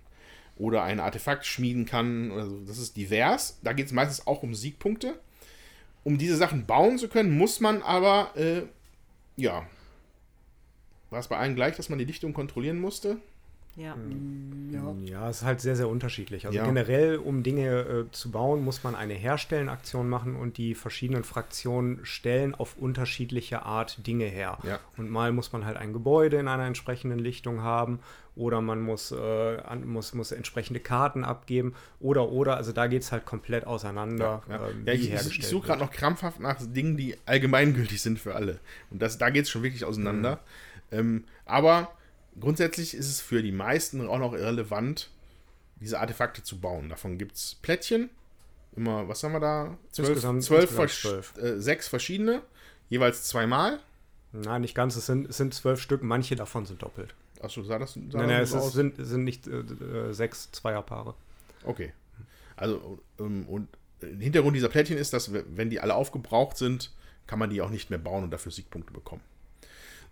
Oder ein Artefakt schmieden kann. Oder so. Das ist divers. Da geht es meistens auch um Siegpunkte. Um diese Sachen bauen zu können, muss man aber, äh, ja. War es bei allen gleich, dass man die Dichtung kontrollieren musste? Ja. Ja. Ja, es ist halt sehr, sehr unterschiedlich. Also Ja. generell, um Dinge äh, zu bauen, muss man eine Herstellenaktion machen und die verschiedenen Fraktionen stellen auf unterschiedliche Art Dinge her. Ja. Und mal muss man halt ein Gebäude in einer entsprechenden Lichtung haben oder man muss, äh, an, muss, muss entsprechende Karten abgeben oder, oder, also da geht es halt komplett auseinander, Ja, ähm, ja wie ich, ich, hergestellt ich suche gerade noch krampfhaft nach Dingen, die allgemeingültig sind für alle. Und das, da geht es schon wirklich auseinander. Ähm, aber grundsätzlich ist es für die meisten auch noch irrelevant, diese Artefakte zu bauen. Davon gibt es Plättchen. Immer, was haben wir da? Zwölf, Insgesamt- zwölf, insgesamt versch- Äh, sechs verschiedene, jeweils zweimal. Nein, nicht ganz, es sind, es sind zwölf Stück, manche davon sind doppelt. Achso, sah das, sah Nein, nein, es ist, sind, sind nicht äh, äh, sechs Zweierpaare. Okay. Also, ähm, und äh, Hintergrund dieser Plättchen ist, dass, wenn die alle aufgebraucht sind, kann man die auch nicht mehr bauen und dafür Siegpunkte bekommen.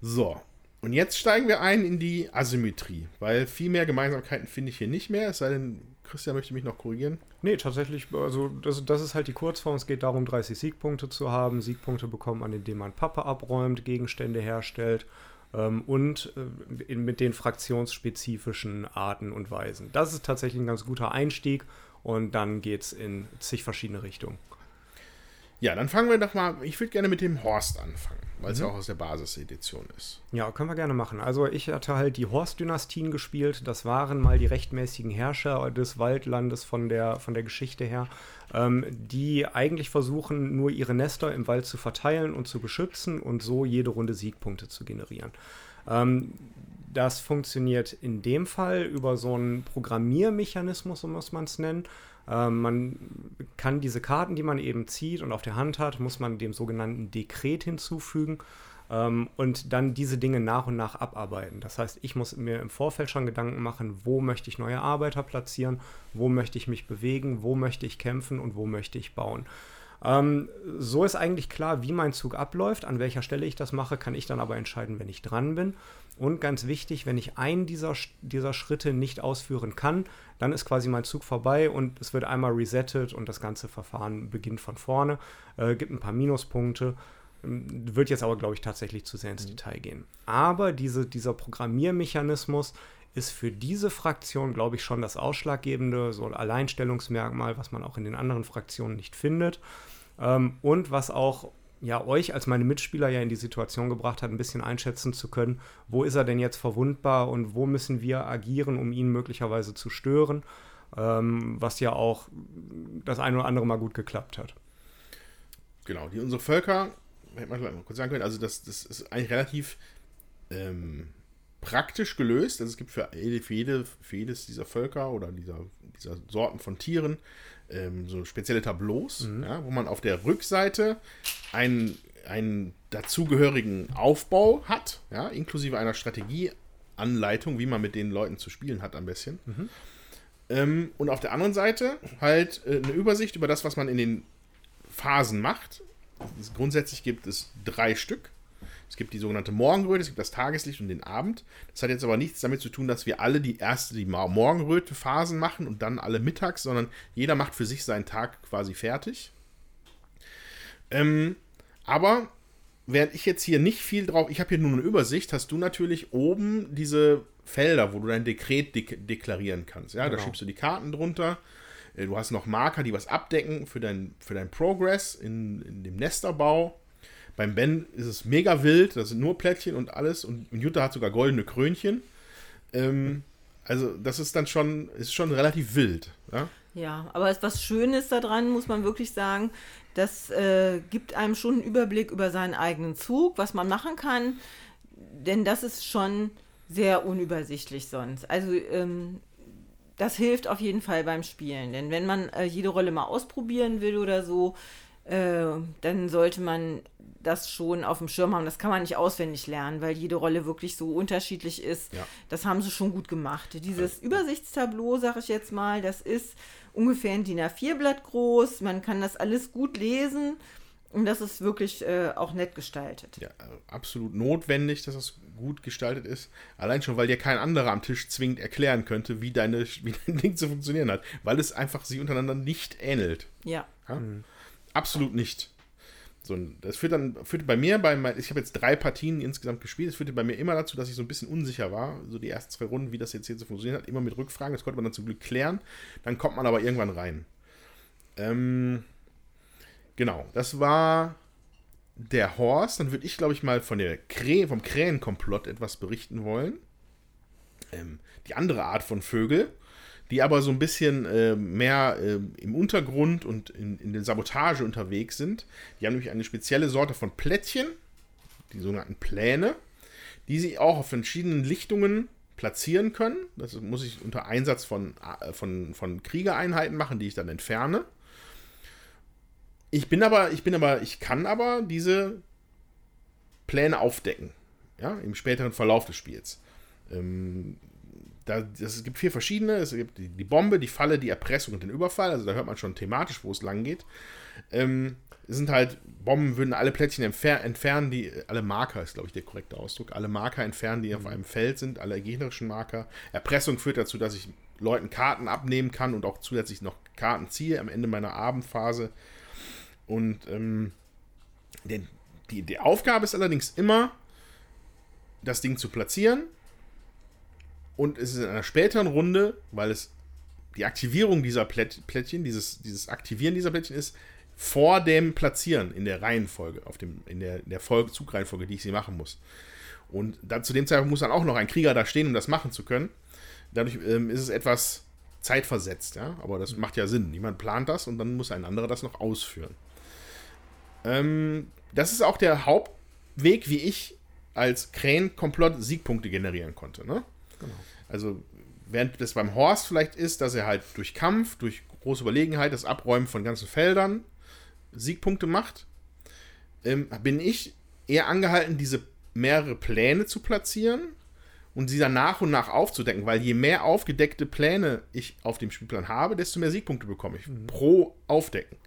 So. Und jetzt steigen wir ein in die Asymmetrie, weil viel mehr Gemeinsamkeiten finde ich hier nicht mehr, es sei denn, Christian möchte mich noch korrigieren. Nee, tatsächlich, also das, das ist halt die Kurzform. Es geht darum, 30 Siegpunkte zu haben. Siegpunkte bekommt man, indem man Pappe abräumt, Gegenstände herstellt ähm, und äh, in, mit den fraktionsspezifischen Arten und Weisen. Das ist tatsächlich ein ganz guter Einstieg und dann geht es in zig verschiedene Richtungen. Ja, dann fangen wir doch mal, ich würde gerne mit dem Horst anfangen, weil es ja auch aus der Basisedition ist. Ja, können wir gerne machen. Also ich hatte halt die Horst-Dynastien gespielt. Das waren mal die rechtmäßigen Herrscher des Waldlandes von der, von der Geschichte her, ähm, die eigentlich versuchen, nur ihre Nester im Wald zu verteilen und zu beschützen und so jede Runde Siegpunkte zu generieren. Ähm, das funktioniert in dem Fall über so einen Programmiermechanismus, so muss man es nennen. Ähm, man kann diese Karten, die man eben zieht und auf der Hand hat, muss man dem sogenannten Dekret hinzufügen ähm, und dann diese Dinge nach und nach abarbeiten. Das heißt, ich muss mir im Vorfeld schon Gedanken machen, wo möchte ich neue Arbeiter platzieren, wo möchte ich mich bewegen, wo möchte ich kämpfen und wo möchte ich bauen. Ähm, so ist eigentlich klar, wie mein Zug abläuft. An welcher Stelle ich das mache, kann ich dann aber entscheiden, wenn ich dran bin. Und ganz wichtig, wenn ich einen dieser, dieser Schritte nicht ausführen kann, dann ist quasi mein Zug vorbei und es wird einmal resettet und das ganze Verfahren beginnt von vorne, äh, gibt ein paar Minuspunkte. Ähm, Wird jetzt aber, glaube ich, tatsächlich zu sehr ins Detail gehen. Aber diese, dieser Programmiermechanismus ist für diese Fraktion, glaube ich, schon das ausschlaggebende, so ein Alleinstellungsmerkmal, was man auch in den anderen Fraktionen nicht findet. Ähm, und was auch ja, euch als meine Mitspieler ja in die Situation gebracht hat, ein bisschen einschätzen zu können, wo ist er denn jetzt verwundbar und wo müssen wir agieren, um ihn möglicherweise zu stören, ähm, was ja auch das ein oder andere Mal gut geklappt hat. Genau, die unsere Völker, hätte man kurz sagen können, also das, das ist eigentlich relativ ähm, praktisch gelöst. Also es gibt für, für, jede, für jedes dieser Völker oder dieser, dieser Sorten von Tieren ähm, so spezielle Tableaus, ja, wo man auf der Rückseite einen, einen dazugehörigen Aufbau hat, ja, inklusive einer Strategieanleitung, wie man mit den Leuten zu spielen hat am besten. Ähm, und auf der anderen Seite halt äh, eine Übersicht über das, was man in den Phasen macht. Grundsätzlich gibt es drei Stück. Es gibt die sogenannte Morgenröte, es gibt das Tageslicht und den Abend. Das hat jetzt aber nichts damit zu tun, dass wir alle die erste, die Morgenröte-Phasen machen und dann alle mittags, sondern jeder macht für sich seinen Tag quasi fertig. Ähm, aber während ich jetzt hier nicht viel drauf, ich habe hier nur eine Übersicht, hast du natürlich oben diese Felder, wo du dein Dekret dek deklarieren kannst. Ja, da Genau. schiebst du die Karten drunter. Äh, Du hast noch Marker, die was abdecken für dein, für dein Progress in, in dem Nesterbau. Beim Ben ist es mega wild, das sind nur Plättchen und alles. Und Jutta hat sogar goldene Krönchen. Ähm, also, das ist dann schon, ist schon relativ wild. Ja? Ja, aber es- was Schönes daran, muss man wirklich sagen, das äh, gibt einem schon einen Überblick über seinen eigenen Zug, was man machen kann, denn das ist schon sehr unübersichtlich sonst. Also ähm, das hilft auf jeden Fall beim Spielen, denn wenn man äh, jede Rolle mal ausprobieren will oder so, äh, dann sollte man das schon auf dem Schirm haben. Das kann man nicht auswendig lernen, weil jede Rolle wirklich so unterschiedlich ist. Ja. Das haben sie schon gut gemacht. Dieses Übersichtstableau, sage ich jetzt mal, das ist ungefähr ein DIN A4-Blatt groß. Man kann das alles gut lesen und das ist wirklich äh, auch nett gestaltet. ja, äh, absolut notwendig, dass das gut gestaltet ist. Allein schon, weil dir kein anderer am Tisch zwingend erklären könnte, wie, deine, wie dein Ding zu funktionieren hat. Weil es einfach sie untereinander nicht ähnelt. Ja. Ja? Absolut nicht. So, das führt dann, führte bei mir, bei mein, ich habe jetzt drei Partien insgesamt gespielt, das führte bei mir immer dazu, dass ich so ein bisschen unsicher war, so die ersten zwei Runden, wie das jetzt hier zu funktionieren hat, immer mit Rückfragen, das konnte man dann zum Glück klären, dann kommt man aber irgendwann rein. Ähm, genau, das war der Horst, dann würde ich, glaube ich, mal von der Krä vom Krähenkomplott etwas berichten wollen. Ähm, die andere Art von Vögel, die aber so ein bisschen äh, mehr äh, im Untergrund und in, in der Sabotage unterwegs sind. Die haben nämlich eine spezielle Sorte von Plättchen, die sogenannten Pläne, die sie auch auf verschiedenen Lichtungen platzieren können. Das muss ich unter Einsatz von, äh, von, von Kriegereinheiten machen, die ich dann entferne. Ich bin aber, ich bin aber, ich kann aber diese Pläne aufdecken. Ja, im späteren Verlauf des Spiels. Ähm, da, das, es gibt vier verschiedene. Es gibt die, die Bombe, die Falle, die Erpressung und den Überfall. Also da hört man schon thematisch, wo es lang geht. Ähm, es sind halt, Bomben würden alle Plättchen entfer entfernen, die, alle Marker ist, glaube ich, der korrekte Ausdruck, alle Marker entfernen, die auf einem Feld sind, alle gegnerischen Marker. Erpressung führt dazu, dass ich Leuten Karten abnehmen kann und auch zusätzlich noch Karten ziehe am Ende meiner Abendphase. Und ähm, der, die, die Aufgabe ist allerdings immer, das Ding zu platzieren. Und es ist in einer späteren Runde, weil es die Aktivierung dieser Plätt, Plättchen, dieses, dieses Aktivieren dieser Plättchen ist, vor dem Platzieren in der Reihenfolge, auf dem, in der, in der Folge, Zugreihenfolge, die ich sie machen muss. Und dann zu dem Zeitpunkt muss dann auch noch ein Krieger da stehen, um das machen zu können. Dadurch ähm, ist es etwas zeitversetzt, ja. Aber das macht ja Sinn. Niemand plant das und dann muss ein anderer das noch ausführen. Ähm, das ist auch der Hauptweg, wie ich als Krähen-Komplott Siegpunkte generieren konnte. Ne? Also, während das beim Horst vielleicht ist, dass er halt durch Kampf, durch große Überlegenheit, das Abräumen von ganzen Feldern Siegpunkte macht, ähm, bin ich eher angehalten, diese mehrere Pläne zu platzieren und sie dann nach und nach aufzudecken, weil je mehr aufgedeckte Pläne ich auf dem Spielplan habe, desto mehr Siegpunkte bekomme ich pro Aufdecken.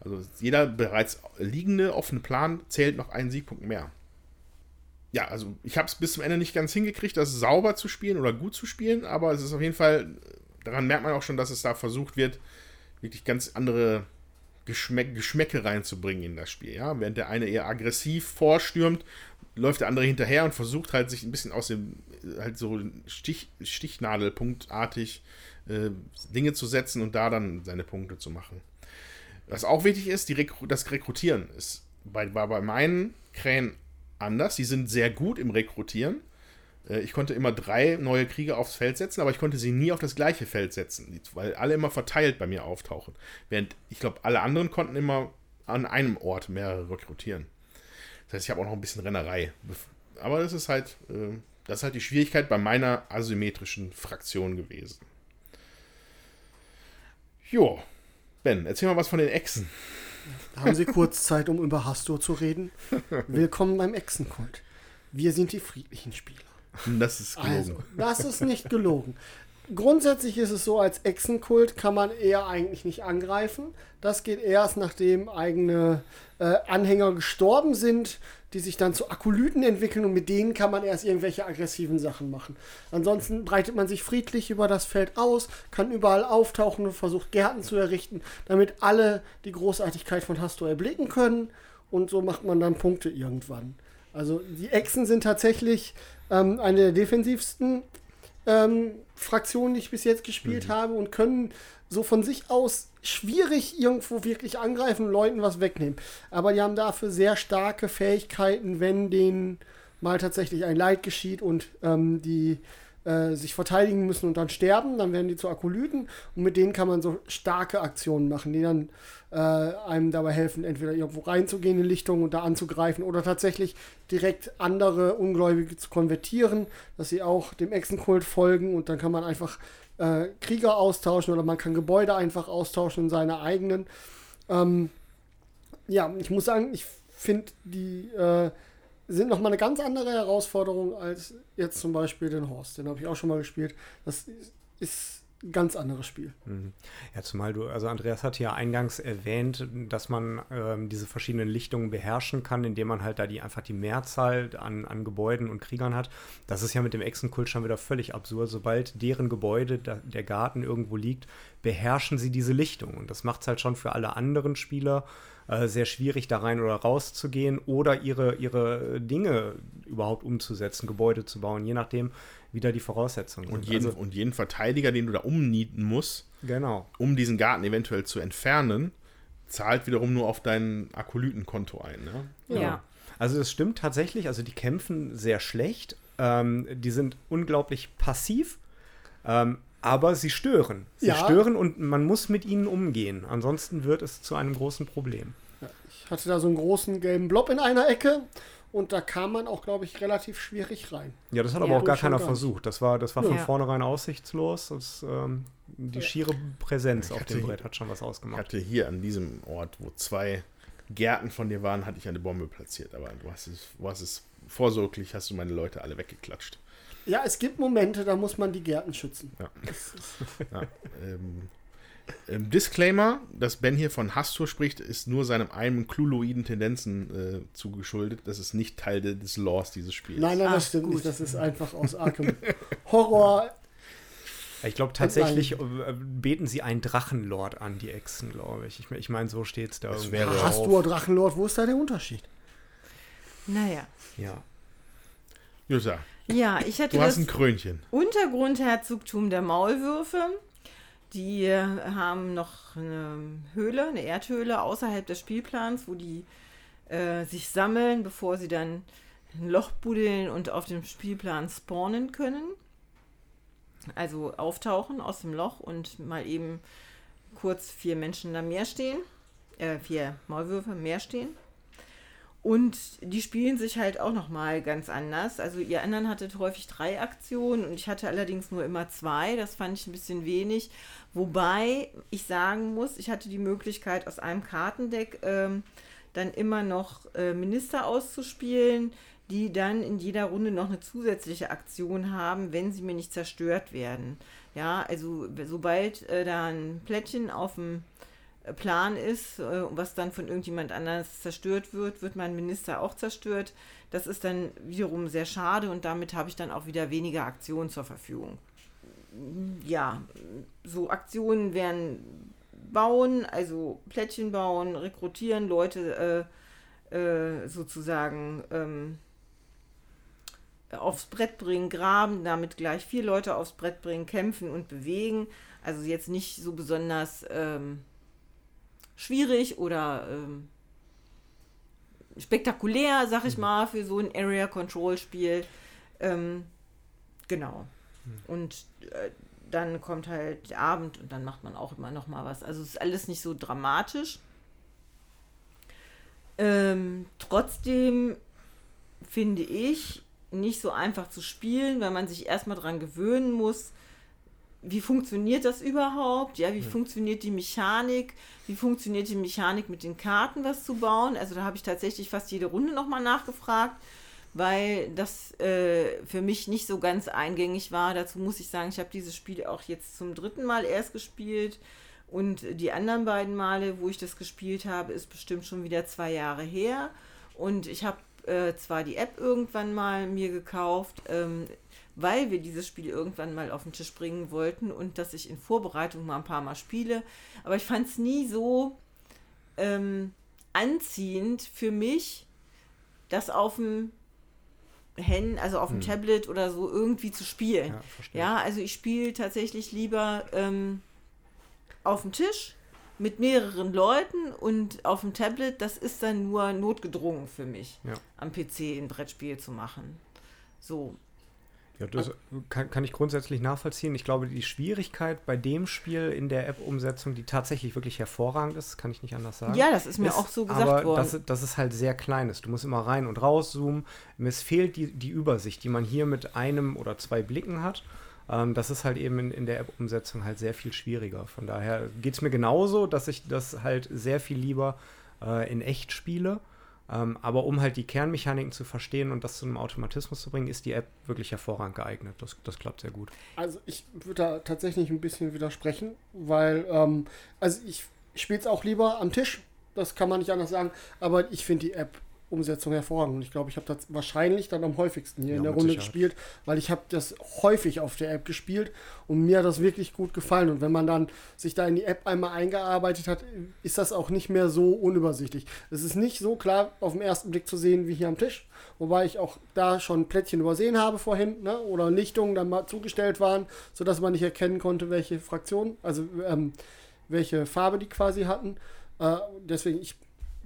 Also jeder bereits liegende offene Plan zählt noch einen Siegpunkt mehr. Ja, also ich habe es bis zum Ende nicht ganz hingekriegt, das sauber zu spielen oder gut zu spielen, aber es ist auf jeden Fall, daran merkt man auch schon, dass es da versucht wird, wirklich ganz andere Geschmäck, Geschmäcke reinzubringen in das Spiel. Ja? Während der eine eher aggressiv vorstürmt, läuft der andere hinterher und versucht halt sich ein bisschen aus dem, halt so Stich, Stichnadelpunktartig äh, Dinge zu setzen und da dann seine Punkte zu machen. Was auch wichtig ist, Rekru das Rekrutieren ist bei, war bei meinen Krähen anders. Die sind sehr gut im Rekrutieren. Äh, Ich konnte immer drei neue Krieger aufs Feld setzen, aber ich konnte sie nie auf das gleiche Feld setzen, weil alle immer verteilt bei mir auftauchen. Während ich glaube, alle anderen konnten immer an einem Ort mehrere rekrutieren. Das heißt, ich habe auch noch ein bisschen Rennerei. Aber das ist halt, äh, Das ist halt die Schwierigkeit bei meiner asymmetrischen Fraktion gewesen. Jo, Ben, erzähl mal was von den Echsen. Haben Sie kurz Zeit, um über Hastur zu reden? Willkommen beim Echsenkult. Wir sind die friedlichen Spieler. Das ist gelogen. Also, das ist nicht gelogen. Grundsätzlich ist es so, als Echsenkult kann man eher eigentlich nicht angreifen. Das geht erst, nachdem eigene äh, Anhänger gestorben sind, die sich dann zu Akolyten entwickeln und mit denen kann man erst irgendwelche aggressiven Sachen machen. Ansonsten breitet man sich friedlich über das Feld aus, kann überall auftauchen und versucht Gärten zu errichten, damit alle die Großartigkeit von Hastor erblicken können und so macht man dann Punkte irgendwann. Also die Echsen sind tatsächlich ähm, eine der defensivsten ähm, Fraktionen, die ich bis jetzt gespielt habe und können so von sich aus schwierig irgendwo wirklich angreifen und Leuten was wegnehmen. Aber die haben dafür sehr starke Fähigkeiten, wenn denen mal tatsächlich ein Leid geschieht und ähm, die äh, sich verteidigen müssen und dann sterben, dann werden die zu Akolyten und mit denen kann man so starke Aktionen machen, die dann äh, einem dabei helfen, entweder irgendwo reinzugehen in Lichtung und da anzugreifen oder tatsächlich direkt andere Ungläubige zu konvertieren, dass sie auch dem Echsenkult folgen und dann kann man einfach äh, Krieger austauschen oder man kann Gebäude einfach austauschen in seine eigenen. Ähm, ja, ich muss sagen, ich finde, die äh, sind nochmal eine ganz andere Herausforderung als jetzt zum Beispiel den Horst. Den habe ich auch schon mal gespielt. Das ist, ganz anderes Spiel. Ja, zumal du, also Andreas hat ja eingangs erwähnt, dass man ähm, diese verschiedenen Lichtungen beherrschen kann, indem man halt da die einfach die Mehrzahl an, an Gebäuden und Kriegern hat. Das ist ja mit dem Echsenkult schon wieder völlig absurd. Sobald deren Gebäude, da, der Garten irgendwo liegt, beherrschen sie diese Lichtung. Und das macht es halt schon für alle anderen Spieler äh, sehr schwierig, da rein oder raus zu gehen oder ihre, ihre Dinge überhaupt umzusetzen, Gebäude zu bauen, je nachdem, wie da die Voraussetzungen Und sind. jeden, Also, und jeden Verteidiger, den du da umnieten musst, genau. um diesen Garten eventuell zu entfernen, zahlt wiederum nur auf dein Akolytenkonto ein. Ne? Ja. Also das stimmt tatsächlich. Also die kämpfen sehr schlecht. Ähm, die sind unglaublich passiv, ähm, aber sie stören. Sie Ja. stören und man muss mit ihnen umgehen. Ansonsten wird es zu einem großen Problem. Ich hatte da so einen großen gelben Blob in einer Ecke und da kam man auch, glaube ich, relativ schwierig rein. Ja, das hat Ja. aber auch gar Schon keiner gar versucht. Das war, das war von Ja. vornherein aussichtslos. Das, ähm, die schiere Präsenz auf dem Brett hat schon was Ich ausgemacht. hatte hier an diesem Ort, wo zwei Gärten von dir waren, hatte ich eine Bombe platziert. Aber du hast es, du hast es vorsorglich, hast du meine Leute alle weggeklatscht. Ja, es gibt Momente, da muss man die Gärten schützen. Ja. Ja, ähm, ähm, Disclaimer, dass Ben hier von Hastur spricht, ist nur seinem einen kluloiden Tendenzen äh, zugeschuldet. Das ist nicht Teil de, des Laws dieses Spiels. Nein, nein, das Ach, stimmt gut. nicht. Das ist einfach aus Arkham Horror. Ich glaube tatsächlich äh, beten sie einen Drachenlord an, die Echsen, glaube ich. Ich, ich meine, so steht es da. Das irgendwo wäre- Hast drauf. du Drachenlord? Wo ist da der Unterschied? Naja. Ja. Jutta, Ja, ich hätte du hast das ein Krönchen. Untergrundherzogtum der Maulwürfe. Die haben noch eine Höhle, eine Erdhöhle außerhalb des Spielplans, wo die äh, sich sammeln, bevor sie dann ein Loch buddeln und auf dem Spielplan spawnen können. Also auftauchen aus dem Loch und mal eben kurz vier Menschen da mehr stehen. Äh, vier Maulwürfe mehr stehen. Und die spielen sich halt auch nochmal ganz anders. Also ihr anderen hattet häufig drei Aktionen und ich hatte allerdings nur immer zwei. Das fand ich ein bisschen wenig. Wobei ich sagen muss, ich hatte die Möglichkeit aus einem Kartendeck ähm, dann immer noch äh, Minister auszuspielen, die dann in jeder Runde noch eine zusätzliche Aktion haben, wenn sie mir nicht zerstört werden. Ja, also sobald äh, da ein Plättchen auf dem Plan ist, äh, was dann von irgendjemand anders zerstört wird, wird mein Minister auch zerstört. Das ist dann wiederum sehr schade und damit habe ich dann auch wieder weniger Aktionen zur Verfügung. Ja, so Aktionen wären bauen, also Plättchen bauen, rekrutieren, Leute äh, äh, sozusagen ähm, aufs Brett bringen, graben, damit gleich vier Leute aufs Brett bringen, kämpfen und bewegen. Also jetzt nicht so besonders ähm, schwierig oder ähm, spektakulär, sag ich mal, für so ein Area Control Genau. Und äh, dann kommt halt der Abend und dann macht man auch immer noch mal was. Also es ist alles nicht so dramatisch. Ähm, trotzdem finde ich, nicht so einfach zu spielen, weil man sich erstmal dran gewöhnen muss, wie funktioniert das überhaupt? Ja, wie ja. funktioniert die Mechanik? Wie funktioniert die Mechanik mit den Karten, was zu bauen? Also da habe ich tatsächlich fast jede Runde nochmal nachgefragt, weil das äh, für mich nicht so ganz eingängig war. Dazu muss ich sagen, ich habe dieses Spiel auch jetzt zum dritten Mal erst gespielt. Und die anderen beiden Male, wo ich das gespielt habe, ist bestimmt schon wieder zwei Jahre her. Und ich habe äh, zwar die App irgendwann mal mir gekauft, ähm, weil wir dieses Spiel irgendwann mal auf den Tisch bringen wollten und dass ich in Vorbereitung mal ein paar Mal spiele. Aber ich fand es nie so ähm, anziehend für mich, das auf dem Hand, also auf dem hm. Tablet oder so irgendwie zu spielen. Ja, ja also ich spiele tatsächlich lieber ähm, auf dem Tisch mit mehreren Leuten und auf dem Tablet, das ist dann nur notgedrungen für mich, ja. am PC ein Brettspiel zu machen. So. Ja, das kann, kann ich grundsätzlich nachvollziehen. Ich glaube, die Schwierigkeit bei dem Spiel in der App-Umsetzung, die tatsächlich wirklich hervorragend ist, kann ich nicht anders sagen. Ja, das ist mir ist, auch so gesagt aber worden. Das, das ist halt sehr kleines. Du musst immer rein und rauszoomen. Es fehlt die, die Übersicht, die man hier mit einem oder zwei Blicken hat. Ähm, das ist halt eben in, in der App-Umsetzung halt sehr viel schwieriger. Von daher geht es mir genauso, dass ich das halt sehr viel lieber äh, in echt spiele. Ähm, aber um halt die Kernmechaniken zu verstehen und das zu einem Automatismus zu bringen, ist die App wirklich hervorragend geeignet. Das, das klappt sehr gut. Also ich würde da tatsächlich ein bisschen widersprechen, weil ähm, also ich spiele es auch lieber am Tisch. Das kann man nicht anders sagen. Aber ich finde die App Umsetzung hervorragend. Und ich glaube, ich habe das wahrscheinlich dann am häufigsten hier ja, in der Runde Sicherheit. gespielt, weil ich habe das häufig auf der App gespielt und mir hat das wirklich gut gefallen. Und wenn man dann sich da in die App einmal eingearbeitet hat, ist das auch nicht mehr so unübersichtlich. Es ist nicht so klar auf den ersten Blick zu sehen wie hier am Tisch, wobei ich auch da schon Plättchen übersehen habe vorhin ne? oder Lichtungen dann mal zugestellt waren, sodass man nicht erkennen konnte, welche Fraktion, also ähm, welche Farbe die quasi hatten. Äh, deswegen, ich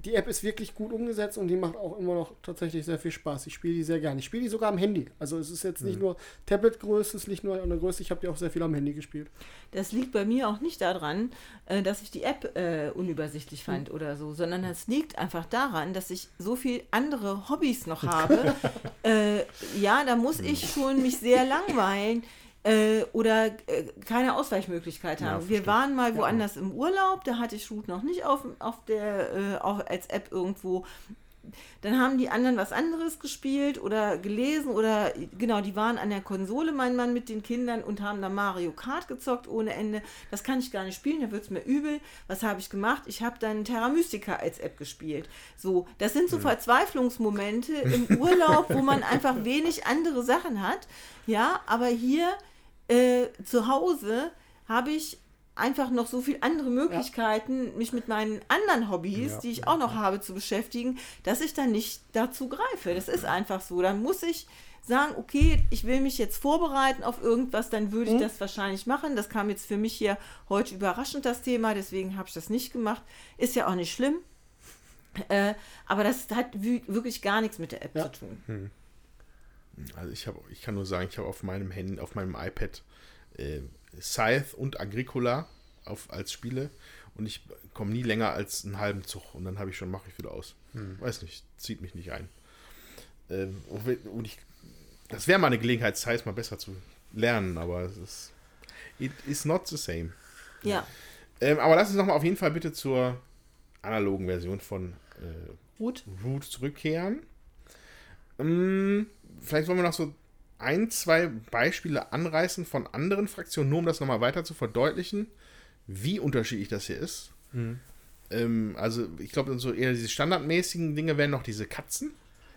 die App ist wirklich gut umgesetzt und die macht auch immer noch tatsächlich sehr viel Spaß. Ich spiele die sehr gerne. Ich spiele die sogar am Handy. Also es ist jetzt nicht mhm. nur Tablet-Größe, es liegt nur an der Größe. Ich habe die auch sehr viel am Handy gespielt. Das liegt bei mir auch nicht daran, äh, dass ich die App äh, unübersichtlich fand mhm. oder so, sondern es liegt einfach daran, dass ich so viel andere Hobbys noch habe. äh, ja, da muss ich schon mich sehr langweilen äh, oder äh, keine Ausweichmöglichkeit haben. Ja, wir waren mal woanders ja. im Urlaub, da hatte ich Root noch nicht auf, auf der, äh, auch als App irgendwo. Dann haben die anderen was anderes gespielt oder gelesen oder genau, die waren an der Konsole, mein Mann mit den Kindern und haben da Mario Kart gezockt ohne Ende. Das kann ich gar nicht spielen, da wird es mir übel. Was habe ich gemacht? Ich habe dann Terra Mystica als App gespielt. So, das sind so hm. Verzweiflungsmomente im Urlaub, wo man einfach wenig andere Sachen hat. Ja, aber hier äh, zu Hause habe ich einfach noch so viele andere Möglichkeiten, ja. mich mit meinen anderen Hobbys, ja. die ich auch noch habe, zu beschäftigen, dass ich dann nicht dazu greife. Das ist einfach so. Dann muss ich sagen, okay, ich will mich jetzt vorbereiten auf irgendwas, dann würde ich mhm. das wahrscheinlich machen. Das kam jetzt für mich hier heute überraschend, das Thema, deswegen habe ich das nicht gemacht. Ist ja auch nicht schlimm. Äh, aber das hat wirklich gar nichts mit der App ja. zu tun. Mhm. Also ich habe, ich kann nur sagen, ich habe auf meinem Handy, auf meinem iPad äh, Scythe und Agricola auf, als Spiele und ich komme nie länger als einen halben Zug und dann habe ich schon, mache ich wieder aus. Hm. Weiß nicht, zieht mich nicht ein. Ähm, und ich, das wäre mal eine Gelegenheit, Scythe mal besser zu lernen, aber es ist, it is not the same. Ja. Ähm, aber lass uns nochmal auf jeden Fall bitte zur analogen Version von äh, Root. Root zurückkehren. Ähm, vielleicht wollen wir noch so ein, zwei Beispiele anreißen von anderen Fraktionen, nur um das nochmal weiter zu verdeutlichen, wie unterschiedlich das hier ist. Mhm. Ähm, also, ich glaube, so eher diese standardmäßigen Dinge wären noch diese Katzen.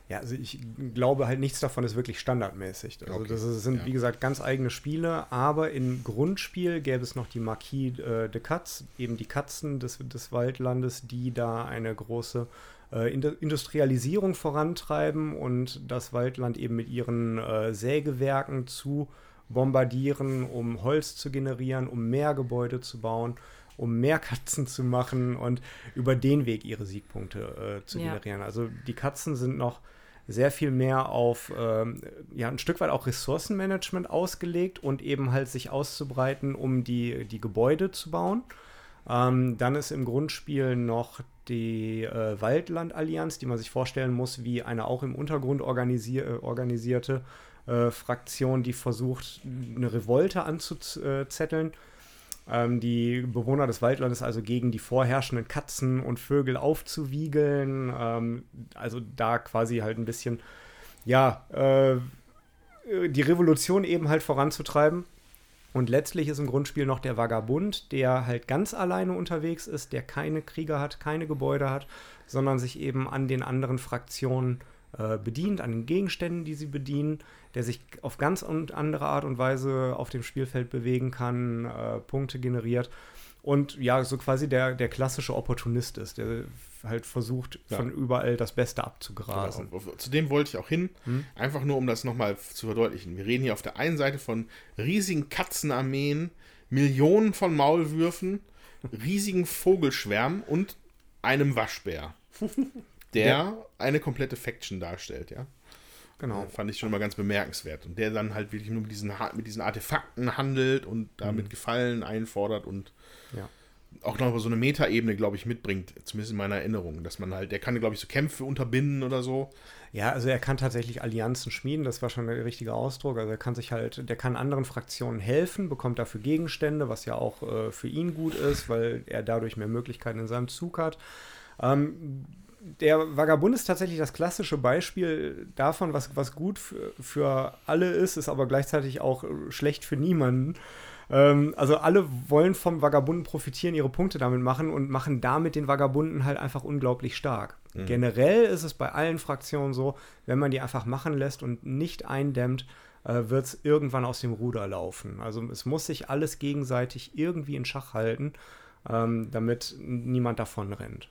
Ja, also ich glaube halt, nichts davon ist wirklich standardmäßig. Also okay. das sind, ja. wie gesagt, ganz eigene Spiele, aber im Grundspiel gäbe es noch die Marquis äh, de Katz, eben die Katzen des, des Waldlandes, die da eine große äh, Industrialisierung vorantreiben und das Waldland eben mit ihren äh, Sägewerken zu bombardieren, um Holz zu generieren, um mehr Gebäude zu bauen, um mehr Katzen zu machen und über den Weg ihre Siegpunkte äh, zu ja. generieren. Also die Katzen sind noch sehr viel mehr auf ähm, ja ein Stück weit auch Ressourcenmanagement ausgelegt und eben halt sich auszubreiten, um die, die Gebäude zu bauen. Ähm, dann ist im Grundspiel noch die äh, Waldland-Allianz, die man sich vorstellen muss, wie eine auch im Untergrund organisier äh, organisierte äh, Fraktion, die versucht, eine Revolte anzuzetteln. Ähm, die Bewohner des Waldlandes also gegen die vorherrschenden Katzen und Vögel aufzuwiegeln. Ähm, also da quasi halt ein bisschen, ja, äh, die Revolution eben halt voranzutreiben. Und letztlich ist im Grundspiel noch der Vagabund, der halt ganz alleine unterwegs ist, der keine Krieger hat, keine Gebäude hat, sondern sich eben an den anderen Fraktionen äh, bedient, an den Gegenständen, die sie bedienen, der sich auf ganz andere Art und Weise auf dem Spielfeld bewegen kann, äh, Punkte generiert und ja, so quasi der, der klassische Opportunist ist, der halt versucht, Ja. von überall das Beste abzugrasen. Genau. Zu dem wollte ich auch hin. Hm? Einfach nur, um das nochmal zu verdeutlichen. Wir reden hier auf der einen Seite von riesigen Katzenarmeen, Millionen von Maulwürfen, riesigen Vogelschwärmen und einem Waschbär, der eine komplette Faction darstellt, ja. Genau. Fand ich schon mal ganz bemerkenswert. Und der dann halt wirklich nur mit diesen, mit diesen Artefakten handelt und damit Gefallen einfordert und Ja. auch noch so eine Metaebene, glaube ich, mitbringt, zumindest in meiner Erinnerung, dass man halt, der kann, glaube ich, so Kämpfe unterbinden oder so. Ja, also er kann tatsächlich Allianzen schmieden, das war schon der richtige Ausdruck. Also er kann sich halt, der kann anderen Fraktionen helfen, bekommt dafür Gegenstände, was ja auch äh, für ihn gut ist, weil er dadurch mehr Möglichkeiten in seinem Zug hat. Ähm, der Vagabund ist tatsächlich das klassische Beispiel davon, was, was gut für, für alle ist, ist aber gleichzeitig auch äh, schlecht für niemanden. Ähm, also alle wollen vom Vagabunden profitieren, ihre Punkte damit machen und machen damit den Vagabunden halt einfach unglaublich stark. Generell ist es bei allen Fraktionen so, wenn man die einfach machen lässt und nicht eindämmt, äh, wird es irgendwann aus dem Ruder laufen. Also es muss sich alles gegenseitig irgendwie in Schach halten, ähm, damit niemand davon rennt.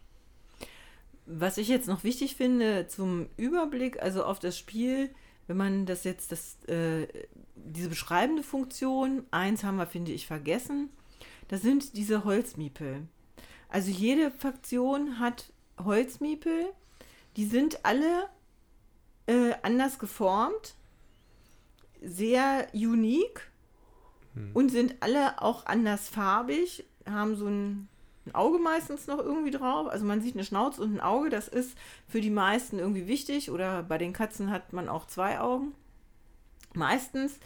Was ich jetzt noch wichtig finde zum Überblick, also auf das Spiel, wenn man das jetzt, das, äh, diese beschreibende Funktion, eins haben wir, finde ich, vergessen, das sind diese Holzmiepel. Also jede Fraktion hat Holzmiepel, die sind alle äh, anders geformt, sehr unique und sind alle auch anders farbig, haben so ein, ein Auge meistens noch irgendwie drauf. Also man sieht eine Schnauze und ein Auge, das ist für die meisten irgendwie wichtig. Oder bei den Katzen hat man auch zwei Augen. Meistens,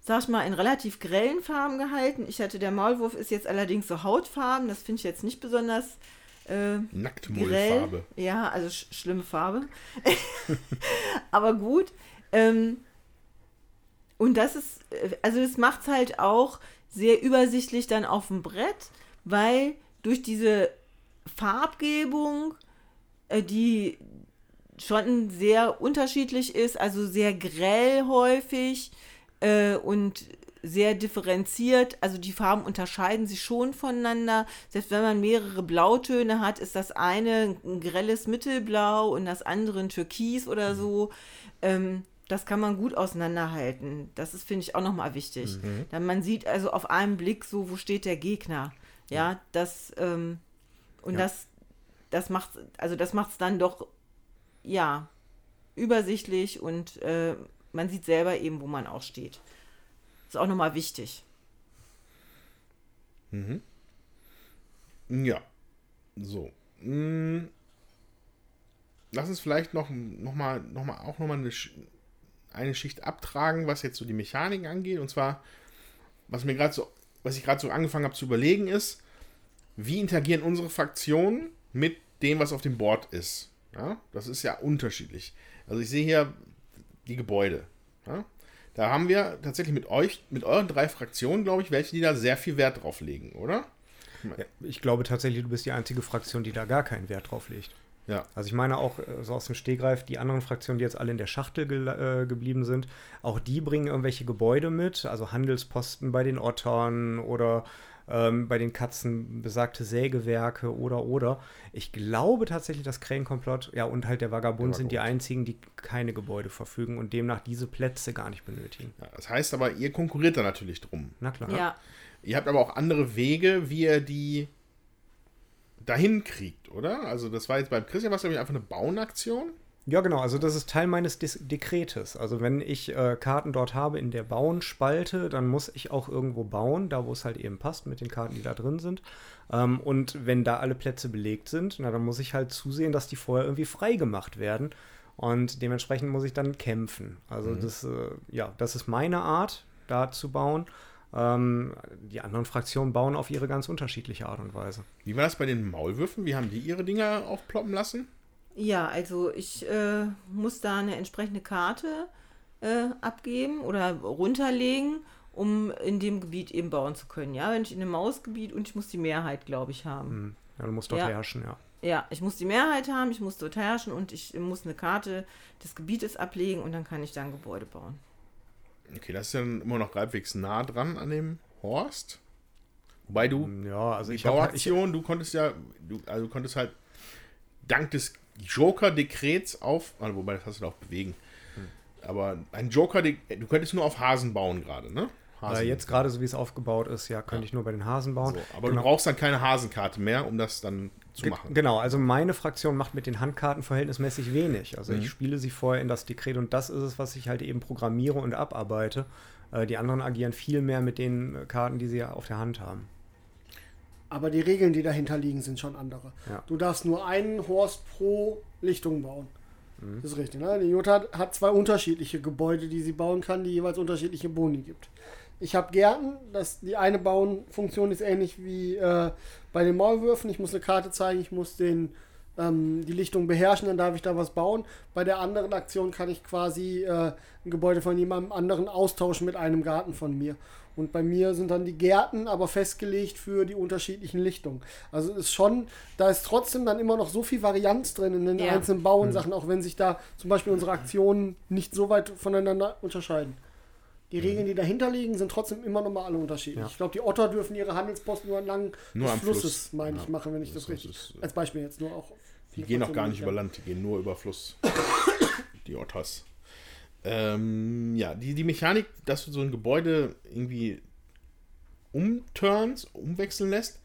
sag ich mal, in relativ grellen Farben gehalten. Ich hatte, der Maulwurf ist jetzt allerdings so Hautfarben, das finde ich jetzt nicht besonders äh, Nacktmullfarbe. Ja, also sch schlimme Farbe. Aber gut. Ähm, und das ist, äh, also das macht es halt auch sehr übersichtlich dann auf dem Brett, weil durch diese Farbgebung, äh, die schon sehr unterschiedlich ist, also sehr grell häufig äh, und sehr differenziert. Also die Farben unterscheiden sich schon voneinander. Selbst wenn man mehrere Blautöne hat, ist das eine ein grelles Mittelblau und das andere ein Türkis oder so. Ähm, das kann man gut auseinanderhalten. Das ist, finde ich, auch nochmal wichtig. Dann man sieht also auf einen Blick so, wo steht der Gegner. Ja, das ähm, und Ja. das, das macht, also das macht es dann doch ja übersichtlich und äh, man sieht selber eben, wo man auch steht. Ist auch nochmal wichtig. Ja. So. Mm. Lass uns vielleicht noch, noch mal, noch mal, auch noch mal eine, eine Schicht abtragen, was jetzt so die Mechaniken angeht. Und zwar, was mir gerade so, was ich gerade so angefangen habe zu überlegen, ist, wie interagieren unsere Fraktionen mit dem, was auf dem Board ist. Ja? Das ist ja unterschiedlich. Also ich sehe hier die Gebäude. Ja? Da haben wir tatsächlich mit euch, mit euren drei Fraktionen, glaube ich, welche, die da sehr viel Wert drauf legen, oder? Ja, ich glaube tatsächlich, du bist die einzige Fraktion, die da gar keinen Wert drauf legt. Ja. Also ich meine auch äh, so aus dem Stegreif, die anderen Fraktionen, die jetzt alle in der Schachtel gel- äh, geblieben sind, auch die bringen irgendwelche Gebäude mit, also Handelsposten bei den Ottern oder ähm, bei den Katzen besagte Sägewerke oder oder. Ich glaube tatsächlich, dass Krähenkomplott, ja und halt der Vagabund Der sind die Vagabund. einzigen, die keine Gebäude verfügen und demnach diese Plätze gar nicht benötigen. Ja, das heißt aber, ihr konkurriert da natürlich drum. Na klar. Ja. Ihr habt aber auch andere Wege, wie ihr die dahin kriegt, oder? Also das war jetzt beim Christian, was glaube ich einfach eine Bauenaktion. Ja, genau. Also das ist Teil meines Des Dekretes. Also wenn ich äh, Karten dort habe in der Bauen-Spalte, dann muss ich auch irgendwo bauen, da wo es halt eben passt mit den Karten, die da drin sind. Ähm, und wenn da alle Plätze belegt sind, na, dann muss ich halt zusehen, dass die vorher irgendwie frei gemacht werden. Und dementsprechend muss ich dann kämpfen. Also das, äh, ja, das ist meine Art, da zu bauen. Ähm, die anderen Fraktionen bauen auf ihre ganz unterschiedliche Art und Weise. Wie war das bei den Maulwürfen? Wie haben die ihre Dinger aufploppen lassen? Ja, also ich äh, muss da eine entsprechende Karte äh, abgeben oder runterlegen, um in dem Gebiet eben bauen zu können. Ja, wenn ich in einem Mausgebiet und ich muss die Mehrheit, glaube ich, haben. Hm. Ja, du musst dort Ja. herrschen, ja. Ja, ich muss die Mehrheit haben, ich muss dort herrschen und ich muss eine Karte des Gebietes ablegen und dann kann ich da ein Gebäude bauen. Okay, das ist ja immer noch halbwegs nah dran an dem Horst. Wobei du, Ja, also ich habe ich, Bauaktion, du konntest ja, du, also du konntest halt dank des Joker-Dekrets auf, also wobei das hast du da auch bewegen. Aber ein Joker, du könntest nur auf Hasen bauen gerade, ne? Äh, Hasen. jetzt gerade so wie es aufgebaut ist, ja, könnte ich nur bei den Hasen bauen. So, aber Genau. du brauchst dann keine Hasenkarte mehr, um das dann zu Ge- machen. Genau, also meine Fraktion macht mit den Handkarten verhältnismäßig wenig. Also Mhm. ich spiele sie vorher in das Dekret und das ist es, was ich halt eben programmiere und abarbeite. Äh, die anderen agieren viel mehr mit den äh, Karten, die sie auf der Hand haben. Aber die Regeln, die dahinter liegen, sind schon andere. Ja. Du darfst nur einen Horst pro Lichtung bauen. Das ist richtig. Ne? Die Jota hat zwei unterschiedliche Gebäude, die sie bauen kann, die jeweils unterschiedliche Boni gibt. Ich habe Gärten, das, die eine Bauenfunktion ist ähnlich wie äh, bei den Maulwürfen. Ich muss eine Karte zeigen, ich muss den, ähm, die Lichtung beherrschen, dann darf ich da was bauen. Bei der anderen Aktion kann ich quasi äh, ein Gebäude von jemandem anderen austauschen mit einem Garten von mir. Und bei mir sind dann die Gärten aber festgelegt für die unterschiedlichen Lichtungen. Also es ist schon, da ist trotzdem dann immer noch so viel Varianz drin in den Ja. einzelnen Bauensachen, auch wenn sich da zum Beispiel unsere Aktionen nicht so weit voneinander unterscheiden. Die Regeln, die dahinter liegen, sind trotzdem immer noch mal alle unterschiedlich. Ja. Ich glaube, die Otter dürfen ihre Handelsposten nur entlang Nur des am Flusses, Fluss. meine ich, Ja. machen, wenn ich Das das, richtig. ist- als Beispiel jetzt nur auch. Die gehen auch gar nicht über Land, die gehen nur über Fluss. die Otters. Ähm, ja, die, die Mechanik, dass du so ein Gebäude irgendwie umturnst, umwechseln lässt,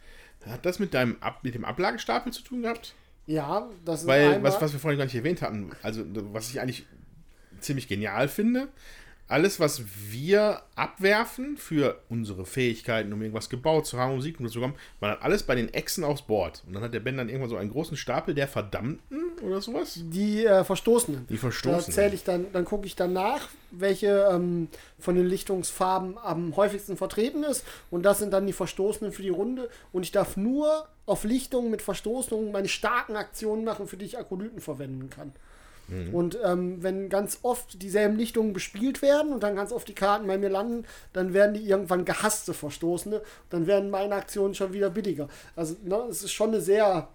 hat das mit deinem Ab mit dem Ablagestapel zu tun gehabt? Ja, das ist Weil, was, was wir vorhin gar nicht erwähnt hatten, also was ich eigentlich ziemlich genial finde, alles, was wir abwerfen für unsere Fähigkeiten, um irgendwas gebaut zu haben, um Sieg zu bekommen, man hat alles bei den Echsen aufs Board. Und dann hat der Ben dann irgendwann so einen großen Stapel der Verdammten oder sowas. die äh, Verstoßenen. Die Da verstoßen. zähle ich dann, dann gucke ich dann nach, welche ähm, von den Lichtungsfarben am häufigsten vertreten ist. Und das sind dann die Verstoßenen für die Runde. Und ich darf nur auf Lichtungen mit Verstoßenen meine starken Aktionen machen, für die ich Akolyten verwenden kann. Und ähm, wenn ganz oft dieselben Lichtungen bespielt werden und dann ganz oft die Karten bei mir landen, dann werden die irgendwann gehasste Verstoßene. Dann werden meine Aktionen schon wieder billiger. Also ne, es ist schon eine sehr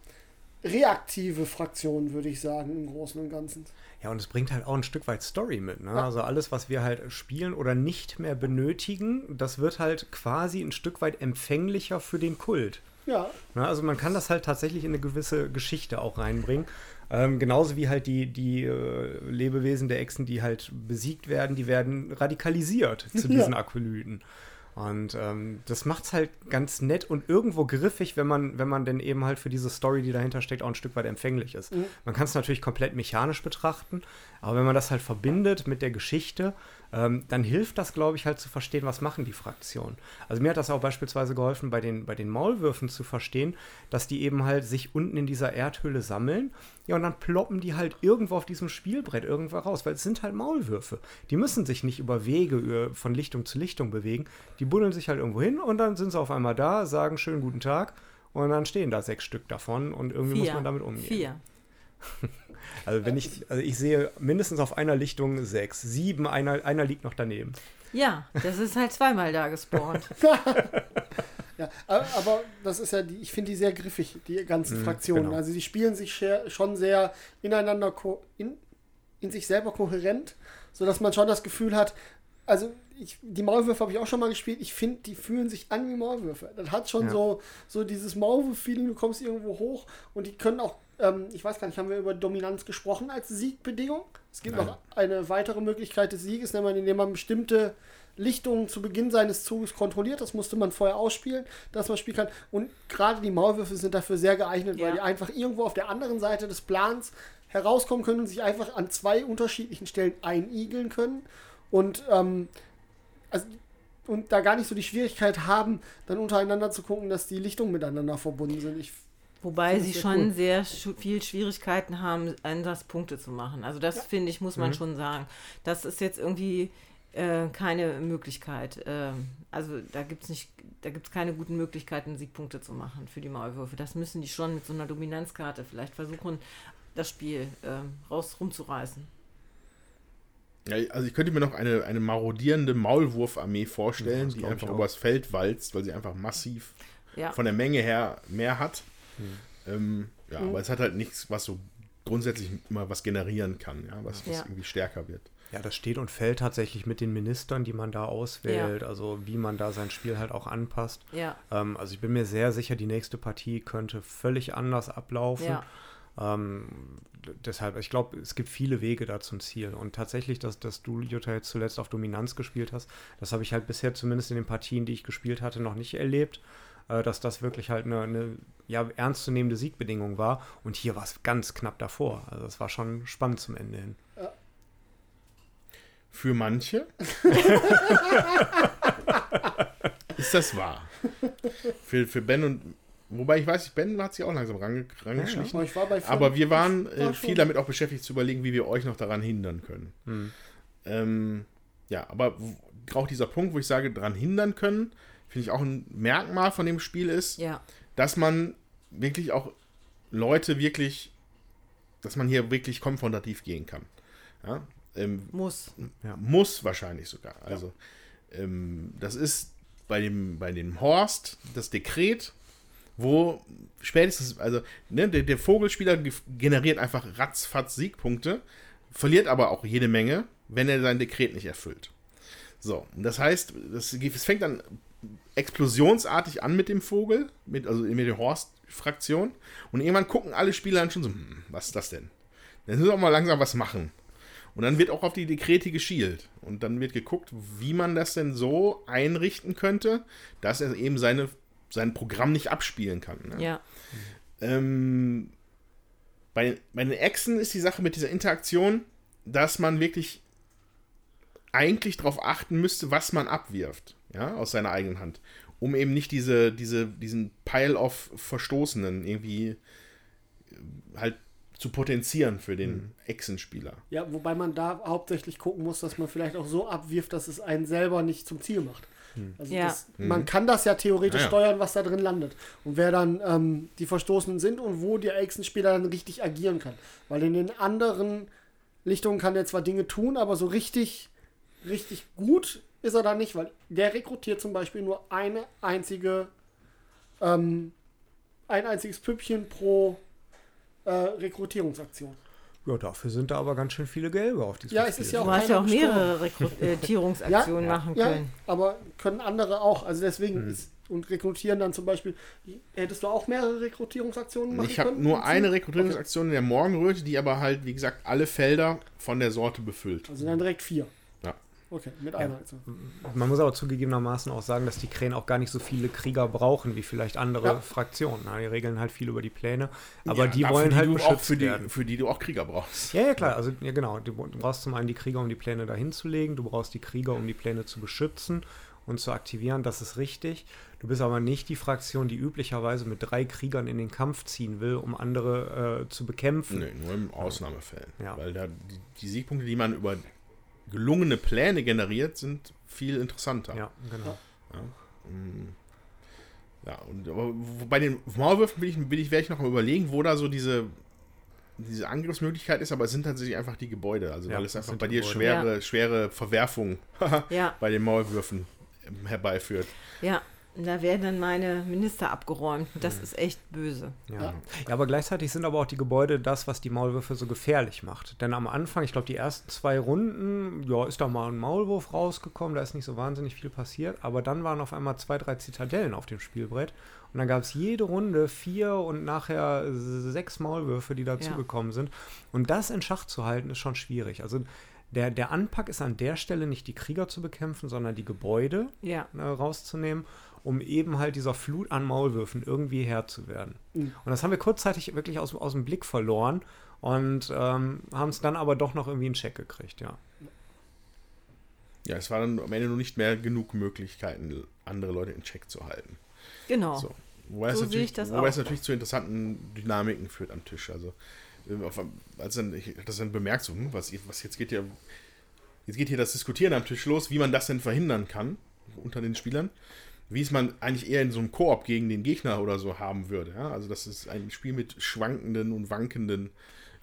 reaktive Fraktion, würde ich sagen, im Großen und Ganzen. Ja, und es bringt halt auch ein Stück weit Story mit. Ne? Also alles, was wir halt spielen oder nicht mehr benötigen, das wird halt quasi ein Stück weit empfänglicher für den Kult. Ja, Ne? Also man kann das halt tatsächlich in eine gewisse Geschichte auch reinbringen. Ähm, genauso wie halt die, die äh, Lebewesen der Echsen, die halt besiegt werden, die werden radikalisiert zu Ja. diesen Akolyten. Und ähm, das macht es halt ganz nett und irgendwo griffig, wenn man, wenn man denn eben halt für diese Story, die dahinter steckt, auch ein Stück weit empfänglich ist. Man kann es natürlich komplett mechanisch betrachten, aber wenn man das halt verbindet mit der Geschichte, ähm, dann hilft das, glaube ich, halt zu verstehen, was machen die Fraktionen. Also mir hat das auch beispielsweise geholfen, bei den, bei den Maulwürfen zu verstehen, dass die eben halt sich unten in dieser Erdhöhle sammeln. Ja, und dann ploppen die halt irgendwo auf diesem Spielbrett irgendwo raus, weil es sind halt Maulwürfe. Die müssen sich nicht über Wege über- von Lichtung zu Lichtung bewegen. Die buddeln sich halt irgendwo hin und dann sind sie auf einmal da, sagen schönen guten Tag und dann stehen da sechs Stück davon und irgendwie muss man damit umgehen. Vier. Also wenn ich, also ich sehe mindestens auf einer Lichtung sechs, sieben, einer, einer liegt noch daneben. Ja, das ist halt zweimal da gespawnt. ja. Aber, aber das ist ja, die, ich finde die sehr griffig, die ganzen Fraktionen. genau. Also die spielen sich schon sehr ineinander, in, in sich selber kohärent, sodass man schon das Gefühl hat, also ich, die Maulwürfe habe ich auch schon mal gespielt. Ich finde, die fühlen sich an wie Maulwürfe. Das hat schon Ja. so, so dieses Maulwurf-Feeling, du kommst irgendwo hoch und die können auch, ähm, ich weiß gar nicht, haben wir über Dominanz gesprochen als Siegbedingung? Es gibt Nein. noch eine weitere Möglichkeit des Sieges, nämlich indem man bestimmte Lichtungen zu Beginn seines Zuges kontrolliert. Das musste man vorher ausspielen, dass man spielen kann. Und gerade die Maulwürfe sind dafür sehr geeignet, Ja. weil die einfach irgendwo auf der anderen Seite des Plans herauskommen können und sich einfach an zwei unterschiedlichen Stellen einigeln können und, ähm, also, und da gar nicht so die Schwierigkeit haben, dann untereinander zu gucken, dass die Lichtungen miteinander verbunden sind. Ich, Wobei sie schon cool. sehr sch- viel Schwierigkeiten haben, Einsatzpunkte zu machen. Also das finde ich, muss Mhm. man schon sagen. Das ist jetzt irgendwie äh, keine Möglichkeit. Ähm, also da gibt es nicht, da gibt keine guten Möglichkeiten, Siegpunkte zu machen für die Maulwürfe. Das müssen die schon mit so einer Dominanzkarte vielleicht versuchen, das Spiel ähm, raus rumzureißen. Ja, also ich könnte mir noch eine, eine marodierende Maulwurfarmee Ja, vorstellen, das die einfach übers Feld walzt, weil sie einfach massiv Ja. von der Menge her mehr hat. Hm. Ähm, ja, Mhm. aber es hat halt nichts, was so grundsätzlich immer was generieren kann, ja, was, was Ja. irgendwie stärker wird. Ja, das steht und fällt tatsächlich mit den Ministern, die man da auswählt, also wie man da sein Spiel halt auch anpasst. Ja, Ähm, also ich bin mir sehr sicher, die nächste Partie könnte völlig anders ablaufen. ja, Ähm, deshalb, ich glaube, es gibt viele Wege da zum Ziel. Und tatsächlich, dass, dass du, Jutta, jetzt zuletzt auf Dominanz gespielt hast, das habe ich halt bisher zumindest in den Partien, die ich gespielt hatte, noch nicht erlebt. Äh, dass das wirklich halt eine, eine ja, ernstzunehmende Siegbedingung war. Und hier war es ganz knapp davor. Also es war schon spannend zum Ende hin. Für manche ist das wahr. Für, für Ben und wobei ich weiß, Ben hat sich auch langsam range, rangeschlichen. war bei fünf. Aber wir waren Ich äh, war viel damit auch beschäftigt zu überlegen, wie wir euch noch daran hindern können. Hm. Ähm, ja, aber auch dieser Punkt, wo ich sage, daran hindern können, finde ich auch ein Merkmal von dem Spiel ist, ja, dass man wirklich auch Leute wirklich, dass man hier wirklich konfrontativ gehen kann. Ja? Ähm, muss. muss wahrscheinlich sogar. Also, ähm, das ist bei dem, bei dem Horst das Dekret, wo spätestens, also ne, der, der Vogelspieler ge- generiert einfach ratzfatz Siegpunkte, verliert aber auch jede Menge, wenn er sein Dekret nicht erfüllt. So, das heißt, das, es fängt dann explosionsartig an mit dem Vogel, mit, also mit der Horst-Fraktion. Und irgendwann gucken alle Spieler dann schon so, hm, was ist das denn? Dann müssen wir auch mal langsam was machen. Und dann wird auch auf die Dekrete geschielt. Und dann wird geguckt, wie man das denn so einrichten könnte, dass er eben seine, sein Programm nicht abspielen kann. Ne? Ja, Ähm, bei, bei den Echsen ist die Sache mit dieser Interaktion, dass man wirklich eigentlich darauf achten müsste, was man abwirft, ja, aus seiner eigenen Hand, um eben nicht diese, diese, diesen Pile of Verstoßenen irgendwie äh, halt zu potenzieren für den Echsenspieler. Ja, wobei man da hauptsächlich gucken muss, dass man vielleicht auch so abwirft, dass es einen selber nicht zum Ziel macht. Also Ja. das, man kann das ja theoretisch Ah, ja. steuern, was da drin landet. Und wer dann ähm, die Verstoßenen sind und wo der Echsenspieler dann richtig agieren kann. Weil in den anderen Lichtungen kann er zwar Dinge tun, aber so richtig, richtig gut ist er da nicht, weil der rekrutiert zum Beispiel nur eine einzige, ähm, ein einziges Püppchen pro äh, Rekrutierungsaktion. Ja, dafür sind da aber ganz schön viele Gelbe auf diesem Ja, es Spiel. ist ja auch du hast ja auch mehrere Rekrutierungsaktionen machen ja, können. aber können andere auch. Also deswegen Hm. ist, und rekrutieren dann zum Beispiel. Hättest du auch mehrere Rekrutierungsaktionen machen Ich habe können? nur eine Rekrutierungsaktion in der Morgenröte, die aber halt, wie gesagt, alle Felder von der Sorte befüllt. Also dann direkt vier. Ja. Okay, mit einer Aktion. Man muss aber zugegebenermaßen auch sagen, dass die Krähen auch gar nicht so viele Krieger brauchen wie vielleicht andere Ja. Fraktionen. Na, die regeln halt viel über die Pläne, aber Ja, die wollen halt du beschützt auch für die, werden. für die du auch Krieger brauchst. Ja, ja, klar. Also, ja, genau. Du, du brauchst zum einen die Krieger, um die Pläne dahin zu legen. Du brauchst die Krieger, um die Pläne zu beschützen und zu aktivieren. Das ist richtig. Du bist aber nicht die Fraktion, die üblicherweise mit drei Kriegern in den Kampf ziehen will, um andere äh, zu bekämpfen. Nö, nur in Ausnahmefällen. Ja. Weil da die, die Siegpunkte, die man über gelungene Pläne generiert, sind viel interessanter. Ja, genau. Ja, und aber wo- bei den Maulwürfen will ich, will ich, werde ich noch mal überlegen, wo da so diese, diese Angriffsmöglichkeit ist, aber es sind tatsächlich einfach die Gebäude. Also Ja, weil es einfach bei dir Gebäude. schwere, schwere Verwerfungen Ja, bei den Maulwürfen herbeiführt. ja. Da werden dann meine Minister abgeräumt. Das Hm. ist echt böse. Ja. Ja. ja, aber gleichzeitig sind aber auch die Gebäude das, was die Maulwürfe so gefährlich macht. Denn am Anfang, ich glaube, die ersten zwei Runden, ja, ist da mal ein Maulwurf rausgekommen, da ist nicht so wahnsinnig viel passiert, aber dann waren auf einmal zwei, drei Zitadellen auf dem Spielbrett und dann gab es jede Runde vier und nachher sechs Maulwürfe, die dazugekommen sind. Und das in Schach zu halten, ist schon schwierig. Also der, der Anpack ist an der Stelle nicht die Krieger zu bekämpfen, sondern die Gebäude Ja, äh, rauszunehmen, um eben halt dieser Flut an Maulwürfen irgendwie Herr zu werden. Mhm. Und das haben wir kurzzeitig wirklich aus, aus dem Blick verloren. und ähm, haben es dann aber doch noch irgendwie in Check gekriegt, ja. Ja, es waren am Ende nur nicht mehr genug Möglichkeiten, andere Leute in Check zu halten. Genau. So. Wobei, So es, natürlich, ich das wobei auch. es natürlich zu interessanten Dynamiken führt am Tisch. Also, äh, auf, als dann, ich das dann bemerkt, so, hm, was, was jetzt geht ja, jetzt geht hier das Diskutieren am Tisch los, wie man das denn verhindern kann unter den Spielern. Wie es man eigentlich eher in so einem Koop gegen den Gegner oder so haben würde. Ja? Also, das ist ein Spiel mit schwankenden und wankenden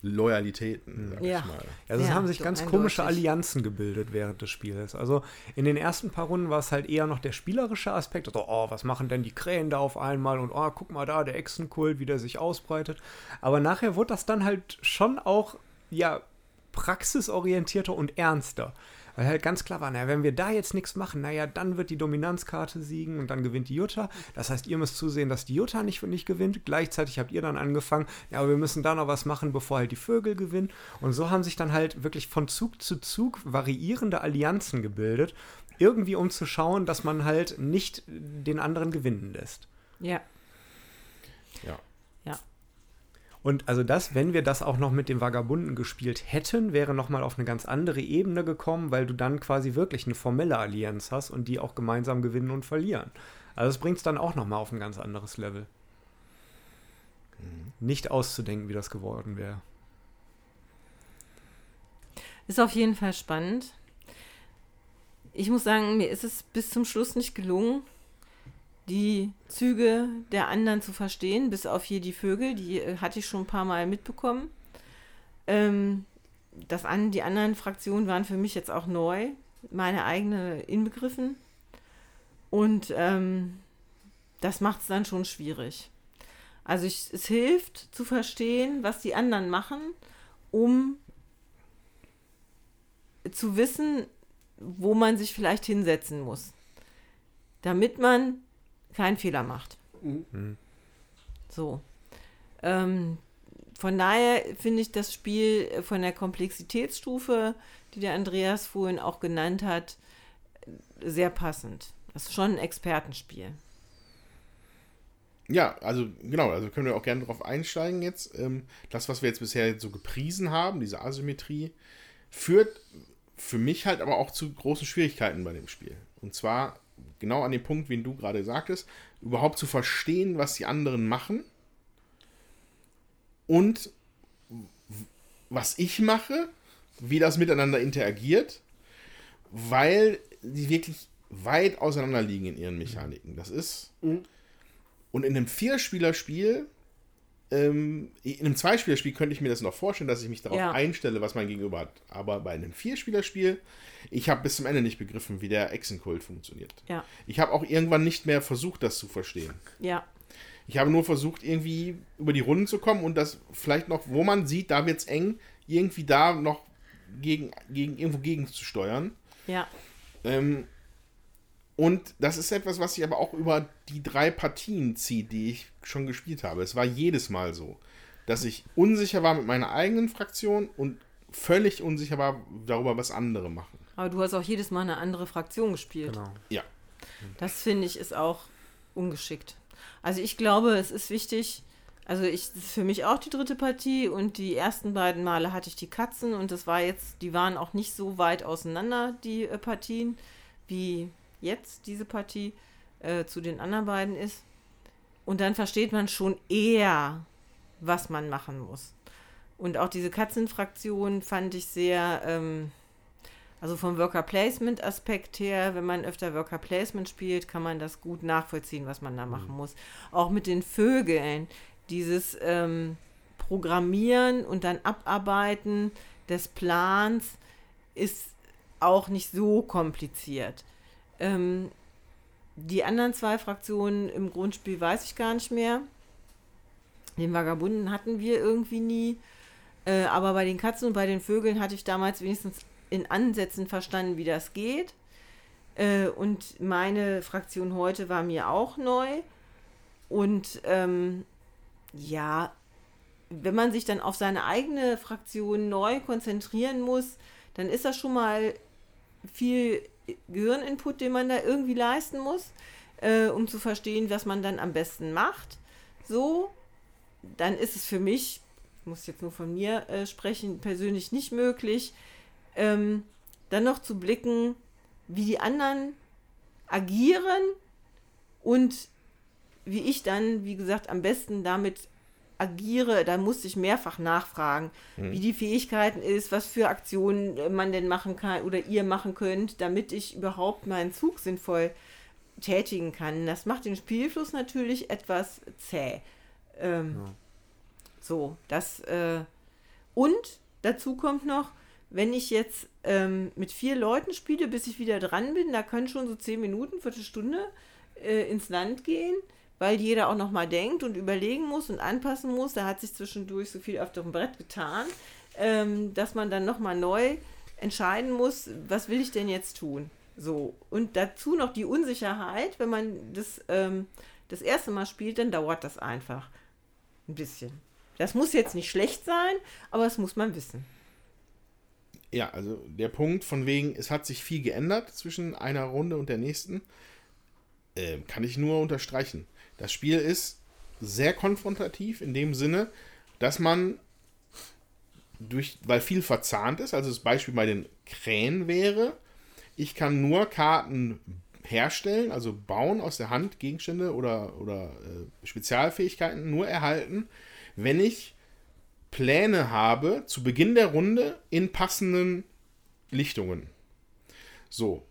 Loyalitäten, sag Ja. ich mal. Also es Ja, haben sich ganz eindeutig. komische Allianzen gebildet während des Spiels. Also in den ersten paar Runden war es halt eher noch der spielerische Aspekt. Also, oh, was machen denn die Krähen da auf einmal? Und oh, guck mal da, der Echsenkult, wie der sich ausbreitet. Aber nachher wurde das dann halt schon auch, ja, praxisorientierter und ernster. Weil halt ganz klar war, naja, wenn wir da jetzt nichts machen, naja, dann wird die Dominanzkarte siegen und dann gewinnt die Jutta. Das heißt, ihr müsst zusehen, dass die Jutta nicht, nicht gewinnt. Gleichzeitig habt ihr dann angefangen, ja, aber wir müssen da noch was machen, bevor halt die Vögel gewinnen. Und so haben sich dann halt wirklich von Zug zu Zug variierende Allianzen gebildet, irgendwie um zu schauen, dass man halt nicht den anderen gewinnen lässt. Ja. Ja. Ja. Und also das, wenn wir das auch noch mit dem Vagabunden gespielt hätten, wäre nochmal auf eine ganz andere Ebene gekommen, weil du dann quasi wirklich eine formelle Allianz hast und die auch gemeinsam gewinnen und verlieren. Also das bringt es dann auch nochmal auf ein ganz anderes Level. Nicht auszudenken, wie das geworden wäre. Ist auf jeden Fall spannend. Ich muss sagen, mir ist es bis zum Schluss nicht gelungen, die Züge der anderen zu verstehen, bis auf hier die Vögel, die äh, hatte ich schon ein paar Mal mitbekommen. Ähm, das an, die anderen Fraktionen waren für mich jetzt auch neu, meine eigene inbegriffen. Und ähm, das macht es dann schon schwierig. Also ich, es hilft zu verstehen, was die anderen machen, um zu wissen, wo man sich vielleicht hinsetzen muss, damit man keinen Fehler macht. Mhm. So. Ähm, von daher finde ich das Spiel von der Komplexitätsstufe, die der Andreas vorhin auch genannt hat, sehr passend. Das ist schon ein Expertenspiel. Ja, also genau, also können wir auch gerne darauf einsteigen jetzt. Ähm, das, was wir jetzt bisher so gepriesen haben, diese Asymmetrie, führt für mich halt aber auch zu großen Schwierigkeiten bei dem Spiel. Und zwar genau an dem Punkt, wie du gerade sagtest, überhaupt zu verstehen, was die anderen machen und was ich mache, wie das miteinander interagiert, weil die wirklich weit auseinander liegen in ihren Mechaniken. Das ist. Mhm. Und in einem Vierspielerspiel, ähm, in einem Zweispielerspiel könnte ich mir das noch vorstellen, dass ich mich darauf Ja. einstelle, was mein Gegenüber hat. Aber bei einem Vierspielerspiel, ich habe bis zum Ende nicht begriffen, wie der Echsenkult funktioniert. Ja, Ich habe auch irgendwann nicht mehr versucht, das zu verstehen. ja, Ich habe nur versucht, irgendwie über die Runden zu kommen und das vielleicht noch, wo man sieht, da wird es eng, irgendwie da noch gegen, gegen, irgendwo gegen zu steuern. ja, Ähm, und das ist etwas, was sich aber auch über die drei Partien zieht, die ich schon gespielt habe. Es war jedes Mal so, dass ich unsicher war mit meiner eigenen Fraktion und völlig unsicher war darüber, was andere machen. aber du hast auch jedes Mal eine andere Fraktion gespielt. Genau. Ja. Das finde ich ist auch ungeschickt. Also ich glaube, es ist wichtig, also ich, das ist für mich auch die dritte Partie und die ersten beiden Male hatte ich die Katzen und das war jetzt, die waren auch nicht so weit auseinander, die äh, Partien, wie jetzt diese Partie äh, zu den anderen beiden ist. Und dann versteht man schon eher, was man machen muss. Und auch diese Katzenfraktion fand ich sehr, ähm, also vom Worker Placement Aspekt her, wenn man öfter Worker Placement spielt, kann man das gut nachvollziehen, was man da machen muss. Auch mit den Vögeln, dieses ähm, Programmieren und dann Abarbeiten des Plans ist auch nicht so kompliziert. Ähm, die anderen zwei Fraktionen im Grundspiel weiß ich gar nicht mehr. Den Vagabunden hatten wir irgendwie nie. Äh, aber bei den Katzen und bei den Vögeln hatte ich damals wenigstens in Ansätzen verstanden, wie das geht. Äh, und meine Fraktion heute war mir auch neu. Und ähm, ja, wenn man sich dann auf seine eigene Fraktion neu konzentrieren muss, dann ist das schon mal viel Gehirninput, den man da irgendwie leisten muss, äh, um zu verstehen, was man dann am besten macht. So, dann ist es für mich muss jetzt nur von mir äh, sprechen, persönlich nicht möglich, ähm, dann noch zu blicken, wie die anderen agieren und wie ich dann, wie gesagt, am besten damit agiere, da musste ich mehrfach nachfragen, Mhm. wie die Fähigkeiten ist, was für Aktionen äh, man denn machen kann oder ihr machen könnt, damit ich überhaupt meinen Zug sinnvoll tätigen kann. Das macht den Spielfluss natürlich etwas zäh. Ähm, So, das äh, und dazu kommt noch, wenn ich jetzt ähm, mit vier Leuten spiele, bis ich wieder dran bin, da können schon so zehn Minuten, Viertelstunde äh, ins Land gehen, weil jeder auch noch mal denkt und überlegen muss und anpassen muss. Da hat sich zwischendurch so viel auf dem Brett getan, ähm, dass man dann noch mal neu entscheiden muss, was will ich denn jetzt tun? So und dazu noch die Unsicherheit, wenn man das ähm, das erste Mal spielt, dann dauert das einfach ein bisschen. Das muss jetzt nicht schlecht sein, aber das muss man wissen. Ja, also der Punkt von wegen, es hat sich viel geändert zwischen einer Runde und der nächsten, äh, kann ich nur unterstreichen. Das Spiel ist sehr konfrontativ in dem Sinne, dass man durch, weil viel verzahnt ist, also das Beispiel bei den Krähen wäre, ich kann nur Karten herstellen, also bauen aus der Hand, Gegenstände oder, oder äh, Spezialfähigkeiten nur erhalten, wenn ich Pläne habe zu Beginn der Runde in passenden Lichtungen. So.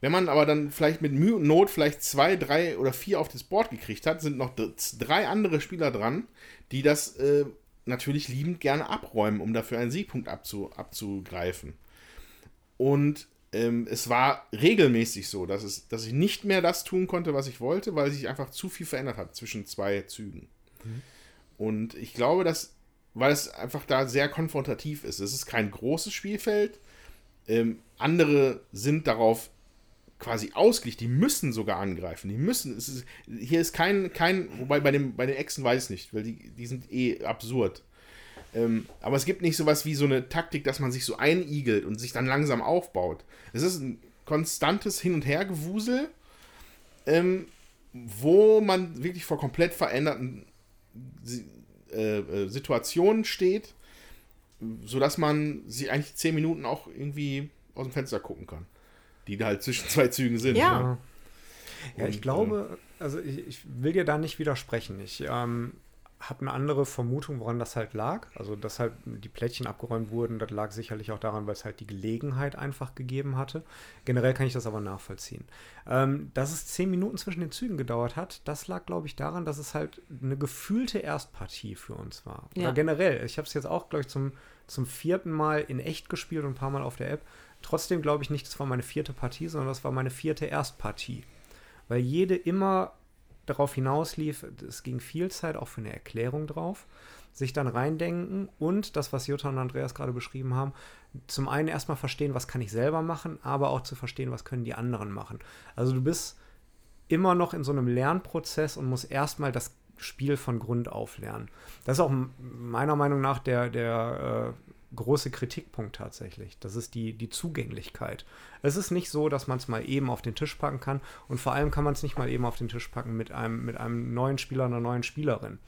Wenn man aber dann vielleicht mit Mühe und Not vielleicht zwei, drei oder vier auf das Board gekriegt hat, sind noch drei andere Spieler dran, die das äh, natürlich liebend gerne abräumen, um dafür einen Siegpunkt abzu, abzugreifen. Und ähm, es war regelmäßig so, dass, es, dass ich nicht mehr das tun konnte, was ich wollte, weil sich einfach zu viel verändert hat zwischen zwei Zügen. Und ich glaube, dass, weil es einfach da sehr konfrontativ ist, es ist kein großes Spielfeld. Ähm, andere sind darauf quasi ausgelegt, die müssen sogar angreifen. Die müssen. Ist, hier ist kein, kein, wobei bei, dem, bei den Echsen weiß ich nicht, weil die, die sind eh absurd. Ähm, aber es gibt nicht sowas wie so eine Taktik, dass man sich so einigelt und sich dann langsam aufbaut. Es ist ein konstantes Hin- und Hergewusel, ähm, wo man wirklich vor komplett veränderten äh, äh, Situationen steht, sodass man sie eigentlich zehn Minuten auch irgendwie aus dem Fenster gucken kann. Die da halt zwischen zwei Zügen sind. Ja. ne? Ja, ich glaube, also ich, ich will dir da nicht widersprechen. Ich ähm, habe eine andere Vermutung, woran das halt lag. Also, dass halt die Plättchen abgeräumt wurden, das lag sicherlich auch daran, weil es halt die Gelegenheit einfach gegeben hatte. Generell kann ich das aber nachvollziehen. Ähm, dass es zehn Minuten zwischen den Zügen gedauert hat, das lag, glaube ich, daran, dass es halt eine gefühlte Erstpartie für uns war. Oder Ja. generell. Ich habe es jetzt auch, glaube ich, zum, zum vierten Mal in echt gespielt und ein paar Mal auf der App. Trotzdem glaube ich nicht, das war meine vierte Partie, sondern das war meine vierte Erstpartie weil jede immer darauf hinauslief, es ging viel Zeit auch für eine Erklärung drauf, sich dann reindenken und das, was Jutta und Andreas gerade beschrieben haben, zum einen erstmal verstehen, was kann ich selber machen, aber auch zu verstehen, was können die anderen machen. Also du bist immer noch in so einem Lernprozess und musst erstmal das Spiel von Grund auf lernen. Das ist auch meiner Meinung nach der, der äh, große Kritikpunkt tatsächlich. Das ist die, die Zugänglichkeit. Es ist nicht so, dass man es mal eben auf den Tisch packen kann und vor allem kann man es nicht mal eben auf den Tisch packen mit einem, mit einem neuen Spieler, einer neuen Spielerin.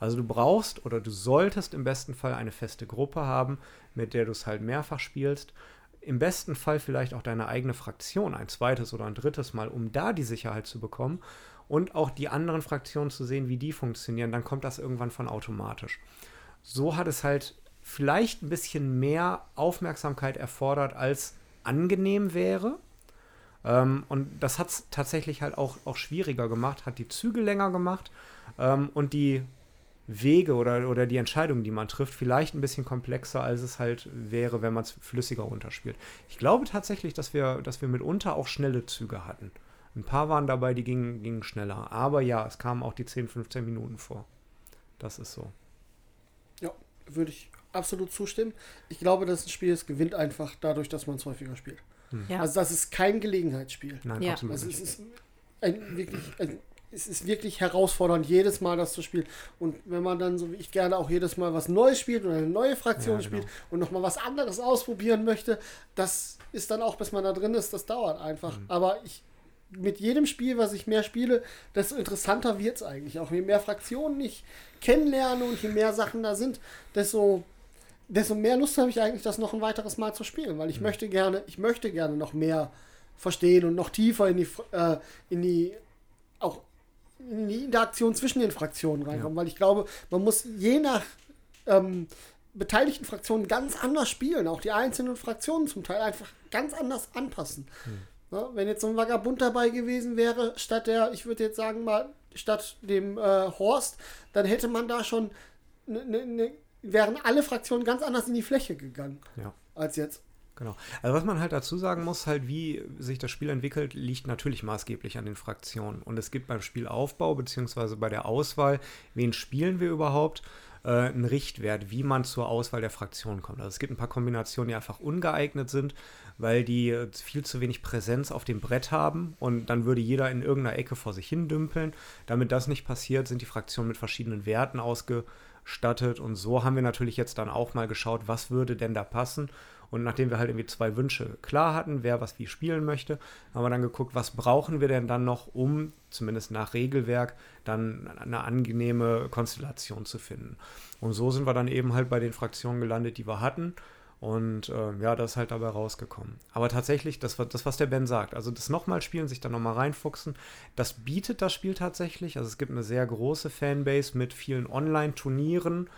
Also du brauchst oder du solltest im besten Fall eine feste Gruppe haben, mit der du es halt mehrfach spielst. Im besten Fall vielleicht auch deine eigene Fraktion, ein zweites oder ein drittes Mal, um da die Sicherheit zu bekommen und auch die anderen Fraktionen zu sehen, wie die funktionieren. Dann kommt das irgendwann von automatisch. So hat es halt vielleicht ein bisschen mehr Aufmerksamkeit erfordert, als angenehm wäre. Ähm, und das hat es tatsächlich halt auch, auch schwieriger gemacht, hat die Züge länger gemacht ähm, und die Wege oder, oder die Entscheidungen, die man trifft, vielleicht ein bisschen komplexer, als es halt wäre, wenn man es flüssiger runterspielt. Ich glaube tatsächlich, dass wir, dass wir mitunter auch schnelle Züge hatten. Ein paar waren dabei, die gingen, gingen schneller. Aber ja, es kamen auch die 10, 15 Minuten vor. Das ist so. Ja, würde ich absolut zustimmen. Ich glaube, dass ein Spiel es gewinnt einfach dadurch, dass man es häufiger spielt. Ja. Also das ist kein Gelegenheitsspiel. Nein, Ja. absolut Also es nicht. ist ein wirklich, ein, es ist wirklich herausfordernd, jedes Mal das zu spielen. Und wenn man dann, so wie ich gerne auch jedes Mal was Neues spielt oder eine neue Fraktion Ja, genau. spielt und nochmal was anderes ausprobieren möchte, das ist dann auch, bis man da drin ist, das dauert einfach. Mhm. Aber ich mit jedem Spiel, was ich mehr spiele, desto interessanter wird es eigentlich. Auch je mehr Fraktionen ich kennenlerne und je mehr Sachen da sind, desto, desto mehr Lust habe ich eigentlich, das noch ein weiteres Mal zu spielen, weil ich mhm. möchte gerne, ich möchte gerne noch mehr verstehen und noch tiefer in die, äh, in die auch in die Interaktion zwischen den Fraktionen reinkommen, ja. weil ich glaube, man muss je nach ähm, beteiligten Fraktionen ganz anders spielen, auch die einzelnen Fraktionen zum Teil einfach ganz anders anpassen. Hm. Ja, wenn jetzt so ein Vagabund dabei gewesen wäre, statt der, ich würde jetzt sagen mal, statt dem äh, Horst, dann hätte man da schon, ne, ne, ne, wären alle Fraktionen ganz anders in die Fläche gegangen ja. als jetzt. Genau. Also was man halt dazu sagen muss, halt wie sich das Spiel entwickelt, liegt natürlich maßgeblich an den Fraktionen. Und es gibt beim Spielaufbau beziehungsweise bei der Auswahl, wen spielen wir überhaupt, äh, einen Richtwert, wie man zur Auswahl der Fraktionen kommt. Also es gibt ein paar Kombinationen, die einfach ungeeignet sind, weil die äh, viel zu wenig Präsenz auf dem Brett haben und dann würde jeder in irgendeiner Ecke vor sich hin dümpeln. Damit das nicht passiert, sind die Fraktionen mit verschiedenen Werten ausgestattet und so haben wir natürlich jetzt dann auch mal geschaut, was würde denn da passen. Und nachdem wir halt irgendwie zwei Wünsche klar hatten, wer was wie spielen möchte, haben wir dann geguckt, was brauchen wir denn dann noch, um zumindest nach Regelwerk dann eine angenehme Konstellation zu finden. Und so sind wir dann eben halt bei den Fraktionen gelandet, die wir hatten. Und äh, ja, das ist halt dabei rausgekommen. Aber tatsächlich, das, das was der Ben sagt, also das nochmal spielen, sich dann nochmal reinfuchsen, das bietet das Spiel tatsächlich. Also es gibt eine sehr große Fanbase mit vielen Online-Turnieren.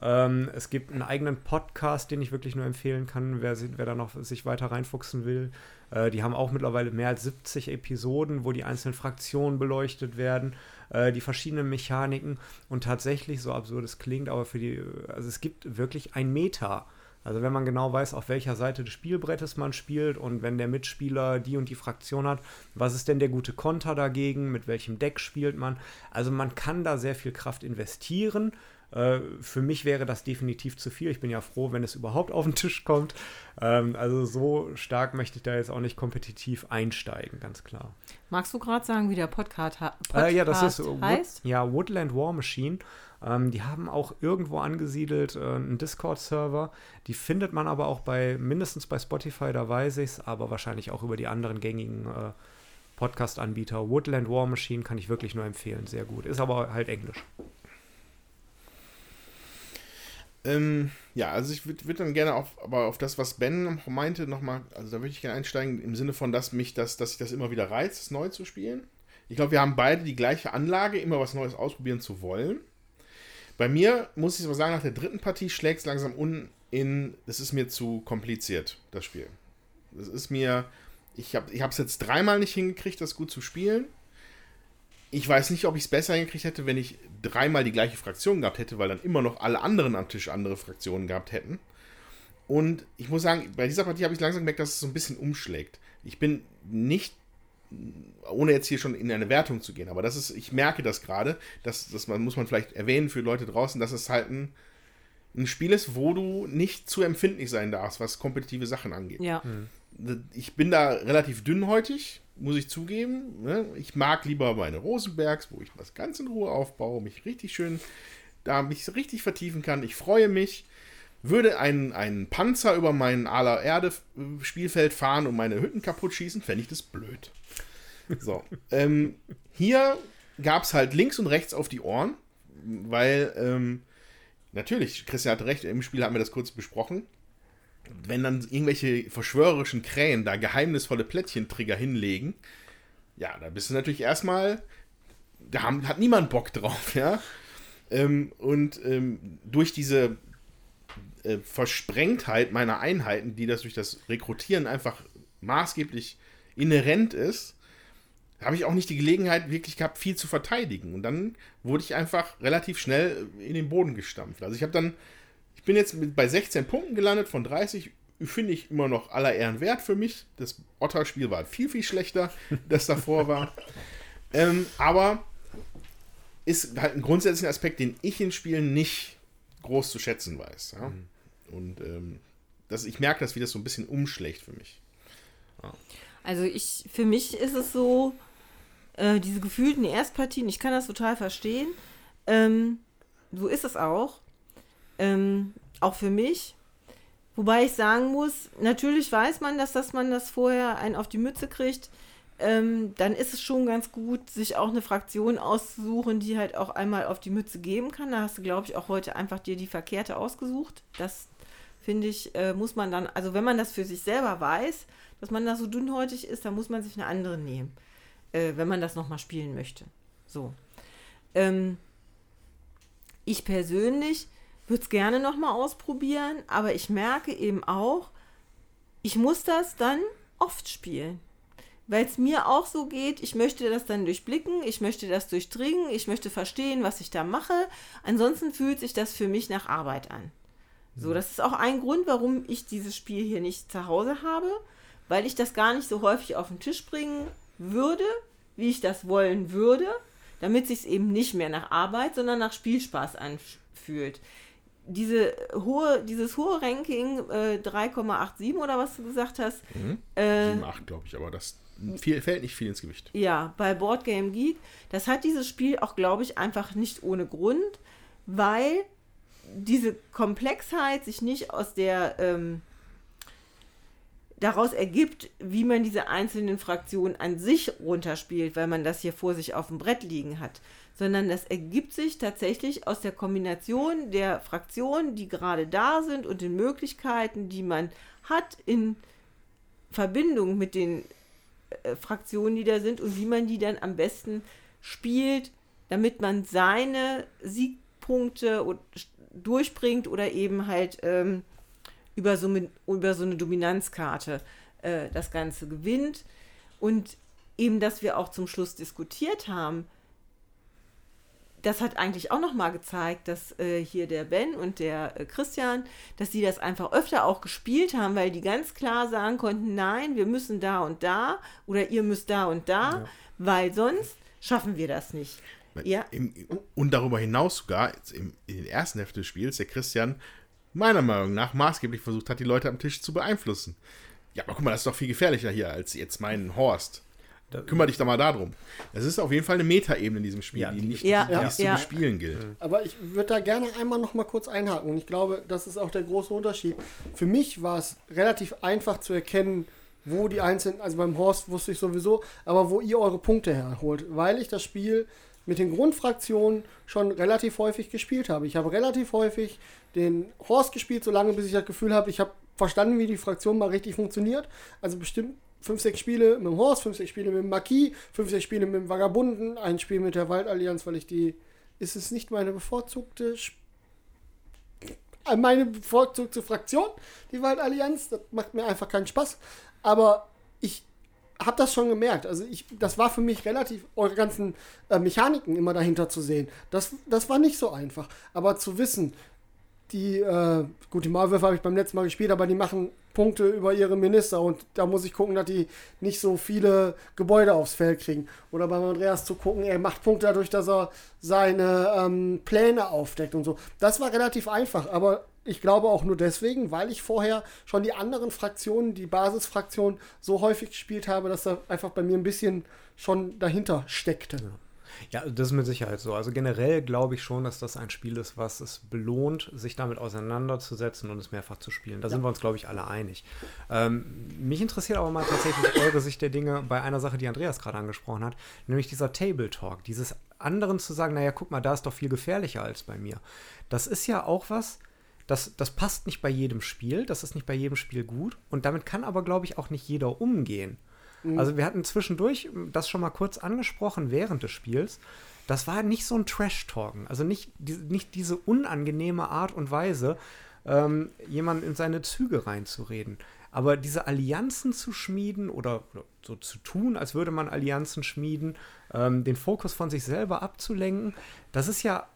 Ähm, es gibt einen eigenen Podcast, den ich wirklich nur empfehlen kann, wer, wer da noch sich weiter reinfuchsen will. Äh, die haben auch mittlerweile mehr als 70 Episoden, wo die einzelnen Fraktionen beleuchtet werden, äh, die verschiedenen Mechaniken und tatsächlich, so absurd es klingt, aber für die, also es gibt wirklich ein Meta also wenn man genau weiß, auf welcher Seite des Spielbrettes man spielt und wenn der Mitspieler die und die Fraktion hat, was ist denn der gute Konter dagegen, mit welchem Deck spielt man. Also man kann da sehr viel Kraft investieren. Äh, für mich wäre das definitiv zu viel. Ich bin ja froh, wenn es überhaupt auf den Tisch kommt. Ähm, also so stark möchte ich da jetzt auch nicht kompetitiv einsteigen, ganz klar. Magst du gerade sagen, wie der Podcast, Podcast äh, ja, das ist, heißt? Wood, ja, Woodland War Machine. Ähm, die haben auch irgendwo angesiedelt äh, einen Discord-Server. Die findet man aber auch bei, mindestens bei Spotify, da weiß ich es, aber wahrscheinlich auch über die anderen gängigen äh, Podcast-Anbieter. Woodland War Machine kann ich wirklich nur empfehlen, sehr gut. Ist aber halt Englisch. Ähm, ja, also ich würde würd dann gerne auf, aber auf das, was Ben meinte, nochmal, also da würde ich gerne einsteigen, im Sinne von, dass mich das, dass ich das immer wieder reizt, das neu zu spielen. Ich glaube, wir haben beide die gleiche Anlage, immer was Neues ausprobieren zu wollen. Bei mir, muss ich aber sagen, nach der dritten Partie schlägt es langsam un in, es ist mir zu kompliziert, das Spiel. Es ist mir, ich habe es jetzt dreimal nicht hingekriegt, das gut zu spielen. Ich weiß nicht, ob ich es besser hingekriegt hätte, wenn ich dreimal die gleiche Fraktion gehabt hätte, weil dann immer noch alle anderen am Tisch andere Fraktionen gehabt hätten. Und ich muss sagen, bei dieser Partie habe ich langsam gemerkt, dass es so ein bisschen umschlägt. Ich bin nicht ohne jetzt hier schon in eine Wertung zu gehen, aber das ist, ich merke das gerade, das, das muss man vielleicht erwähnen für Leute draußen, dass es halt ein, ein Spiel ist, wo du nicht zu empfindlich sein darfst, was kompetitive Sachen angeht. Ja. Mhm. Ich bin da relativ dünnhäutig, muss ich zugeben. Ne? Ich mag lieber meine Rosenbergs, wo ich das ganz in Ruhe aufbaue, mich richtig schön, da mich richtig vertiefen kann. Ich freue mich. Würde ein, ein Panzer über mein aller Erde Spielfeld fahren und meine Hütten kaputt schießen, fände ich das blöd. So. ähm, hier gab es halt links und rechts auf die Ohren, weil ähm, natürlich, Christian hatte recht, im Spiel haben wir das kurz besprochen. Wenn dann irgendwelche verschwörerischen Krähen da geheimnisvolle Plättchentrigger hinlegen, ja, da bist du natürlich erstmal, da haben, hat niemand Bock drauf, ja. Ähm, und ähm, durch diese äh, Versprengtheit meiner Einheiten, die das durch das Rekrutieren einfach maßgeblich inhärent ist, habe ich auch nicht die Gelegenheit wirklich gehabt, viel zu verteidigen. Und dann wurde ich einfach relativ schnell in den Boden gestampft. Also ich habe dann, ich bin jetzt bei 16 Punkten gelandet von 30. Finde ich immer noch aller Ehren wert für mich. Das Otter-Spiel war viel, viel schlechter, das davor war. ähm, aber ist halt ein grundsätzlicher Aspekt, den ich in Spielen nicht groß zu schätzen weiß. Ja? Mhm. Und ähm, das, ich merke das, wie das so ein bisschen umschlägt für mich. Ja. Also ich, für mich ist es so, äh, diese gefühlten Erstpartien, ich kann das total verstehen. Ähm, so ist es auch. Ähm, auch für mich. Wobei ich sagen muss, natürlich weiß man, dass, dass man das vorher einen auf die Mütze kriegt. ähm, dann ist es schon ganz gut, sich auch eine Fraktion auszusuchen, die halt auch einmal auf die Mütze geben kann. Da hast du, glaube ich, auch heute einfach dir die verkehrte ausgesucht. Das finde ich, äh, muss man dann, also wenn man das für sich selber weiß, dass man da so dünnhäutig ist, dann muss man sich eine andere nehmen, äh, wenn man das nochmal spielen möchte. So. Ähm, ich persönlich würde es gerne nochmal ausprobieren, aber ich merke eben auch, ich muss das dann oft spielen weil es mir auch so geht, ich möchte das dann durchblicken, ich möchte das durchdringen, ich möchte verstehen, was ich da mache. Ansonsten fühlt sich das für mich nach Arbeit an. So, das ist auch ein Grund, warum ich dieses Spiel hier nicht zu Hause habe, weil ich das gar nicht so häufig auf den Tisch bringen würde, wie ich das wollen würde, damit sich es eben nicht mehr nach Arbeit, sondern nach Spielspaß anfühlt. Diese hohe, dieses hohe Ranking äh, 3,87 oder was du gesagt hast. Mhm. Äh, 7, 8, glaube ich, aber das viel, fällt nicht viel ins Gewicht. Ja, bei Board Game Geek, das hat dieses Spiel auch, glaube ich, einfach nicht ohne Grund, weil diese Komplexheit sich nicht aus der ähm, daraus ergibt, wie man diese einzelnen Fraktionen an sich runterspielt, weil man das hier vor sich auf dem Brett liegen hat, sondern das ergibt sich tatsächlich aus der Kombination der Fraktionen, die gerade da sind und den Möglichkeiten, die man hat in Verbindung mit den äh, Fraktionen, die da sind und wie man die dann am besten spielt, damit man seine Siegpunkte durchbringt oder eben halt ähm, über, so, über so eine Dominanzkarte äh, das Ganze gewinnt. Und eben, dass wir auch zum Schluss diskutiert haben, das hat eigentlich auch nochmal gezeigt, dass äh, hier der Ben und der äh, Christian, dass sie das einfach öfter auch gespielt haben, weil die ganz klar sagen konnten, nein, wir müssen da und da oder ihr müsst da und da, ja. weil sonst schaffen wir das nicht. Ja. Im, und darüber hinaus sogar im, in den ersten Hälfte des Spiels der Christian meiner Meinung nach maßgeblich versucht hat, die Leute am Tisch zu beeinflussen. Ja, aber guck mal, das ist doch viel gefährlicher hier als jetzt mein Horst. Da, Kümmer dich da mal darum. Es ist auf jeden Fall eine Metaebene in diesem Spiel, ja, die nicht ja, die, ja, zu bespielen gilt. Aber ich würde da gerne einmal noch mal kurz einhaken. Und ich glaube, das ist auch der große Unterschied. Für mich war es relativ einfach zu erkennen, wo die einzelnen, also beim Horst wusste ich sowieso, aber wo ihr eure Punkte herholt, weil ich das Spiel mit den Grundfraktionen schon relativ häufig gespielt habe. Ich habe relativ häufig den Horst gespielt, solange bis ich das Gefühl habe, ich habe verstanden, wie die Fraktion mal richtig funktioniert. Also bestimmt 5, 6 Spiele mit dem Horst, 5, 6 Spiele mit dem Marquis, 5, 6 Spiele mit dem Vagabunden, ein Spiel mit der Waldallianz, weil ich die. Ist es nicht meine bevorzugte. Sp äh, meine bevorzugte Fraktion, die Waldallianz? Das macht mir einfach keinen Spaß. Aber habe das schon gemerkt. Also ich, das war für mich relativ, eure ganzen äh, Mechaniken immer dahinter zu sehen. Das, das war nicht so einfach. Aber zu wissen, die, äh, gut, die Maulwürfe habe ich beim letzten Mal gespielt, aber die machen Punkte über ihre Minister und da muss ich gucken, dass die nicht so viele Gebäude aufs Feld kriegen. Oder beim Andreas zu gucken, er macht Punkte dadurch, dass er seine ähm, Pläne aufdeckt und so. Das war relativ einfach, aber ich glaube auch nur deswegen, weil ich vorher schon die anderen Fraktionen, die Basisfraktionen so häufig gespielt habe, dass da einfach bei mir ein bisschen schon dahinter steckte. Ja. Ja, das ist mit Sicherheit so. Also generell glaube ich schon, dass das ein Spiel ist, was es belohnt, sich damit auseinanderzusetzen und es mehrfach zu spielen. Da ja. sind wir uns, glaube ich, alle einig. Ähm, mich interessiert aber mal tatsächlich eure Sicht der Dinge bei einer Sache, die Andreas gerade angesprochen hat, nämlich dieser Table Talk. Dieses anderen zu sagen, naja, guck mal, da ist doch viel gefährlicher als bei mir. Das ist ja auch was, das, das passt nicht bei jedem Spiel, das ist nicht bei jedem Spiel gut und damit kann aber, glaube ich, auch nicht jeder umgehen. Mhm. Also wir hatten zwischendurch das schon mal kurz angesprochen während des Spiels. Das war nicht so ein Trash-Talken, also nicht, die, nicht diese unangenehme Art und Weise, ähm, jemanden in seine Züge reinzureden. Aber diese Allianzen zu schmieden oder, oder, so zu tun, als würde man Allianzen schmieden, ähm, den Fokus von sich selber abzulenken, das ist ja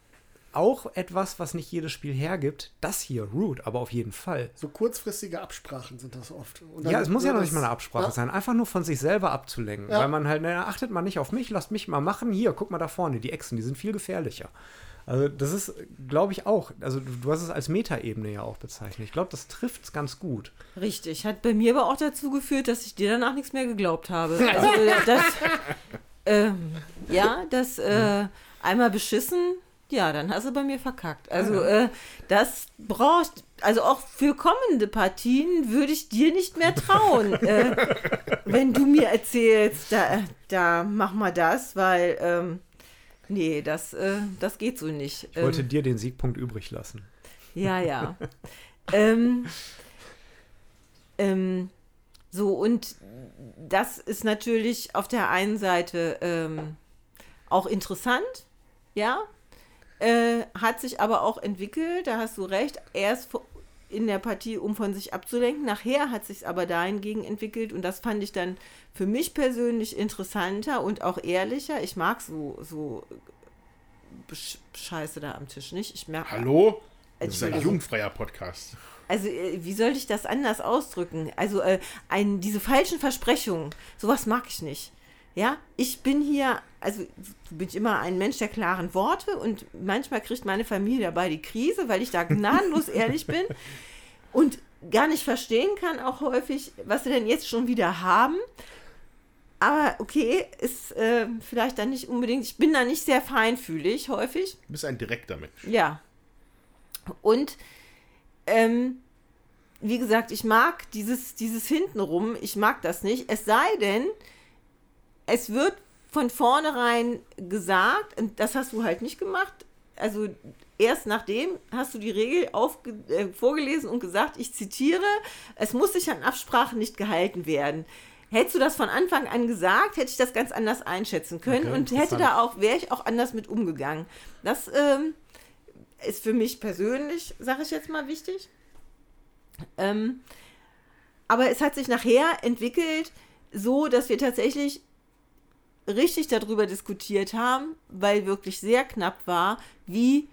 auch etwas, was nicht jedes Spiel hergibt. Das hier, Root, aber auf jeden Fall. So kurzfristige Absprachen sind das oft. ja, es muss ja noch nicht mal eine Absprache ja. sein, einfach nur von sich selber abzulenken. Ja. Weil man halt, na, achtet mal nicht auf mich, lasst mich mal machen. Hier, guck mal da vorne, die Echsen, die sind viel gefährlicher. Also das ist, glaube ich, auch, also du hast es als Metaebene ja auch bezeichnet. Ich glaube, das trifft es ganz gut. Richtig, hat bei mir aber auch dazu geführt, dass ich dir danach nichts mehr geglaubt habe. Also das, ähm, ja, das äh, einmal beschissen, Ja, dann hast du bei mir verkackt. Also äh, das brauchst, also auch für kommende Partien würde ich dir nicht mehr trauen, äh, wenn du mir erzählst, da, da mach mal das, weil ähm, nee, das, äh, das geht so nicht. Ich wollte dir den Siegpunkt übrig lassen. Ja, ja. ähm, ähm, so, und das ist natürlich auf der einen Seite ähm, auch interessant, ja, äh, hat sich aber auch entwickelt, da hast du recht, erst in der Partie, um von sich abzulenken. Nachher hat sich aber dahingegen entwickelt und das fand ich dann für mich persönlich interessanter und auch ehrlicher. Ich mag so, so Scheiße da am Tisch nicht. Ich merke. Hallo? Das ist ein jugendfreier Podcast. Also, äh, wie soll ich das anders ausdrücken? Also, äh, ein, diese falschen Versprechungen, sowas mag ich nicht. Ja, ich bin hier, also bin ich immer ein Mensch der klaren Worte und manchmal kriegt meine Familie dabei die Krise, weil ich da gnadenlos ehrlich bin und gar nicht verstehen kann, auch häufig, was sie denn jetzt schon wieder haben. Aber okay, ist äh, vielleicht dann nicht unbedingt, ich bin da nicht sehr feinfühlig häufig. Du bist ein direkter Mensch. Ja. Und ähm, wie gesagt, ich mag dieses, dieses Hintenrum, ich mag das nicht. Es sei denn, es wird von vornherein gesagt, und das hast du halt nicht gemacht, also erst nachdem hast du die Regel aufge äh, vorgelesen und gesagt, ich zitiere, es muss sich an Absprachen nicht gehalten werden. Hättest du das von Anfang an gesagt, hätte ich das ganz anders einschätzen können okay, und hätte da auch, wäre ich auch anders mit umgegangen. Das ähm, ist für mich persönlich, sage ich jetzt mal, wichtig. Ähm, aber es hat sich nachher entwickelt, so dass wir tatsächlich richtig darüber diskutiert haben, weil wirklich sehr knapp war, wie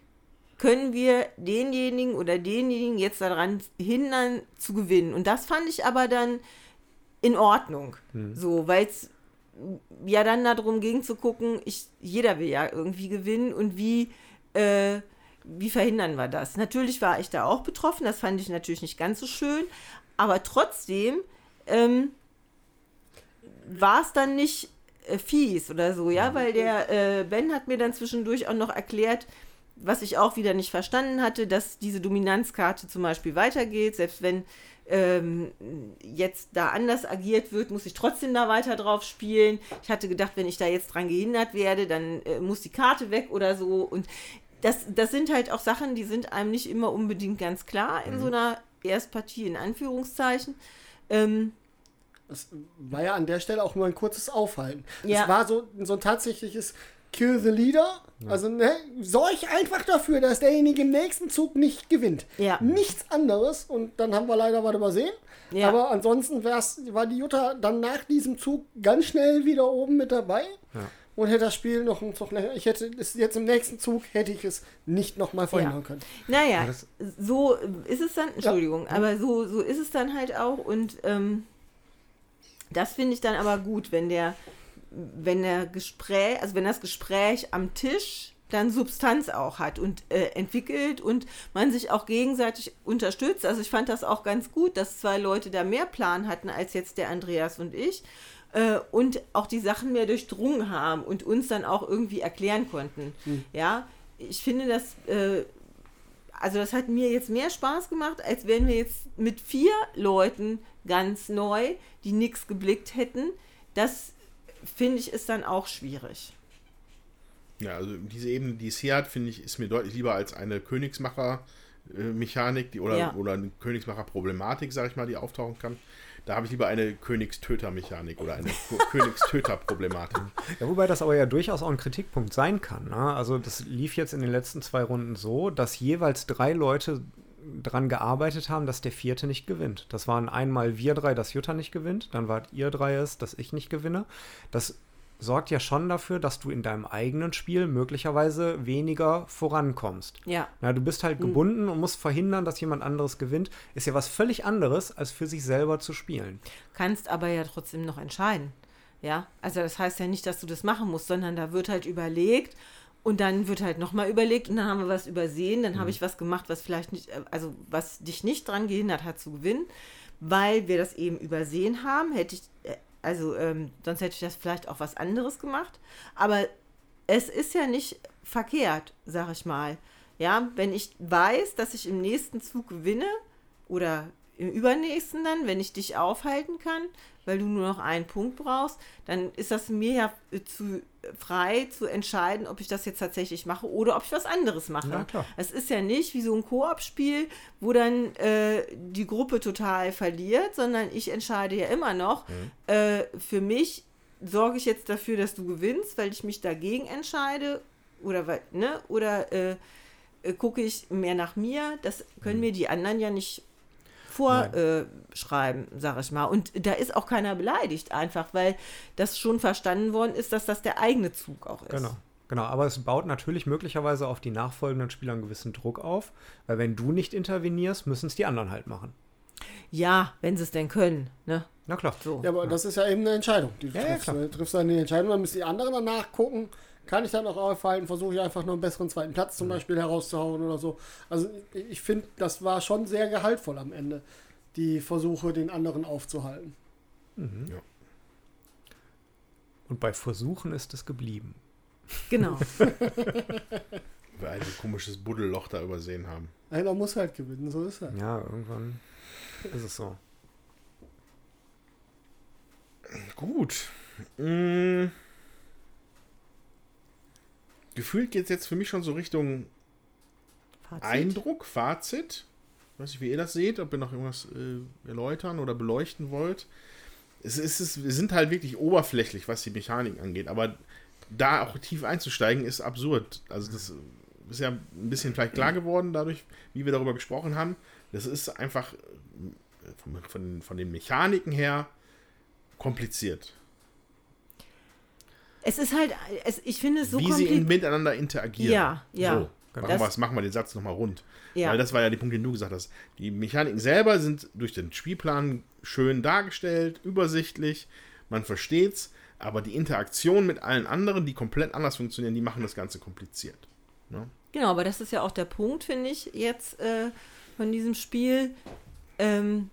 können wir denjenigen oder denjenigen jetzt daran hindern zu gewinnen. Und das fand ich aber dann in Ordnung. Mhm. So, weil es ja dann darum ging zu gucken, ich, jeder will ja irgendwie gewinnen und wie, äh, wie verhindern wir das? Natürlich war ich da auch betroffen, das fand ich natürlich nicht ganz so schön, aber trotzdem ähm, war es dann nicht äh, fies oder so, ja, weil der äh, Ben hat mir dann zwischendurch auch noch erklärt, was ich auch wieder nicht verstanden hatte, dass diese Dominanzkarte zum Beispiel weitergeht, selbst wenn ähm, jetzt da anders agiert wird, muss ich trotzdem da weiter drauf spielen. Ich hatte gedacht, wenn ich da jetzt dran gehindert werde, dann äh, muss die Karte weg oder so. Und das, das sind halt auch Sachen, die sind einem nicht immer unbedingt ganz klar in mhm. so einer Erstpartie, in Anführungszeichen. Ähm, das war ja an der Stelle auch nur ein kurzes Aufhalten. Ja. Es war so, so ein tatsächliches Kill the Leader. Ja. Also ne, sorg einfach dafür, dass derjenige im nächsten Zug nicht gewinnt. Ja. Nichts anderes. Und dann haben wir leider was übersehen. Ja. Aber ansonsten war die Jutta dann nach diesem Zug ganz schnell wieder oben mit dabei. Ja. Und hätte das Spiel noch einen Zug länger. Ich hätte es jetzt im nächsten Zug hätte ich es nicht nochmal verhindern können. Naja, so ist es dann, Entschuldigung, aber so, so ist es dann halt auch. Und ähm, das finde ich dann aber gut, wenn der, wenn der Gespräch, also wenn das Gespräch am Tisch dann Substanz auch hat und äh, entwickelt und man sich auch gegenseitig unterstützt. Also ich fand das auch ganz gut, dass zwei Leute da mehr Plan hatten als jetzt der Andreas und ich äh, und auch die Sachen mehr durchdrungen haben und uns dann auch irgendwie erklären konnten. Mhm. Ja, ich finde das, äh, also das hat mir jetzt mehr Spaß gemacht, als wenn wir jetzt mit vier Leuten ganz neu, die nichts geblickt hätten. Das finde ich ist dann auch schwierig. Ja, also diese Ebene, die es hier hat, finde ich, ist mir deutlich lieber als eine Königsmacher-Mechanik oder, ja. oder eine Königsmacher-Problematik, sage ich mal, die auftauchen kann. Da habe ich lieber eine Königstöter-Mechanik oder eine Königstöter-Problematik. Ja, wobei das aber ja durchaus auch ein Kritikpunkt sein kann. Ne? Also das lief jetzt in den letzten zwei Runden so, dass jeweils drei Leute dran gearbeitet haben, dass der vierte nicht gewinnt. Das waren einmal wir drei, dass Jutta nicht gewinnt, dann wart ihr drei es, dass ich nicht gewinne. Das sorgt ja schon dafür, dass du in deinem eigenen Spiel möglicherweise weniger vorankommst. Ja. Na, du bist halt mhm. gebunden und musst verhindern, dass jemand anderes gewinnt. Ist ja was völlig anderes, als für sich selber zu spielen. Kannst aber ja trotzdem noch entscheiden. Ja, also das heißt ja nicht, dass du das machen musst, sondern da wird halt überlegt und dann wird halt nochmal überlegt und dann haben wir was übersehen, dann mhm. habe ich was gemacht, was vielleicht nicht, äh, also was dich nicht dran gehindert hat zu gewinnen, weil wir das eben übersehen haben, hätte ich, äh, also ähm, sonst hätte ich das vielleicht auch was anderes gemacht. Aber es ist ja nicht verkehrt, sag ich mal. Ja, wenn ich weiß, dass ich im nächsten Zug gewinne oder im übernächsten dann, wenn ich dich aufhalten kann, weil du nur noch einen Punkt brauchst, dann ist das mir ja zu frei zu entscheiden, ob ich das jetzt tatsächlich mache oder ob ich was anderes mache. Es ist ja nicht wie so ein Koop-Spiel, wo dann äh, die Gruppe total verliert, sondern ich entscheide ja immer noch, äh, für mich sorge ich jetzt dafür, dass du gewinnst, weil ich mich dagegen entscheide oder weil, ne, oder äh, äh, gucke ich mehr nach mir. Das können mir die anderen ja nicht vorschreiben, sag ich mal. Und da ist auch keiner beleidigt, einfach, weil das schon verstanden worden ist, dass das der eigene Zug auch ist. Genau. Genau, aber es baut natürlich möglicherweise auf die nachfolgenden Spieler einen gewissen Druck auf, weil wenn du nicht intervenierst, müssen es die anderen halt machen. Ja, wenn sie es denn können, ne? Na klar. So. Ja, aber das ist ja eben eine Entscheidung, die du Ja, ja, triffst. klar. Du triffst dann die Entscheidung, dann müssen die anderen danach gucken, kann ich dann auch aufhalten, versuche ich einfach noch einen besseren zweiten Platz zum Beispiel herauszuhauen oder so. Also ich- finde, das war schon sehr gehaltvoll am Ende, die Versuche, den anderen aufzuhalten. Und bei Versuchen ist es geblieben. Genau. Weil ein komisches Buddelloch da übersehen haben. Einer muss halt gewinnen, so ist er. Ja, irgendwann ist es so. Gut. Mm. Gefühlt geht es jetzt für mich schon so Richtung Fazit. Eindruck, Fazit. Ich weiß nicht, wie ihr das seht, ob ihr noch irgendwas äh, erläutern oder beleuchten wollt. Es ist, es, wir sind halt wirklich oberflächlich, was die Mechanik angeht, aber da auch tief einzusteigen, ist absurd. Also das ist ja ein bisschen vielleicht klar geworden, dadurch, wie wir darüber gesprochen haben. Das ist einfach äh, von, von, von den Mechaniken her kompliziert. Es ist halt, es, ich finde es so wie sie miteinander interagieren. Ja, ja. So, Genau. machen, wir, Das- machen wir den Satz nochmal rund. Ja. Weil das war ja der Punkt, den du gesagt hast. Die Mechaniken selber sind durch den Spielplan schön dargestellt, übersichtlich, man versteht's, aber die Interaktion mit allen anderen, die komplett anders funktionieren, die machen das Ganze kompliziert. Ne? Genau, aber das ist ja auch der Punkt, finde ich, jetzt äh, von diesem Spiel. Ähm,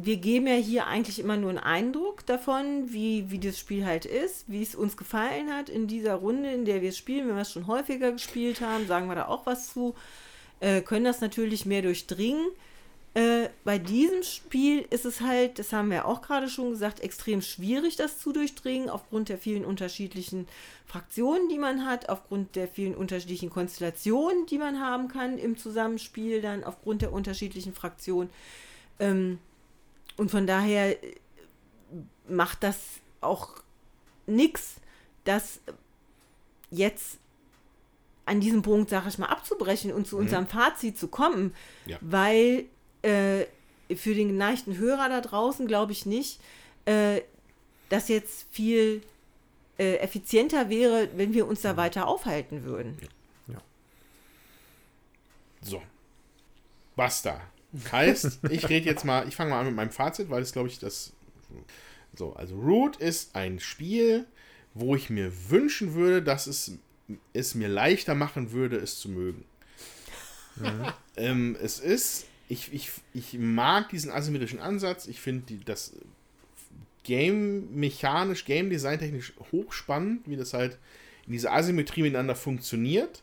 wir geben ja hier eigentlich immer nur einen Eindruck davon, wie, wie das Spiel halt ist, wie es uns gefallen hat in dieser Runde, in der wir es spielen. Wenn wir es schon häufiger gespielt haben, sagen wir da auch was zu. Äh, können das natürlich mehr durchdringen. Äh, bei diesem Spiel ist es halt, das haben wir auch gerade schon gesagt, extrem schwierig, das zu durchdringen, aufgrund der vielen unterschiedlichen Fraktionen, die man hat, aufgrund der vielen unterschiedlichen Konstellationen, die man haben kann im Zusammenspiel, dann aufgrund der unterschiedlichen Fraktionen. Ähm, und von daher äh, macht das auch nichts, das jetzt an diesem Punkt, sag ich mal, abzubrechen und zu unserem Fazit zu kommen, Ja. weil äh, für den geneigten Hörer da draußen glaube ich nicht, äh, dass jetzt viel äh, effizienter wäre, wenn wir uns da weiter aufhalten würden. So. Basta. Heißt, ich rede jetzt mal, ich fange mal an mit meinem Fazit, weil es glaube ich das. So, also Root ist ein Spiel, wo ich mir wünschen würde, dass es es mir leichter machen würde, es zu mögen. ähm, es ist, ich, ich, ich mag diesen asymmetrischen Ansatz. Ich finde das Game mechanisch, Game Design technisch hochspannend, wie das halt in dieser Asymmetrie miteinander funktioniert.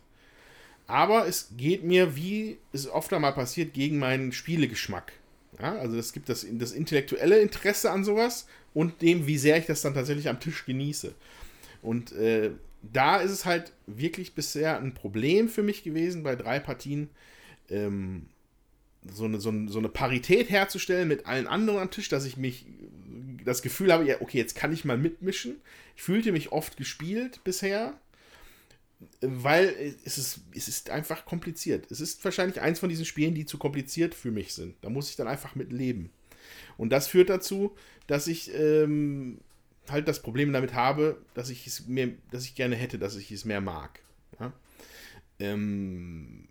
Aber es geht mir, wie es oft einmal passiert, gegen meinen Spielegeschmack. Ja, also es gibt das, das intellektuelle Interesse an sowas und dem, wie sehr ich das dann tatsächlich am Tisch genieße. Und äh, da ist es halt wirklich bisher ein Problem für mich gewesen, bei drei Partien ähm, so, eine, so, eine, so eine Parität herzustellen mit allen anderen am Tisch, dass ich mich das Gefühl habe, ja, okay, jetzt kann ich mal mitmischen. Ich fühlte mich oft gespielt bisher, weil es ist, es ist einfach kompliziert. Es ist wahrscheinlich eins von diesen Spielen, die zu kompliziert für mich sind. Da muss ich dann einfach mit leben. Und das führt dazu, dass ich ähm, halt das Problem damit habe, dass ich es mir, dass ich gerne hätte, dass ich es mehr mag. Ja? Ähm,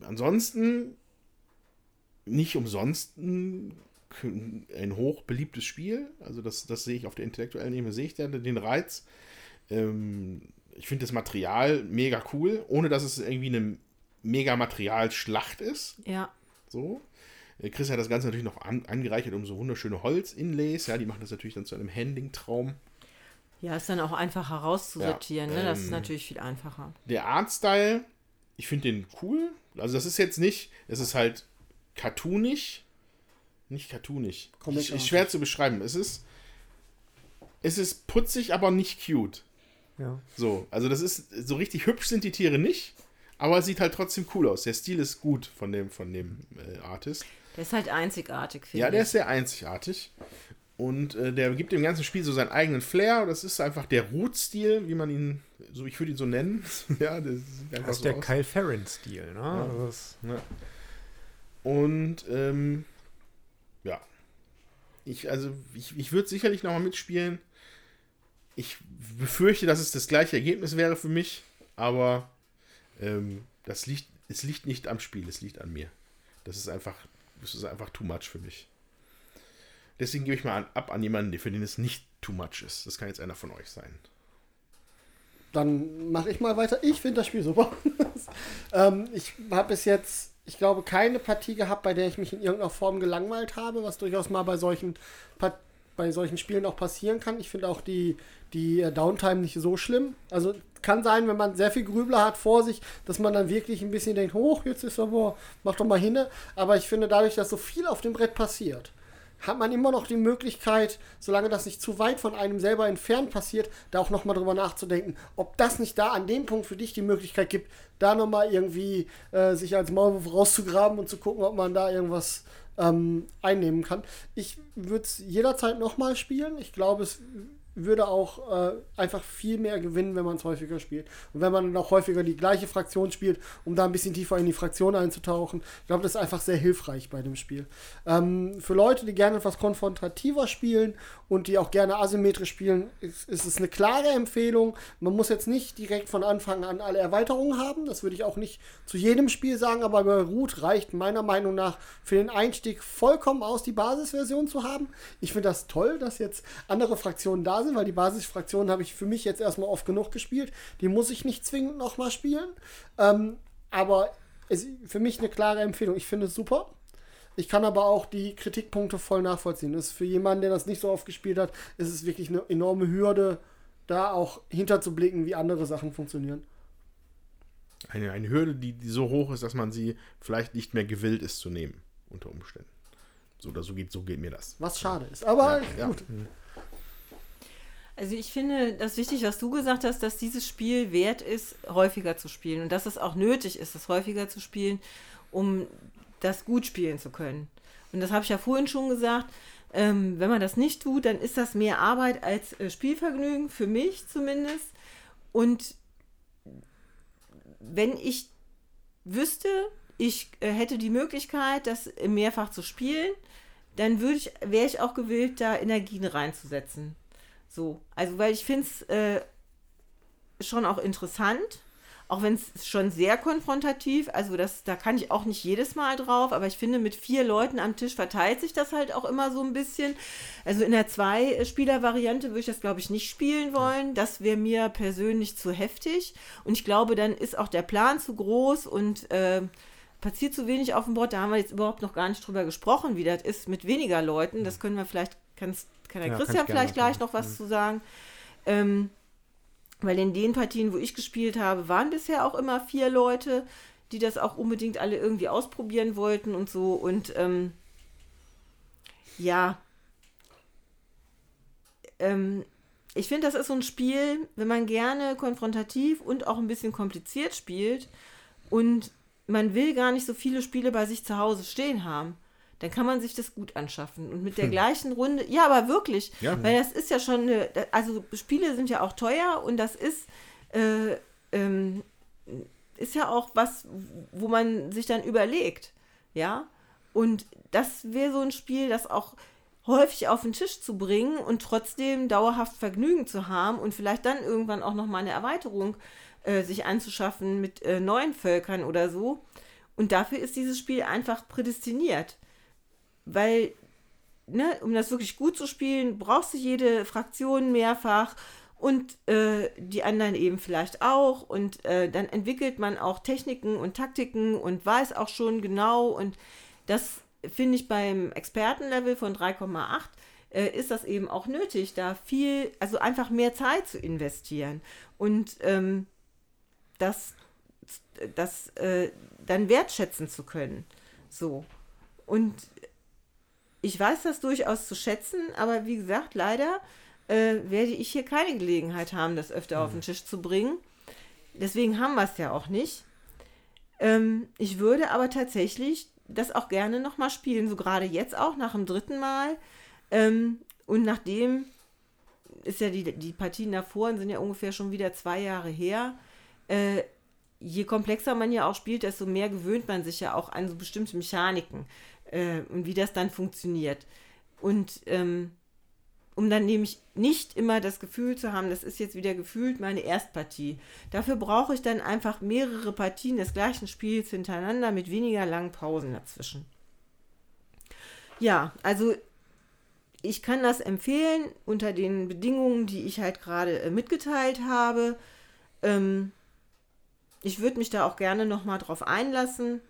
ansonsten nicht umsonst ein, ein hoch beliebtes Spiel. Also das, das sehe ich auf der intellektuellen Ebene, sehe ich den Reiz. Ähm, ich finde das Material mega cool, ohne dass es irgendwie eine mega Materialschlacht ist. Ja. So. Äh, Chris hat das Ganze natürlich noch an, angereichert um so wunderschöne Holz-Inlays. Ja, die machen das natürlich dann zu einem Handling-Traum. Ja, ist dann auch einfach herauszusortieren. Ja, ne? Das ist ähm, natürlich viel einfacher. Der Artstyle, ich finde den cool. Also das ist jetzt nicht, es ist halt cartoonig. Nicht cartoonig. Ist, ist schwer zu beschreiben. Es ist, es ist putzig, aber nicht cute. Ja. So, also das ist, so richtig hübsch sind die Tiere nicht, aber es sieht halt trotzdem cool aus. Der Stil ist gut von dem, von dem äh, Artist. Der ist halt einzigartig, finde Ja, der ich. ist sehr einzigartig. Und äh, der gibt dem ganzen Spiel so seinen eigenen Flair. Das ist einfach der Root-Stil, wie man ihn, so ich würde ihn so nennen. ja, das sieht einfach Das ist so der aus. Kyle Farron-Stil, ne? Also das, Ja. Und ähm, ja. Ich, also, ich, ich würde sicherlich nochmal mitspielen. Ich befürchte, dass es das gleiche Ergebnis wäre für mich, aber ähm, das liegt, es liegt nicht am Spiel, es liegt an mir. Das ist einfach, das ist einfach too much für mich. Deswegen gebe ich mal ab an jemanden, für den es nicht too much ist. Das kann jetzt einer von euch sein. Dann mache ich mal weiter. Ich finde das Spiel super. ähm, ich habe bis jetzt, ich glaube, keine Partie gehabt, bei der ich mich in irgendeiner Form gelangweilt habe, was durchaus mal bei solchen, Part bei solchen Spielen auch passieren kann. Ich finde auch die, die äh, Downtime nicht so schlimm. Also kann sein, wenn man sehr viel Grübler hat vor sich, dass man dann wirklich ein bisschen denkt, hoch, jetzt ist aber, mach doch mal hinne. Aber ich finde, dadurch, dass so viel auf dem Brett passiert, hat man immer noch die Möglichkeit, solange das nicht zu weit von einem selber entfernt passiert, da auch nochmal drüber nachzudenken, ob das nicht da an dem Punkt für dich die Möglichkeit gibt, da nochmal irgendwie äh, sich als Maulwurf rauszugraben und zu gucken, ob man da irgendwas ähm, einnehmen kann. Ich würde es jederzeit nochmal spielen. Ich glaube, es würde auch äh, einfach viel mehr gewinnen, wenn man es häufiger spielt. Und wenn man dann auch häufiger die gleiche Fraktion spielt, um da ein bisschen tiefer in die Fraktion einzutauchen. Ich glaube, das ist einfach sehr hilfreich bei dem Spiel. Ähm, für Leute, die gerne etwas konfrontativer spielen und die auch gerne asymmetrisch spielen, ist, ist es eine klare Empfehlung. Man muss jetzt nicht direkt von Anfang an alle Erweiterungen haben. Das würde ich auch nicht zu jedem Spiel sagen, aber bei Root reicht meiner Meinung nach für den Einstieg vollkommen aus, die Basisversion zu haben. Ich finde das toll, dass jetzt andere Fraktionen da sind, weil die Basisfraktionen habe ich für mich jetzt erstmal oft genug gespielt. Die muss ich nicht zwingend nochmal spielen. Ähm, aber es, für mich eine klare Empfehlung. Ich finde es super. Ich kann aber auch die Kritikpunkte voll nachvollziehen. Das ist für jemanden, der das nicht so oft gespielt hat, ist es wirklich eine enorme Hürde, da auch hinterzublicken, wie andere Sachen funktionieren. Eine, eine Hürde, die, die so hoch ist, dass man sie vielleicht nicht mehr gewillt ist zu nehmen, unter Umständen. So oder so geht, so geht mir das. Was schade ist. Aber Ja, ja. Also ich finde das wichtig, was du gesagt hast, dass dieses Spiel wert ist, häufiger zu spielen und dass es auch nötig ist, es häufiger zu spielen, um das gut spielen zu können. Und das habe ich ja vorhin schon gesagt. Ähm, wenn man das nicht tut, dann ist das mehr Arbeit als äh, Spielvergnügen, für mich zumindest. Und wenn ich wüsste, ich äh, hätte die Möglichkeit, das mehrfach zu spielen, dann ich, wäre ich auch gewillt, da Energien reinzusetzen. So, also weil ich finde es äh, schon auch interessant, auch wenn es schon sehr konfrontativ, also das, da kann ich auch nicht jedes Mal drauf, aber ich finde, mit vier Leuten am Tisch verteilt sich das halt auch immer so ein bisschen. Also in der Zwei-Spieler-Variante würde ich das, glaube ich, nicht spielen wollen. Das wäre mir persönlich zu heftig. Und ich glaube, dann ist auch der Plan zu groß und äh, passiert zu wenig auf dem Board. Da haben wir jetzt überhaupt noch gar nicht drüber gesprochen, wie das ist mit weniger Leuten. Das können wir vielleicht, kann's, kann der Ja, Christian vielleicht gleich noch was zu sagen. Ähm, weil in den Partien, wo ich gespielt habe, waren bisher auch immer vier Leute, die das auch unbedingt alle irgendwie ausprobieren wollten und so. Und ähm, ja, ähm, ich finde, das ist so ein Spiel, wenn man gerne konfrontativ und auch ein bisschen kompliziert spielt und man will gar nicht so viele Spiele bei sich zu Hause stehen haben, dann kann man sich das gut anschaffen. Und mit der gleichen Runde, ja, aber wirklich, Ja. weil das ist ja schon eine, also Spiele sind ja auch teuer und das ist, äh, ähm, ist ja auch was, wo man sich dann überlegt, ja. Und das wäre so ein Spiel, das auch häufig auf den Tisch zu bringen und trotzdem dauerhaft Vergnügen zu haben und vielleicht dann irgendwann auch noch mal eine Erweiterung äh, sich anzuschaffen mit äh, neuen Völkern oder so. Und dafür ist dieses Spiel einfach prädestiniert. Weil, ne, um das wirklich gut zu spielen, brauchst du jede Fraktion mehrfach und äh, die anderen eben vielleicht auch. Und äh, dann entwickelt man auch Techniken und Taktiken und weiß auch schon genau. Und das finde ich beim Expertenlevel von 3,8 äh, ist das eben auch nötig, da viel, also einfach mehr Zeit zu investieren und ähm, das, das äh, dann wertschätzen zu können. So. Und ich weiß das durchaus zu schätzen, aber wie gesagt, leider äh, werde ich hier keine Gelegenheit haben, das öfter auf den Tisch zu bringen. Deswegen haben wir es ja auch nicht. Ähm, ich würde aber tatsächlich das auch gerne nochmal spielen, so gerade jetzt auch nach dem dritten Mal. Ähm, und nachdem ist ja die, die Partien davor sind ja ungefähr schon wieder zwei Jahre her. Äh, je komplexer man ja auch spielt, desto mehr gewöhnt man sich ja auch an so bestimmte Mechaniken äh, und wie das dann funktioniert. Und ähm, um dann nämlich nicht immer das Gefühl zu haben, das ist jetzt wieder gefühlt meine Erstpartie. Dafür brauche ich dann einfach mehrere Partien des gleichen Spiels hintereinander mit weniger langen Pausen dazwischen. Ja, also ich kann das empfehlen unter den Bedingungen, die ich halt gerade äh, mitgeteilt habe. Ähm, ich würde mich da auch gerne nochmal drauf einlassen.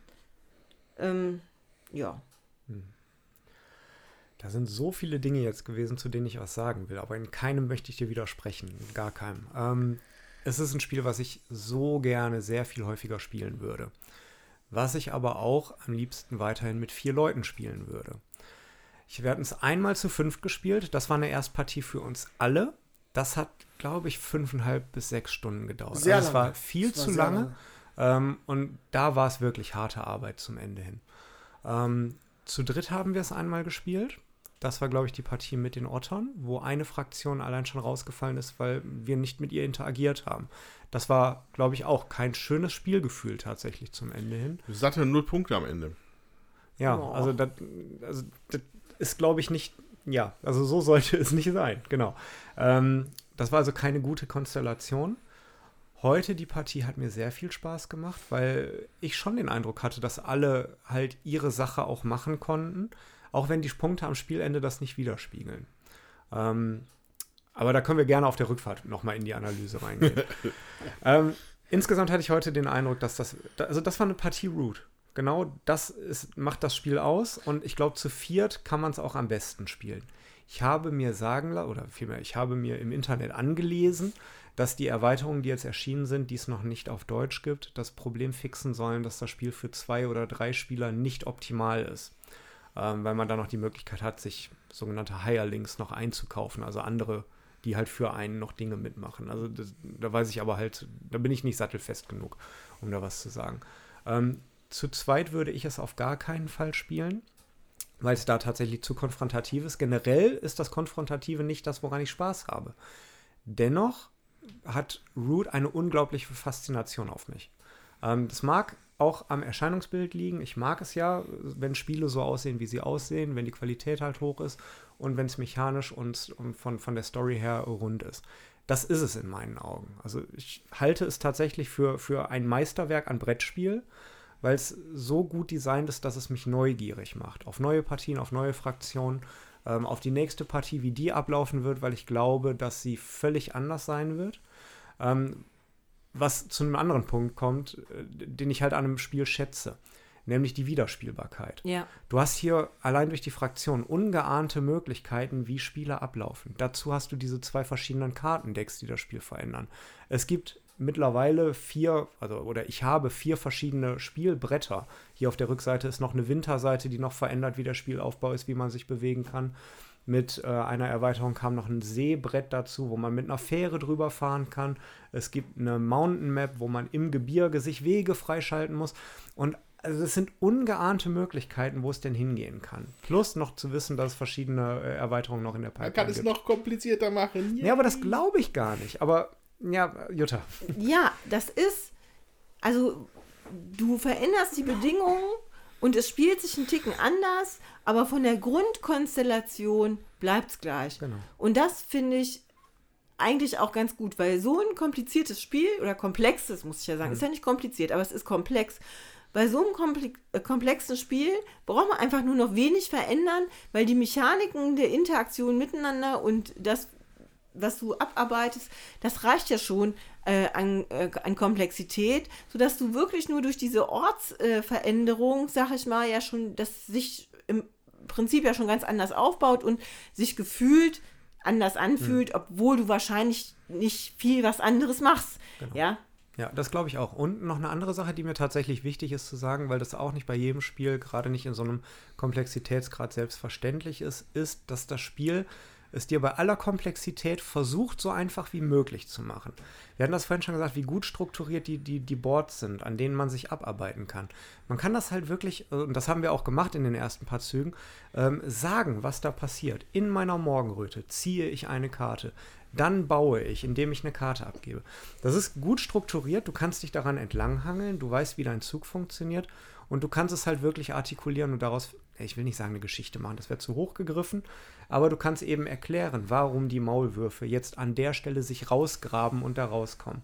Ähm, ja. Da sind so viele Dinge jetzt gewesen, zu denen ich was sagen will, aber in keinem möchte ich dir widersprechen. In gar keinem. Ähm, es ist ein Spiel, was ich so gerne sehr viel häufiger spielen würde. Was ich aber auch am liebsten weiterhin mit vier Leuten spielen würde. Ich werde es einmal zu fünf gespielt. Das war eine Erstpartie für uns alle. Das hat, glaube ich, fünfeinhalb bis sechs Stunden gedauert. Sehr also es lange. war viel Es war zu sehr lange. Ähm, und da war es wirklich harte Arbeit zum Ende hin. Ähm, zu dritt haben wir es einmal gespielt. Das war, glaube ich, die Partie mit den Ottern, wo eine Fraktion allein schon rausgefallen ist, weil wir nicht mit ihr interagiert haben. Das war, glaube ich, auch kein schönes Spielgefühl tatsächlich zum Ende hin. Satte null Punkte am Ende. Ja, Boah. also das, also ist, glaube ich, nicht, ja, also so sollte es nicht sein, genau. Ähm, das war also keine gute Konstellation. Heute die Partie hat mir sehr viel Spaß gemacht, weil ich schon den Eindruck hatte, dass alle halt ihre Sache auch machen konnten, auch wenn die Punkte am Spielende das nicht widerspiegeln. Ähm, aber da können wir gerne auf der Rückfahrt nochmal in die Analyse reingehen. ähm, insgesamt hatte ich heute den Eindruck, dass das, also das war eine Partie Root. Genau das ist, macht das Spiel aus und ich glaube, zu viert kann man es auch am besten spielen. Ich habe mir sagen lassen, oder vielmehr, ich habe mir im Internet angelesen, dass die Erweiterungen, die jetzt erschienen sind, die es noch nicht auf Deutsch gibt, das Problem fixen sollen, dass das Spiel für zwei oder drei Spieler nicht optimal ist. Ähm, weil man da noch die Möglichkeit hat, sich sogenannte Hirelings noch einzukaufen, also andere, die halt für einen noch Dinge mitmachen. Also das, da weiß ich aber halt, da bin ich nicht sattelfest genug, um da was zu sagen. Ähm, zu zweit würde ich es auf gar keinen Fall spielen, weil es da tatsächlich zu konfrontativ ist. Generell ist das Konfrontative nicht das, woran ich Spaß habe. Dennoch hat Root eine unglaubliche Faszination auf mich. Ähm, das mag auch am Erscheinungsbild liegen. Ich mag es ja, wenn Spiele so aussehen, wie sie aussehen, wenn die Qualität halt hoch ist und wenn es mechanisch und, von, von der Story her rund ist. Das ist es in meinen Augen. Also ich halte es tatsächlich für, für ein Meisterwerk an Brettspiel, weil es so gut designt ist, dass es mich neugierig macht. Auf neue Partien, auf neue Fraktionen, ähm, auf die nächste Partie, wie die ablaufen wird, weil ich glaube, dass sie völlig anders sein wird. Ähm, was zu einem anderen Punkt kommt, äh, den ich halt an einem Spiel schätze, nämlich die Wiederspielbarkeit. Ja. Du hast hier allein durch die Fraktion ungeahnte Möglichkeiten, wie Spiele ablaufen. Dazu hast du diese zwei verschiedenen Kartendecks, die das Spiel verändern. Es gibt mittlerweile vier, also oder ich habe vier verschiedene Spielbretter. Hier auf der Rückseite ist noch eine Winterseite, die noch verändert, wie der Spielaufbau ist, wie man sich bewegen kann. Mit äh, einer Erweiterung kam noch ein Seebrett dazu, wo man mit einer Fähre drüber fahren kann. Es gibt eine Mountain Map, wo man im Gebirge sich Wege freischalten muss. Und also das sind ungeahnte Möglichkeiten, wo es denn hingehen kann. Plus noch zu wissen, dass es verschiedene äh, Erweiterungen noch in der Man Pipeline kann es gibt. noch komplizierter machen. ja, aber das glaube ich gar nicht. Aber ja, Jutta. Ja, das ist, also du veränderst die Bedingungen und es spielt sich einen Ticken anders, aber von der Grundkonstellation bleibt es gleich. Genau. Und das finde ich eigentlich auch ganz gut, weil so ein kompliziertes Spiel oder komplexes, muss ich ja sagen, ist ja nicht kompliziert, aber es ist komplex. Bei so einem komple äh, komplexen Spiel braucht man einfach nur noch wenig verändern, weil die Mechaniken der Interaktion miteinander und das, was du abarbeitest, das reicht ja schon äh, an, äh, an Komplexität, sodass du wirklich nur durch diese Ortsveränderung, äh, sag ich mal, ja schon das sich im Prinzip ja schon ganz anders aufbaut und sich gefühlt anders anfühlt, obwohl du wahrscheinlich nicht viel was anderes machst. Ja, Ja, das glaube ich auch. Und noch eine andere Sache, die mir tatsächlich wichtig ist zu sagen, weil das auch nicht bei jedem Spiel, gerade nicht in so einem Komplexitätsgrad selbstverständlich ist, ist, dass das Spiel es dir bei aller Komplexität versucht, so einfach wie möglich zu machen. Wir hatten das vorhin schon gesagt, wie gut strukturiert die, die, die Boards sind, an denen man sich abarbeiten kann. Man kann das halt wirklich, äh, und das haben wir auch gemacht in den ersten paar Zügen, ähm, sagen, was da passiert. In meiner Morgenröte ziehe ich eine Karte. Dann baue ich, indem ich eine Karte abgebe. Das ist gut strukturiert, du kannst dich daran entlanghangeln, du weißt, wie dein Zug funktioniert und du kannst es halt wirklich artikulieren und daraus, ich will nicht sagen eine Geschichte machen, das wäre zu hoch gegriffen, aber du kannst eben erklären, warum die Maulwürfe jetzt an der Stelle sich rausgraben und da rauskommen.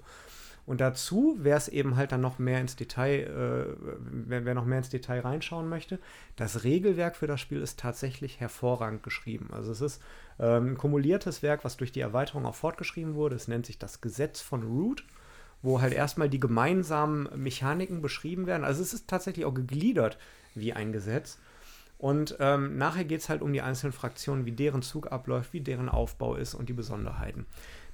Und dazu wäre es eben halt dann noch mehr ins Detail, äh, wer, noch mehr ins Detail reinschauen möchte, das Regelwerk für das Spiel ist tatsächlich hervorragend geschrieben. Also es ist ähm, ein kumuliertes Werk, was durch die Erweiterung auch fortgeschrieben wurde. Es nennt sich das Gesetz von Root, wo halt erstmal die gemeinsamen Mechaniken beschrieben werden. Also es ist tatsächlich auch gegliedert wie ein Gesetz. Und ähm, nachher geht es halt um die einzelnen Fraktionen, wie deren Zug abläuft, wie deren Aufbau ist und die Besonderheiten.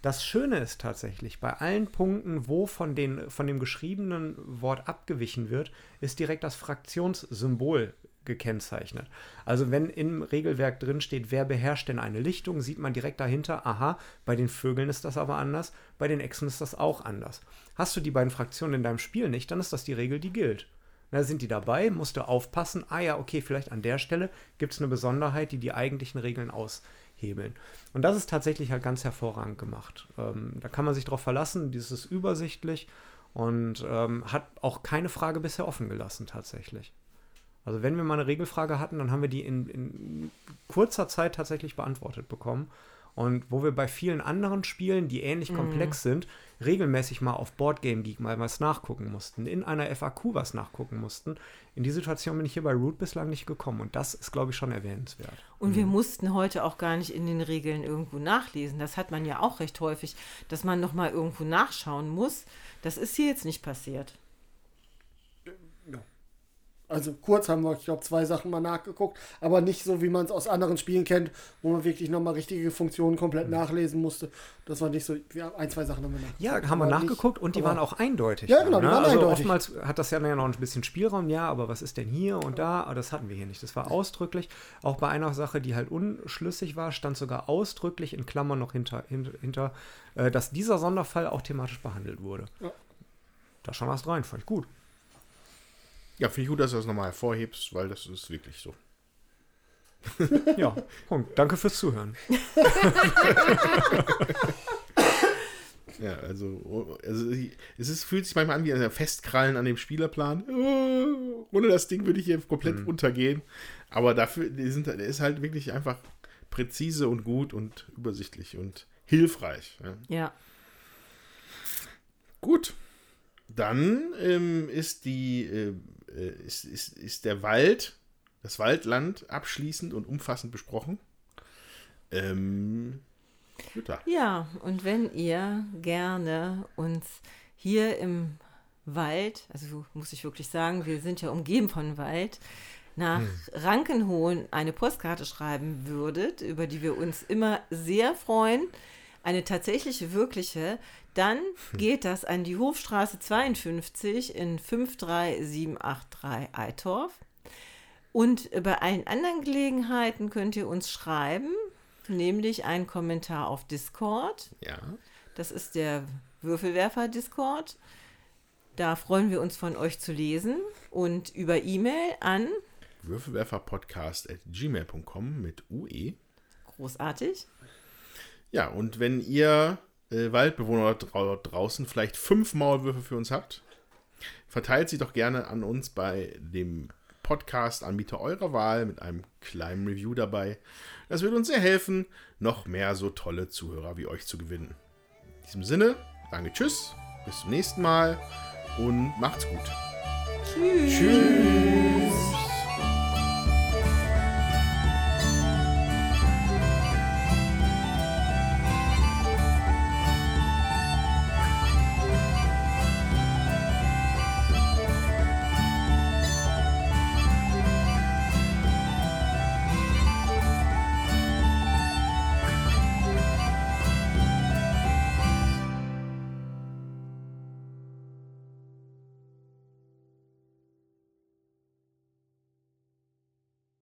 Das Schöne ist tatsächlich, bei allen Punkten, wo von, den, von dem geschriebenen Wort abgewichen wird, ist direkt das Fraktionssymbol gekennzeichnet. Also wenn im Regelwerk drin steht, wer beherrscht denn eine Lichtung, sieht man direkt dahinter, aha, bei den Vögeln ist das aber anders, bei den Echsen ist das auch anders. Hast du die beiden Fraktionen in deinem Spiel nicht, dann ist das die Regel, die gilt. Na, sind die dabei, musst du aufpassen, ah ja, okay, vielleicht an der Stelle gibt es eine Besonderheit, die die eigentlichen Regeln aushebeln. Und das ist tatsächlich halt ganz hervorragend gemacht. Ähm, da kann man sich drauf verlassen, dieses ist übersichtlich und ähm, hat auch keine Frage bisher offen gelassen tatsächlich. Also wenn wir mal eine Regelfrage hatten, dann haben wir die in, in kurzer Zeit tatsächlich beantwortet bekommen. Und wo wir bei vielen anderen Spielen, die ähnlich komplex sind, regelmäßig mal auf Boardgame Geek mal was nachgucken mussten, in einer FAQ was nachgucken mussten. In die Situation bin ich hier bei Root bislang nicht gekommen. Und das ist, glaube ich, schon erwähnenswert. Und wir mussten heute auch gar nicht in den Regeln irgendwo nachlesen. Das hat man ja auch recht häufig, dass man noch mal irgendwo nachschauen muss. Das ist hier jetzt nicht passiert. Also kurz haben wir, ich glaube, zwei Sachen mal nachgeguckt, aber nicht so, wie man es aus anderen Spielen kennt, wo man wirklich nochmal richtige Funktionen komplett nachlesen musste. Das war nicht so, ja, ein, zwei Sachen haben wir nachgeguckt. Ja, haben wir nachgeguckt nicht- und die waren auch eindeutig. Ja, genau, die ne? waren also eindeutig. oftmals hat das ja noch ein bisschen Spielraum, ja, aber was ist denn hier und da? Aber das hatten wir hier nicht. Das war ausdrücklich. Auch bei einer Sache, die halt unschlüssig war, stand sogar ausdrücklich in Klammern noch hinter, hinter, hinter äh, dass dieser Sonderfall auch thematisch behandelt wurde. Ja. Da schon was rein, fand ich gut. Ja, finde ich gut, dass du das nochmal hervorhebst, weil das ist wirklich so. Ja, Punkt. Danke fürs Zuhören. Ja, also, also es ist, fühlt sich manchmal an wie ein Festkrallen an dem Spielerplan. Oh, ohne das Ding würde ich hier komplett untergehen. Aber dafür die sind, der ist halt wirklich einfach präzise und gut und übersichtlich und hilfreich. Ja. Ja. Gut. Dann ähm, ist die äh, ist, ist, ist der Wald, das Waldland abschließend und umfassend besprochen. Ähm. Ja, und wenn ihr gerne uns hier im Wald, also muss ich wirklich sagen, wir sind ja umgeben von Wald, nach Rankenhohen eine Postkarte schreiben würdet, über die wir uns immer sehr freuen, eine tatsächliche, wirkliche, dann geht das an die Hofstraße 52 in 53783 Eitorf. Und bei allen anderen Gelegenheiten könnt ihr uns schreiben, nämlich einen Kommentar auf Discord. Ja. Das ist der Würfelwerfer-Discord. Da freuen wir uns von euch zu lesen und über E-Mail an Würfelwerferpodcast at gmail.com mit UE. großartig. Ja, und wenn ihr äh, Waldbewohner drau draußen vielleicht fünf Maulwürfe für uns habt, verteilt sie doch gerne an uns bei dem Podcast-Anbieter eurer Wahl mit einem kleinen Review dabei. Das würde uns sehr helfen, noch mehr so tolle Zuhörer wie euch zu gewinnen. In diesem Sinne, danke, tschüss, bis zum nächsten Mal und macht's gut. Tschüss. Tschüss.